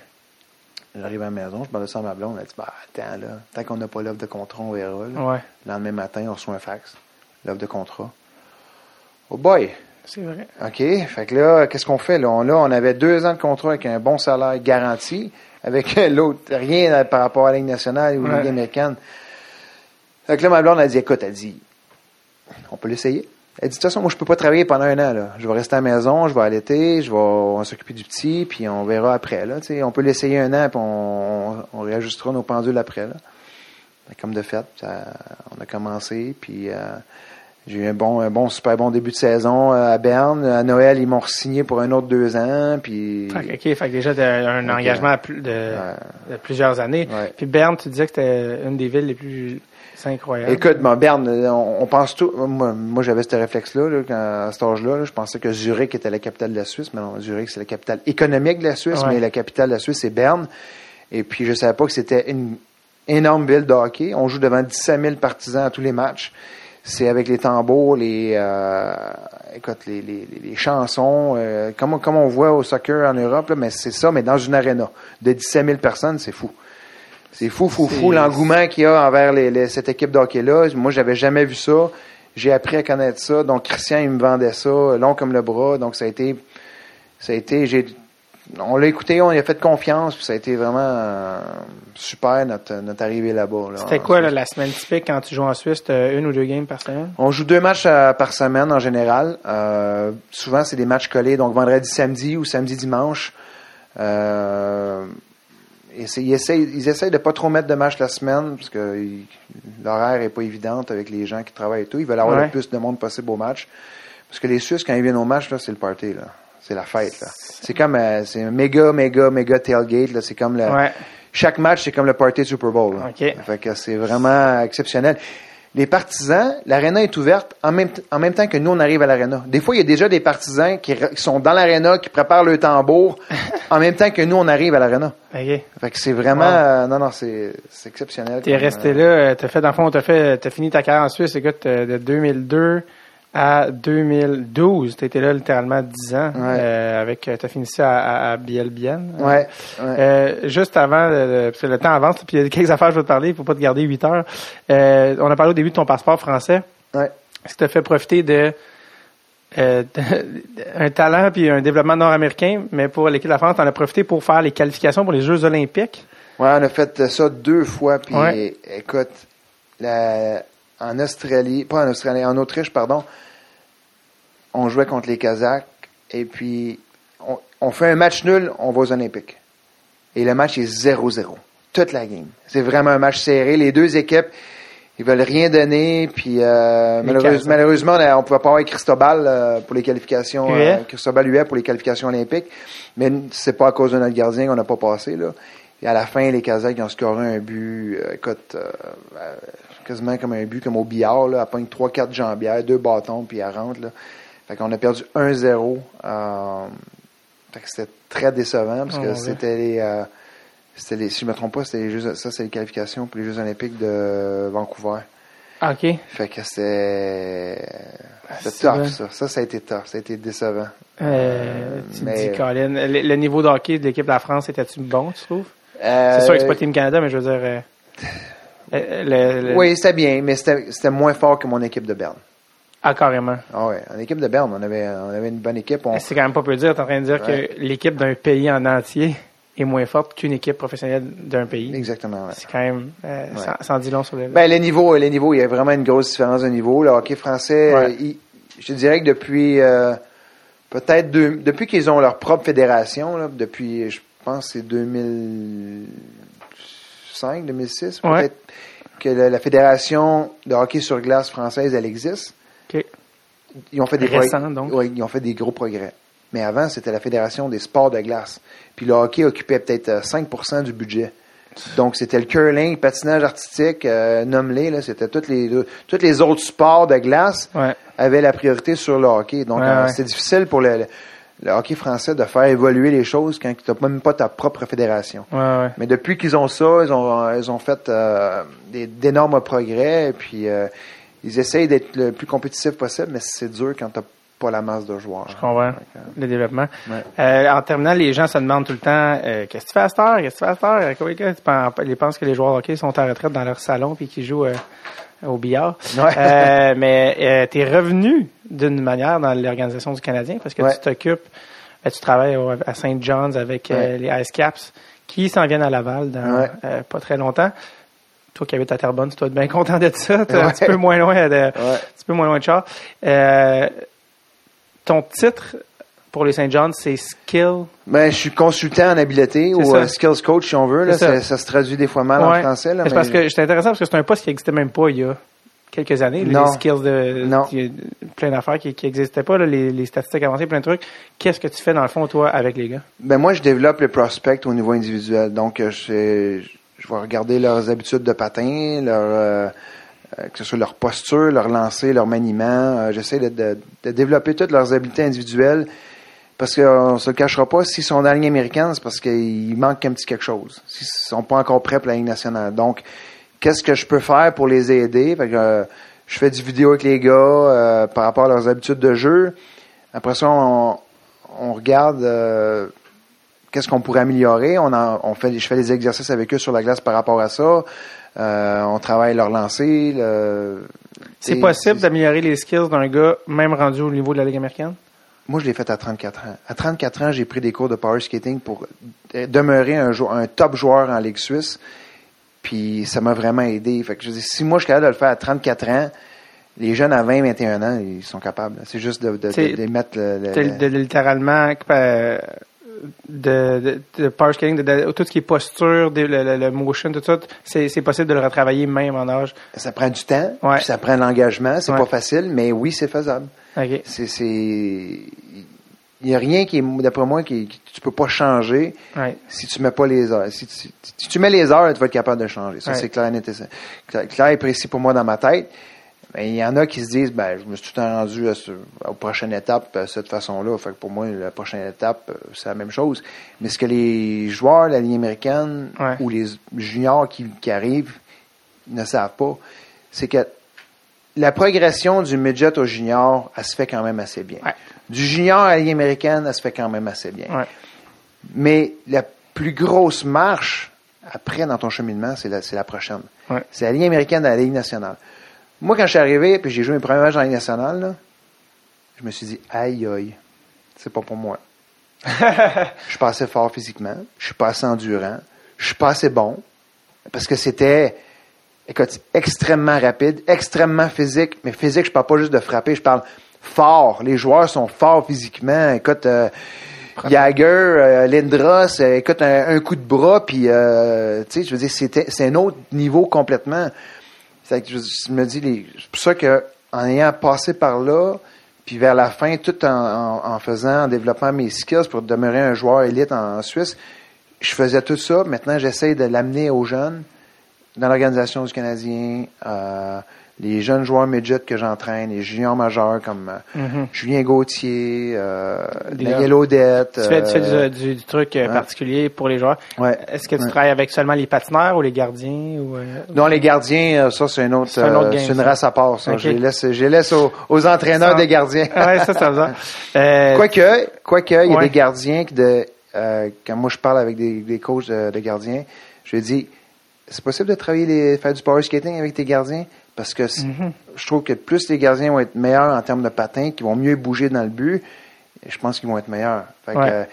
J'arrive à la maison, je parle de ça à ma blonde. Elle dit, bah, attends, là. Tant qu'on n'a pas l'offre de contrat, on verra. là. Ouais. Le lendemain matin, on reçoit un fax. L'offre de contrat. Oh boy! C'est vrai. OK. Fait que là, qu'est-ce qu'on fait? Là, on, là, on avait deux ans de contrat avec un bon salaire garanti, avec l'autre, rien par rapport à la Ligue nationale ou la Ouais. Ligue américaine. Fait que là, ma blonde a dit, écoute, elle dit, on peut l'essayer. Elle dit, de toute façon, moi, je peux pas travailler pendant un an, là. Je vais rester à la maison, je vais allaiter, je vais, on s'occuper du petit, puis on verra après, là. Tu sais, on peut l'essayer un an, puis on, on, on réajustera nos pendules après, là. Comme de fait, ça- on a commencé, puis euh, j'ai eu un bon, un bon, super bon début de saison euh, à Berne. À Noël, ils m'ont signé pour un autre deux ans, puis... Fait que, OK, fait que déjà, t'as un engagement de, Ouais. de plusieurs années. Ouais. Puis Berne, tu disais que c'était une des villes les plus incroyables. Écoute, bon, Berne, on, on pense tout. Moi, moi, j'avais ce réflexe-là, là, quand- à cet âge-là. là, je pensais que Zurich était la capitale de la Suisse, mais non, Zurich, c'est la capitale économique de la Suisse, Ouais. mais la capitale de la Suisse, c'est Berne. Et puis, je savais pas que c'était une énorme ville de hockey. On joue devant 17 000 partisans à tous les matchs. C'est avec les tambours, les, euh, écoute, les, les, les- les chansons, euh, comme, on- comme on voit au soccer en Europe, là, mais c'est ça, mais dans une arena de 17 000 personnes, c'est fou. C'est fou, fou, fou l'engouement qu'il y a envers les- les- cette équipe de hockey-là. Moi, j'avais jamais vu ça. J'ai appris à connaître ça. Donc, Christian, il me vendait ça, long comme le bras. Donc, ça a été, ça a été, j'ai, on l'a écouté, on y a fait confiance, puis ça a été vraiment euh, super notre, notre arrivée là-bas. là. C'était quoi là, la semaine typique quand tu joues en Suisse? Une ou deux games par semaine? On joue deux matchs euh, par semaine en général. Euh, souvent, c'est des matchs collés, donc vendredi, samedi ou samedi, dimanche. Ils, essayent, ils essayent de pas trop mettre de matchs la semaine, parce que l'horaire est pas évidente avec les gens qui travaillent et tout. Ils veulent avoir Ouais. le plus de monde possible au match. Parce que les Suisses, quand ils viennent au match, là, c'est le party. Là. C'est la fête. Là. C'est comme euh, c'est un méga, méga, méga tailgate. Là. C'est comme le, Ouais. chaque match, c'est comme le party de Super Bowl. là. OK. Fait que c'est vraiment exceptionnel. Les partisans, l'aréna est ouverte en même, en même temps que nous, on arrive à l'aréna. Des fois, il y a déjà des partisans qui, sont dans l'aréna, qui préparent le tambour en même temps que nous, on arrive à l'aréna. OK. Fait que c'est vraiment... Wow. euh, non, non, c'est c'est exceptionnel. T'es resté euh, là, euh, t'as fait, dans le fond, t'as fait, t'as fini ta carrière en Suisse, écoute, de 2002 à 2012. T'étais là littéralement 10 ans, Ouais. euh, avec, euh, t'as fini ça à, à, à Bielbienne. Ouais, ouais. Euh, juste avant, euh, parce que le temps avance, puis il y a quelques affaires que je veux te parler, il faut pas te garder 8 heures. Euh, on a parlé au début de ton passeport français. ouais. Est-ce que tu as fait profiter de, euh, un talent puis un développement nord-américain, mais pour l'équipe de la France, tu en as profité pour faire les qualifications pour les Jeux olympiques? Ouais, on a fait ça deux fois. Puis, Ouais. écoute, la- en Australie, pas en Australie, en Autriche, pardon, on jouait contre les Kazakhs. Et puis, on, on fait un match nul, on va aux Olympiques. Et le match est 0-0. Toute la game. C'est vraiment un match serré. Les deux équipes, ils veulent rien donner. Puis, euh, malheureuse- malheureusement, on ne pouvait pas avoir Cristobal euh, pour les qualifications. Euh, Cristobal Huet pour les qualifications olympiques. Mais c'est pas à cause de notre gardien qu'on n'a pas passé. Là. Et à la fin, les Kazakhs ont scoré un but, euh, écoute, euh, quasiment comme un but comme au billard. Là. Elle pogne 3-4 jambières, deux bâtons, puis elle rentre. Là. Fait qu'on a perdu 1-0. Euh, fait que c'était très décevant parce Oh, que ouais. c'était les, euh, c'était les, si je me trompe pas, c'était les Jeux, ça c'est les qualifications pour les Jeux Olympiques de Vancouver. Ah, OK. Fait que c'était, c'était c'est tough ça. Ça, ça a été tough, ça a été décevant. Euh, tu mais- dis, Colin, le, le niveau de hockey de l'équipe de la France, était-tu bon, tu trouves? Euh, C'est sûr que c'est pas Team Canada, mais je veux dire... euh, le- le- Oui, c'était bien, mais c'était, moins fort que mon équipe de Berne. Ah, carrément. Ah ouais, en équipe de Berne, on avait, on avait une bonne équipe. On, C'est quand même pas peu dire. T'es en train de dire Ouais. que l'équipe d'un pays en entier est moins forte qu'une équipe professionnelle d'un pays. exactement. ouais. C'est quand même... Euh, Ouais. sans, sans dit long sur le... Ben, les niveaux, les niveaux, il y a vraiment une grosse différence de niveau. Le hockey français, euh, il- je te dirais que depuis euh, peut-être depuis qu'ils ont leur propre fédération, là, depuis, je pense, c'est 2005, 2006, Ouais. peut-être que la, la fédération de hockey sur glace française, elle existe. Ils ont fait des Récent, progrès- donc. ouais, ils ont fait des gros progrès. Mais avant, c'était la fédération des sports de glace. Puis le hockey occupait peut-être euh, 5% du budget. Donc c'était le curling, le patinage artistique, euh, nomme-les, c'était tous les tous les autres sports de glace Ouais. avaient la priorité sur le hockey. Donc Ouais, euh, c'était difficile pour le, le- hockey français de faire évoluer les choses quand tu n'as même pas ta propre fédération. Ouais, ouais. Mais depuis qu'ils ont ça, ils ont, ils ont fait euh, d'énormes progrès. Et puis, euh, ils essayent d'être le plus compétitif possible, mais c'est dur quand tu pas la masse de joueurs. Je comprends. Le développement. Ouais. Euh, en terminant, les gens se demandent tout le temps euh, qu'est-ce que tu fais à cette heure? Qu'est-ce que tu fais à cette heure? Euh, Ils pensent que les joueurs de hockey sont en retraite dans leur salon puis qu'ils jouent euh, au billard. Ouais. Euh, mais tu es revenu d'une manière dans l'organisation du Canadien parce que Ouais. tu t'occupes, ben, tu travailles au- à St. John's avec euh, les Ice Caps qui s'en viennent à Laval dans euh, pas très longtemps. Toi qui habites à Terrebonne, tu dois être bien content de ça. Un petit peu moins loin de, un petit peu moins loin de Charles. Euh, ton titre pour les St. John's, c'est Skill. Ben, je suis consultant en habileté ou euh, skills coach si on veut. Là, ça. ça. ça se traduit des fois mal Ouais. en français. Là, Mais parce que c'est intéressant parce que c'est un poste qui n'existait même pas il y a quelques années. Non. Les skills de, Non. il y a plein d'affaires qui n'existaient pas, là, les, les statistiques avancées, plein de trucs. Qu'est-ce que tu fais dans le fond, toi, avec les gars? Ben moi, je développe les prospects au niveau individuel. Donc, euh, je, je vais regarder leurs habitudes de patin, leur, euh, que ce soit leur posture, leur lancer, leur maniement. J'essaie de, de- de développer toutes leurs habiletés individuelles. Parce qu'on se le cachera pas, s'ils sont dans la ligne américaine, c'est parce qu'il manque un petit quelque chose. S'ils sont pas encore prêts pour la ligne nationale. Donc, qu'est-ce que je peux faire pour les aider? Fait que, euh, je fais du vidéo avec les gars euh, par rapport à leurs habitudes de jeu. Après ça, on, on regarde euh, qu'est-ce qu'on pourrait améliorer. On, en- on fait, je fais des exercices avec eux sur la glace par rapport à ça. Euh, on travaille leur lancer. le- C'est possible d'améliorer les skills d'un gars, même rendu au niveau de la Ligue américaine? Moi, je l'ai fait à 34 ans. À 34 ans, j'ai pris des cours de power skating pour demeurer un, un top joueur en Ligue suisse. Puis ça m'a vraiment aidé. Fait que je dire, si moi je suis capable de le faire à 34 ans, les jeunes à 20, 21 ans, ils sont capables. C'est juste de, de, de- de mettre le, de, littéralement euh, de, power skating, de, tout ce qui est posture, de- le, motion, tout ça, c'est possible de le retravailler même en âge. Ça prend du temps, Ouais. puis ça prend de l'engagement. C'est Ouais. pas facile, mais oui, c'est faisable. C'est, c'est, il y a rien qui est, d'après moi, qui, qui- tu peux pas changer Ouais. si tu mets pas les heures. Si tu, si tu mets les heures, tu vas être capable de changer. Ça, Ouais. c'est clair, et clair, précis pour moi dans ma tête. Mais il y en a qui se disent, ben, je me suis tout le temps rendu à ce, aux prochaines étapes de cette façon-là. Fait que pour moi, la prochaine étape, euh, c'est la même chose. Mais ce que les joueurs de la ligne américaine Ouais. ou les juniors qui, qui arrivent ne savent pas, c'est que la progression du midget au junior, elle se fait quand même assez bien. Ouais. Du junior à la américaine, elle se fait quand même assez bien. Ouais. Mais la plus grosse marche après dans ton cheminement, c'est la, la prochaine. Ouais. C'est la ligne américaine à la Ligue nationale. Moi, quand je suis arrivé puis j'ai joué mes premiers matchs en Ligue nationale, là, je me suis dit, aïe, aïe, c'est pas pour moi. je suis pas assez fort physiquement, je suis pas assez endurant, je suis pas assez bon. Parce que c'était, écoute, extrêmement rapide, extrêmement physique. Mais physique, je parle pas juste de frapper, je parle fort. Les joueurs sont forts physiquement. Écoute, euh, Jagger, euh, Lindros, euh, écoute, un, un coup de bras, puis, euh, tu sais, je veux dire, c'est un autre niveau complètement. C'est que je, je me dis, les- c'est pour ça que, en ayant passé par là, puis vers la fin, tout en, en, en faisant, en développant mes skills pour demeurer un joueur élite en, en Suisse, je faisais tout ça. Maintenant, j'essaie de l'amener aux jeunes dans l'organisation du Canadien, euh, les jeunes joueurs midget que j'entraîne, les juniors majeurs comme euh, Mhm. Julien Gauthier, euh, Daniel Odette. Tu fais, tu fais euh, du, du- du truc euh, ouais. particulier pour les joueurs. ouais. Est-ce que tu Ouais. travailles avec seulement les patineurs ou les gardiens? Ou, euh, Non, les gardiens, euh, ça, c'est un autre, C'est un euh, une race à part, ça. Je les laisse, je les laisse aux, aux entraîneurs Ça- des gardiens. ouais, ça, ça faisait. Euh, Quoique, quoique, il y a des gardiens que de, euh, quand moi je parle avec des, des coachs de, de gardiens, je lui dis, c'est possible de travailler les, faire du power skating avec tes gardiens? Parce que Mhm. je trouve que plus les gardiens vont être meilleurs en termes de patins, qui vont mieux bouger dans le but, je pense qu'ils vont être meilleurs. Fait que, euh,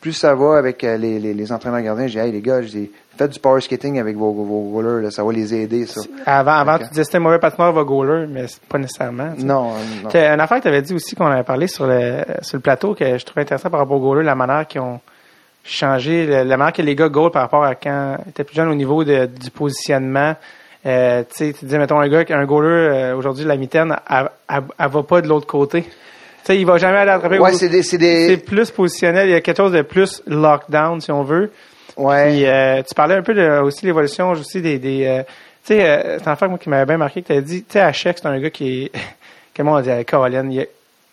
plus ça va avec euh, les, les, les entraîneurs gardiens, je dis, hey les gars, je dis, faites du power skating avec vos, vos, vos rollers, là, ça va les aider, ça. Avant, avant Ok. tu disais que c'était un mauvais patineur, va goaler, mais c'est pas nécessairement. Non, non. T'as- Une affaire que tu avais dit aussi qu'on avait parlé sur le, sur le plateau que je trouvais intéressant par rapport au goaler, la manière qu'ils ont changé, le- la manière que les gars goal par rapport à quand ils étaient plus jeunes au niveau de- du positionnement. Euh, tu sais, tu disais, mettons, un gars, un goaler, euh, aujourd'hui, la mitaine, elle, elle, elle va pas de l'autre côté. Tu sais, il va jamais aller attraper. Ouais, c'est des, c'est c'est des, plus positionnel. Il y a quelque chose de plus lockdown, si on veut. ouais. Puis, euh, tu parlais un peu de aussi l'évolution aussi des, des euh, tu sais, euh, c'est un affaire moi, qui m'avait bien marqué que tu as dit, tu sais, Hachek, c'est un gars qui est, comment on dit, Caroline,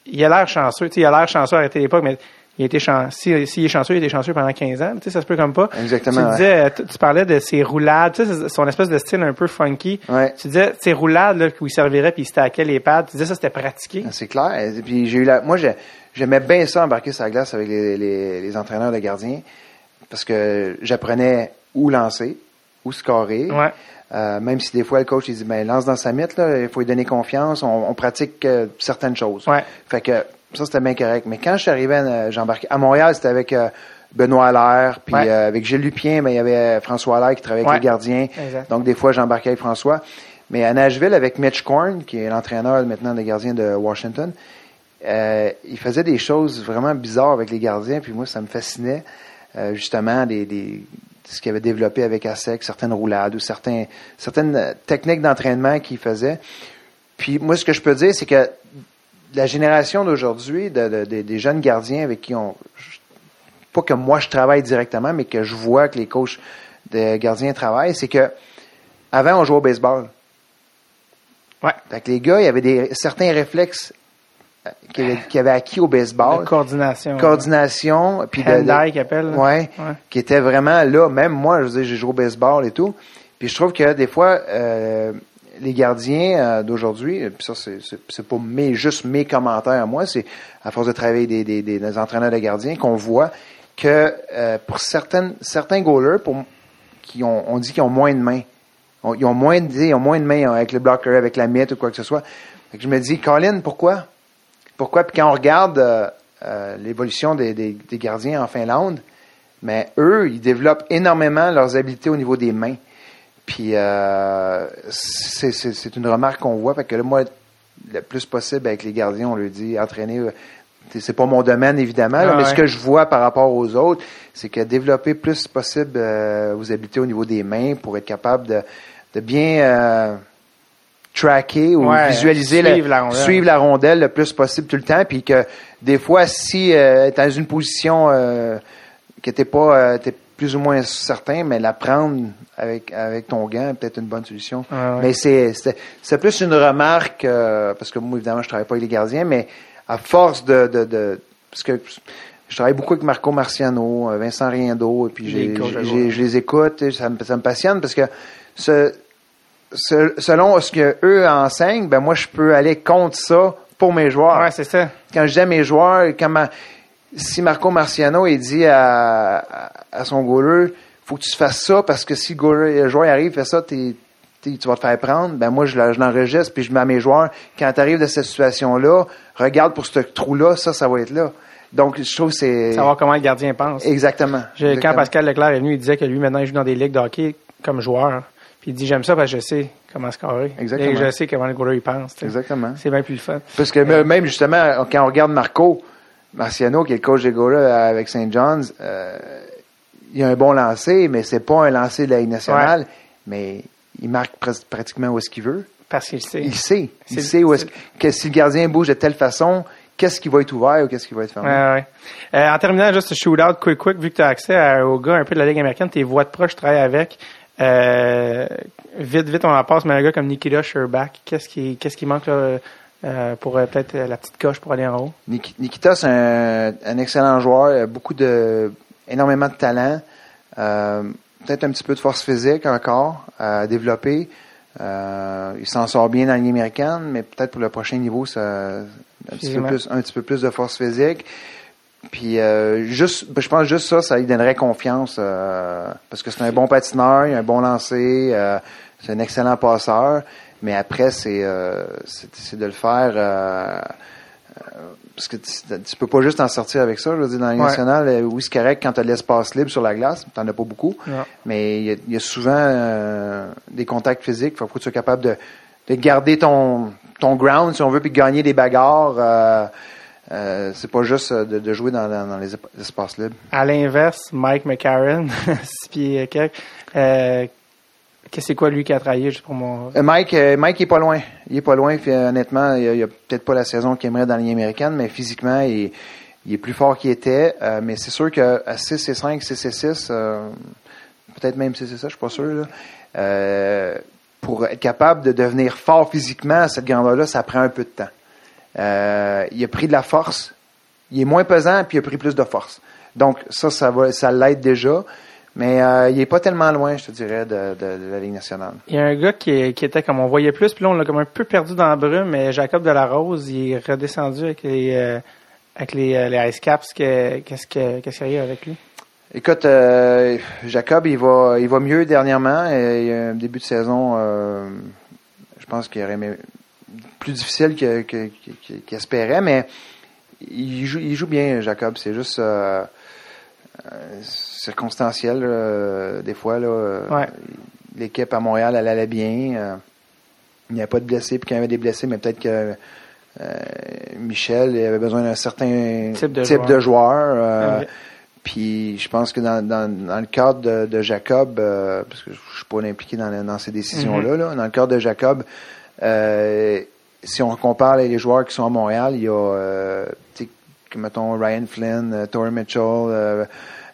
il, a l'air chanceux. Il a l'air chanceux à arrêter l'époque, mais il était chanceux. S'il est chanceux, il était chanceux pendant 15 ans. Tu sais, ça se peut comme pas. Exactement. Tu disais, tu parlais de ses roulades, tu sais, son espèce de style un peu funky. Ouais. Tu disais, ces roulades, là, où il servirait puis il stackait les pads, tu disais ça, c'était pratiqué. Ah, C'est clair. Et puis j'ai eu la, moi, j'ai- j'aimais bien ça embarquer sur la glace avec les, les, les entraîneurs de gardiens parce que j'apprenais où lancer, où scorer. Ouais. Euh, même si des fois le coach il dit ben lance dans sa mythe là, il faut lui donner confiance, on, on pratique euh, certaines choses. Ouais. Fait que ça c'était bien correct. Mais quand je suis arrivé, à- j'embarquais à Montréal, c'était avec euh, Benoît Allaire, puis Ouais. euh, avec Gilles Lupien, ben il y avait François Allaire qui travaillait avec les gardiens. Exact. Donc des fois j'embarquais avec François. Mais à Nashville avec Mitch Korn, qui est l'entraîneur maintenant des gardiens de Washington, euh, il faisait des choses vraiment bizarres avec les gardiens, puis moi ça me fascinait euh, justement des, des ce qu'il avait développé avec ASEC, certaines roulades ou certains, certaines euh, techniques d'entraînement qu'il faisait. Puis moi, ce que je peux dire, c'est que la génération d'aujourd'hui, de, de- de- des jeunes gardiens avec qui on... je- Pas que moi je travaille directement, mais que je vois que les coachs de gardiens travaillent, c'est que avant, on jouait au baseball. Ouais. Fait que les gars, il y avait des, certains réflexes euh, qu'ils avaient, acquis au baseball. De coordination. Coordination, puis de- là. Ouais, Ouais. qui était vraiment là. Même moi, je veux dire, j'ai joué au baseball et tout. Puis je trouve que des fois, euh, les gardiens euh, d'aujourd'hui, puis ça, c'est, pas mes, juste mes commentaires à moi, c'est à force de travailler des, entraîneurs de gardiens qu'on voit que euh, pour certaines, certains goalers, qui ont, on dit qu'ils ont moins de mains. Ils ont moins de, ils ont moins de mains avec le blocker, avec la mythe ou quoi que ce soit. Je me dis, Colin, pourquoi? Pourquoi? Puis quand on regarde euh, euh, l'évolution des, des gardiens en Finlande, mais eux, ils développent énormément leurs habiletés au niveau des mains. Puis euh, c'est une remarque qu'on voit. Fait que là, moi, le plus possible avec les gardiens, on leur dit entraîner. euh, C'est pas mon domaine, évidemment, là, Ah mais ouais. ce que je vois par rapport aux autres, c'est que développer plus possible euh, vos habiletés au niveau des mains pour être capable de, de bien euh, tracker ou Ouais, visualiser suivre la, la rondelle. suivre la rondelle le plus possible tout le temps, puis que des fois, si tu dans une position que t'es pas, plus ou moins certain, mais la prendre avec avec ton gant, est peut-être une bonne solution. Ouais, ouais. Mais c'est c'est c'est plus une remarque euh, parce que moi évidemment je travaille pas avec les gardiens, mais à force de de, de parce que je travaille beaucoup avec Marco Marciano, euh, Vincent Riendo, et puis je les écoute, et ça me, ça me passionne parce que ce, ce- selon ce que eux enseignent, ben moi je peux aller contre ça pour mes joueurs. Ouais, c'est ça. Quand je dis à mes joueurs, quand ma- si Marco Marciano il dit à, à, à son goaler, faut que tu fasses ça parce que si le, goaler, le joueur arrive fait ça, t'es- t'es- tu vas te faire prendre. Ben moi je, l'enregistre puis je mets à mes joueurs quand tu arrives de cette situation là, regarde pour ce trou là, ça ça va être là. Donc je trouve que c'est Savoir comment le gardien pense. exactement. Quand. Pascal Leclerc est venu, il disait que lui, maintenant, il joue dans des ligues de hockey comme joueur. Puis il dit, j'aime ça parce que je sais comment scorer. Exactement. Et je sais comment le goaler il pense. Exactement. C'est bien plus le fun. Parce que me- même justement, quand on regarde Marco Marciano, qui est le coach des goalers avec St. John's, euh, il a un bon lancer, mais c'est pas un lancer de la Ligue nationale, mais il marque pratiquement où est-ce qu'il veut. Parce qu'il sait. Il sait. Il sait où est-ce c'est- que si le gardien bouge de telle façon, qu'est-ce qui va être ouvert ou qu'est-ce qui va être fermé? Ouais, ouais. Euh, en terminant, juste shootout, quick, quick, vu que tu as accès à- aux gars un peu de la Ligue américaine, tes voix de proche, tu travailles avec. Euh, vite, vite, on en passe, mais un gars comme Nikita Sherbach, qu'est-ce qui, qu'est-ce qui manque là, euh, pour peut-être la petite coche pour aller en haut? Nik- Nikita, c'est un, un excellent joueur, il a beaucoup de, énormément de talent, euh, peut-être un petit peu de force physique encore à développer. Euh, il s'en sort bien dans la ligne américaine, mais peut-être pour le prochain niveau, ça, un petit peu plus, un petit peu plus de force physique. Puis euh, juste, ben, je pense juste ça, ça lui donnerait confiance euh, parce que c'est un bon patineur, il a un bon lancer, euh, c'est un excellent passeur. Mais après, c'est euh, c'est c'est de le faire euh, parce que tu, tu peux pas juste en sortir avec ça. Je veux dire, dans Ligue Ouais. nationale, euh, oui, c'est correct quand tu as de l'espace libre sur la glace, t'en as pas beaucoup. Mais il y a, il y a souvent euh, des contacts physiques. Il faut que tu sois capable de, de garder ton, ton ground, si on veut, puis de gagner des bagarres. Euh, euh, c'est pas juste euh, de, de jouer dans, dans, dans les espaces libres. À l'inverse, Mike McCarron, six pieds quelques, euh, c'est quoi lui qui a travaillé juste pour mon... Euh, Mike, euh, Mike il est pas loin. Il est pas loin. Puis, euh, honnêtement, il a, a peut-être pas la saison qu'il aimerait dans la ligne américaine, mais physiquement, il, est plus fort qu'il était. Mais c'est sûr qu'à 6 et 5, 6 et 6, euh, peut-être même 6 et 7, je suis pas sûr. Pour être capable de devenir fort physiquement à cette grandeur-là, ça prend un peu de temps. Il a pris de la force. Il est moins pesant, puis il a pris plus de force. Donc, ça, ça va, ça l'aide déjà. Mais euh, il est pas tellement loin, je te dirais, de, de, de la Ligue nationale. Il y a un gars qui, qui était comme on voyait plus, puis là on l'a comme un peu perdu dans la brume, mais Jacob Delarose, il est redescendu avec les euh, avec les, euh, les Ice Caps. Que- Qu'est-ce que qu'est-ce qu'il y a avec lui? Écoute, euh, Jacob, il va, il va mieux dernièrement. Et il y a un début de saison, je pense qu'il aurait aimé plus difficile que- que- que- qu'il espérait, mais il joue, il joue bien, Jacob. C'est juste circonstanciel euh, des fois. Là, euh, Ouais. L'équipe à Montréal, elle allait bien. euh, il n'y avait pas de blessés, puis qu'il y avait des blessés, mais peut-être que Michel il avait besoin d'un certain Type de type joueur. de joueur. Ouais. puis je pense que dans, dans, dans le cadre de, de Jacob, euh, parce que je suis pas impliqué dans, ces décisions-là, là, dans le cadre de Jacob, euh, si on compare les, les joueurs qui sont à Montréal, il y a, euh, tu sais, que, mettons, Ryan Flynn, Torrey Mitchell,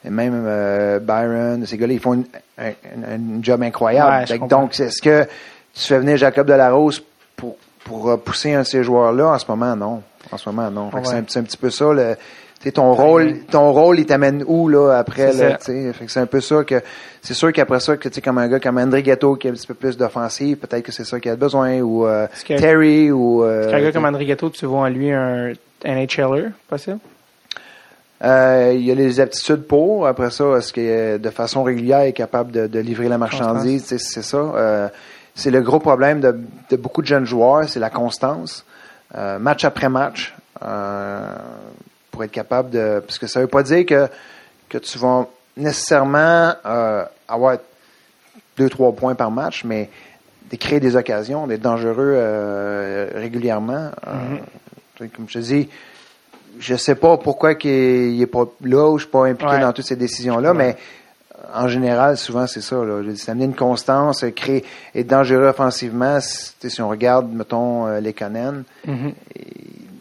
et même euh, Byron, ces gars-là, ils font une, un, job incroyable. Ouais, donc, est-ce que tu fais venir Jacob Delarose pour, pour pousser un de ces joueurs-là? En ce moment, non. En ce moment, non. Fait que Ouais. c'est un- petit peu ça, le, ton rôle, ton rôle, il t'amène où, là, après, C'est là, c'est un peu ça que, c'est sûr qu'après ça, que, tu sais, comme un gars comme André Ghetto qui a un petit peu plus d'offensive, peut-être que c'est ça qu'il a besoin, ou, euh, Terry, ou, euh, Un gars comme André Ghetto, tu vois en lui un NHLer, possible? Euh, il y a les aptitudes pour. Après ça, est-ce que euh, de façon régulière, il est capable de, de livrer la marchandise? C'est ça. Euh, c'est le gros problème de, de beaucoup de jeunes joueurs, c'est la constance. Euh, match après match, pour être capable de... Parce que ça veut pas dire que, que tu vas nécessairement avoir deux, trois points par match, mais de créer des occasions, d'être dangereux régulièrement. Sais, comme je te dis, je sais pas pourquoi qu'il est pas là ou je suis pas impliqué Ouais. dans toutes ces décisions-là, Ouais. mais en général, souvent, c'est ça. Là. Ça amener une constance, euh, créer, être dangereux offensivement. Si, on regarde, mettons, euh, les Conan, Mhm.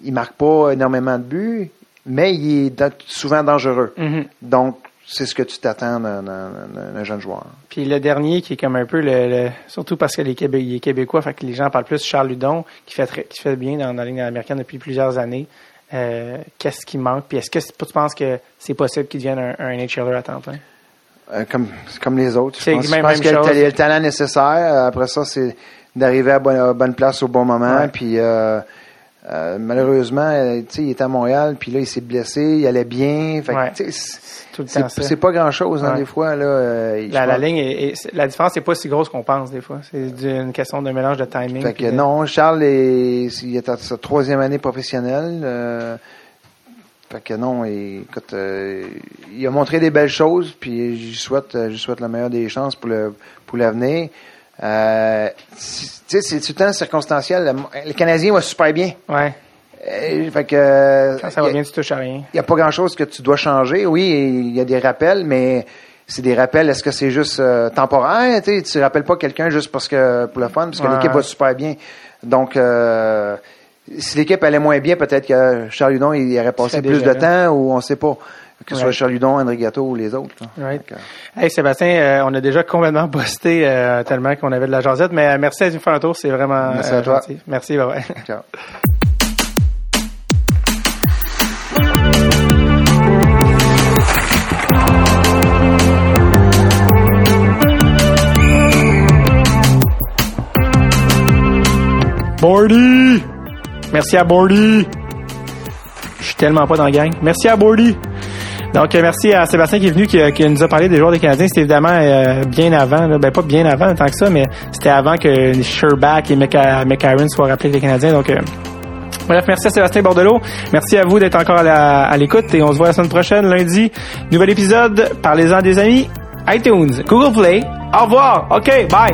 il marque pas énormément de buts, mais il est da- souvent dangereux. Mhm. Donc, c'est ce que tu t'attends d'un, jeune joueur. Puis le dernier qui est comme un peu le, le- surtout parce que les Québé- il est québécois, fait que les gens parlent plus Charles Ludon, qui fait très, qui fait bien dans, dans la Ligue américaine depuis plusieurs années. Euh, qu'est-ce qui manque? Puis est-ce que tu penses que c'est possible qu'il devienne un, un NHLer à temps plein? Euh, comme, comme les autres. Je pense, je pense qu'il y a le, talent nécessaire. Euh, Après ça, c'est d'arriver à bonne, bonne place au bon moment. Ouais. Puis euh, euh, malheureusement, il était à Montréal, puis là, il s'est blessé, il allait bien. Fait que, Ouais. C'est- Tout le temps c'est ça. c'est pas grand-chose, hein, Ouais. des fois. Là, euh, La, ligne est, la différence n'est pas si grosse qu'on pense des fois. C'est une question d'un mélange de timing. Fait que de- non, Charles est, il est à sa troisième année professionnelle. euh, fait que non, il, écoute, euh, il a montré des belles choses, puis je lui souhaite, je souhaite la meilleure des chances pour le pour l'avenir. Euh, c'est tout le temps circonstanciel. Le, le Canadien va super bien. Ouais. Euh, fait que Quand ça va a- bien, tu touches à rien. il n'y a pas grand-chose que tu dois changer. Oui, il y a des rappels, mais c'est des rappels. Est-ce que c'est juste euh, temporaire? Tu tu rappelles pas quelqu'un juste parce que pour le fun, parce que Ouais. l'équipe va super bien. Donc, euh, si l'équipe allait moins bien, peut-être que Charles Hudon, il aurait passé plus de temps ou on sait pas. Que ce soit. Charles Hudon, André Gâteau ou les autres. Right. Que, Hey Sébastien, euh, on a déjà complètement euh, tellement qu'on avait de la jasette, mais euh, merci d'être venu faire un tour, c'est vraiment Merci euh, à toi. gentil. Merci, bye bye. ciao. Bordy! Merci à Bordy! Je suis tellement pas dans la gang. Merci à Bordy! Donc, euh, merci à Sébastien qui est venu, qui, euh, qui nous a parlé des joueurs des Canadiens. C'était évidemment euh, bien avant, là. ben pas bien avant tant que ça, mais c'était avant que Sherback et Mc- McIron soient rappelés les Canadiens. Donc, euh, bref, merci à Sébastien Bordelot. Merci à vous d'être encore à l'écoute et on se voit la semaine prochaine, lundi. Nouvel épisode. Parlez-en des amis. iTunes, Google Play. Au revoir. OK, bye.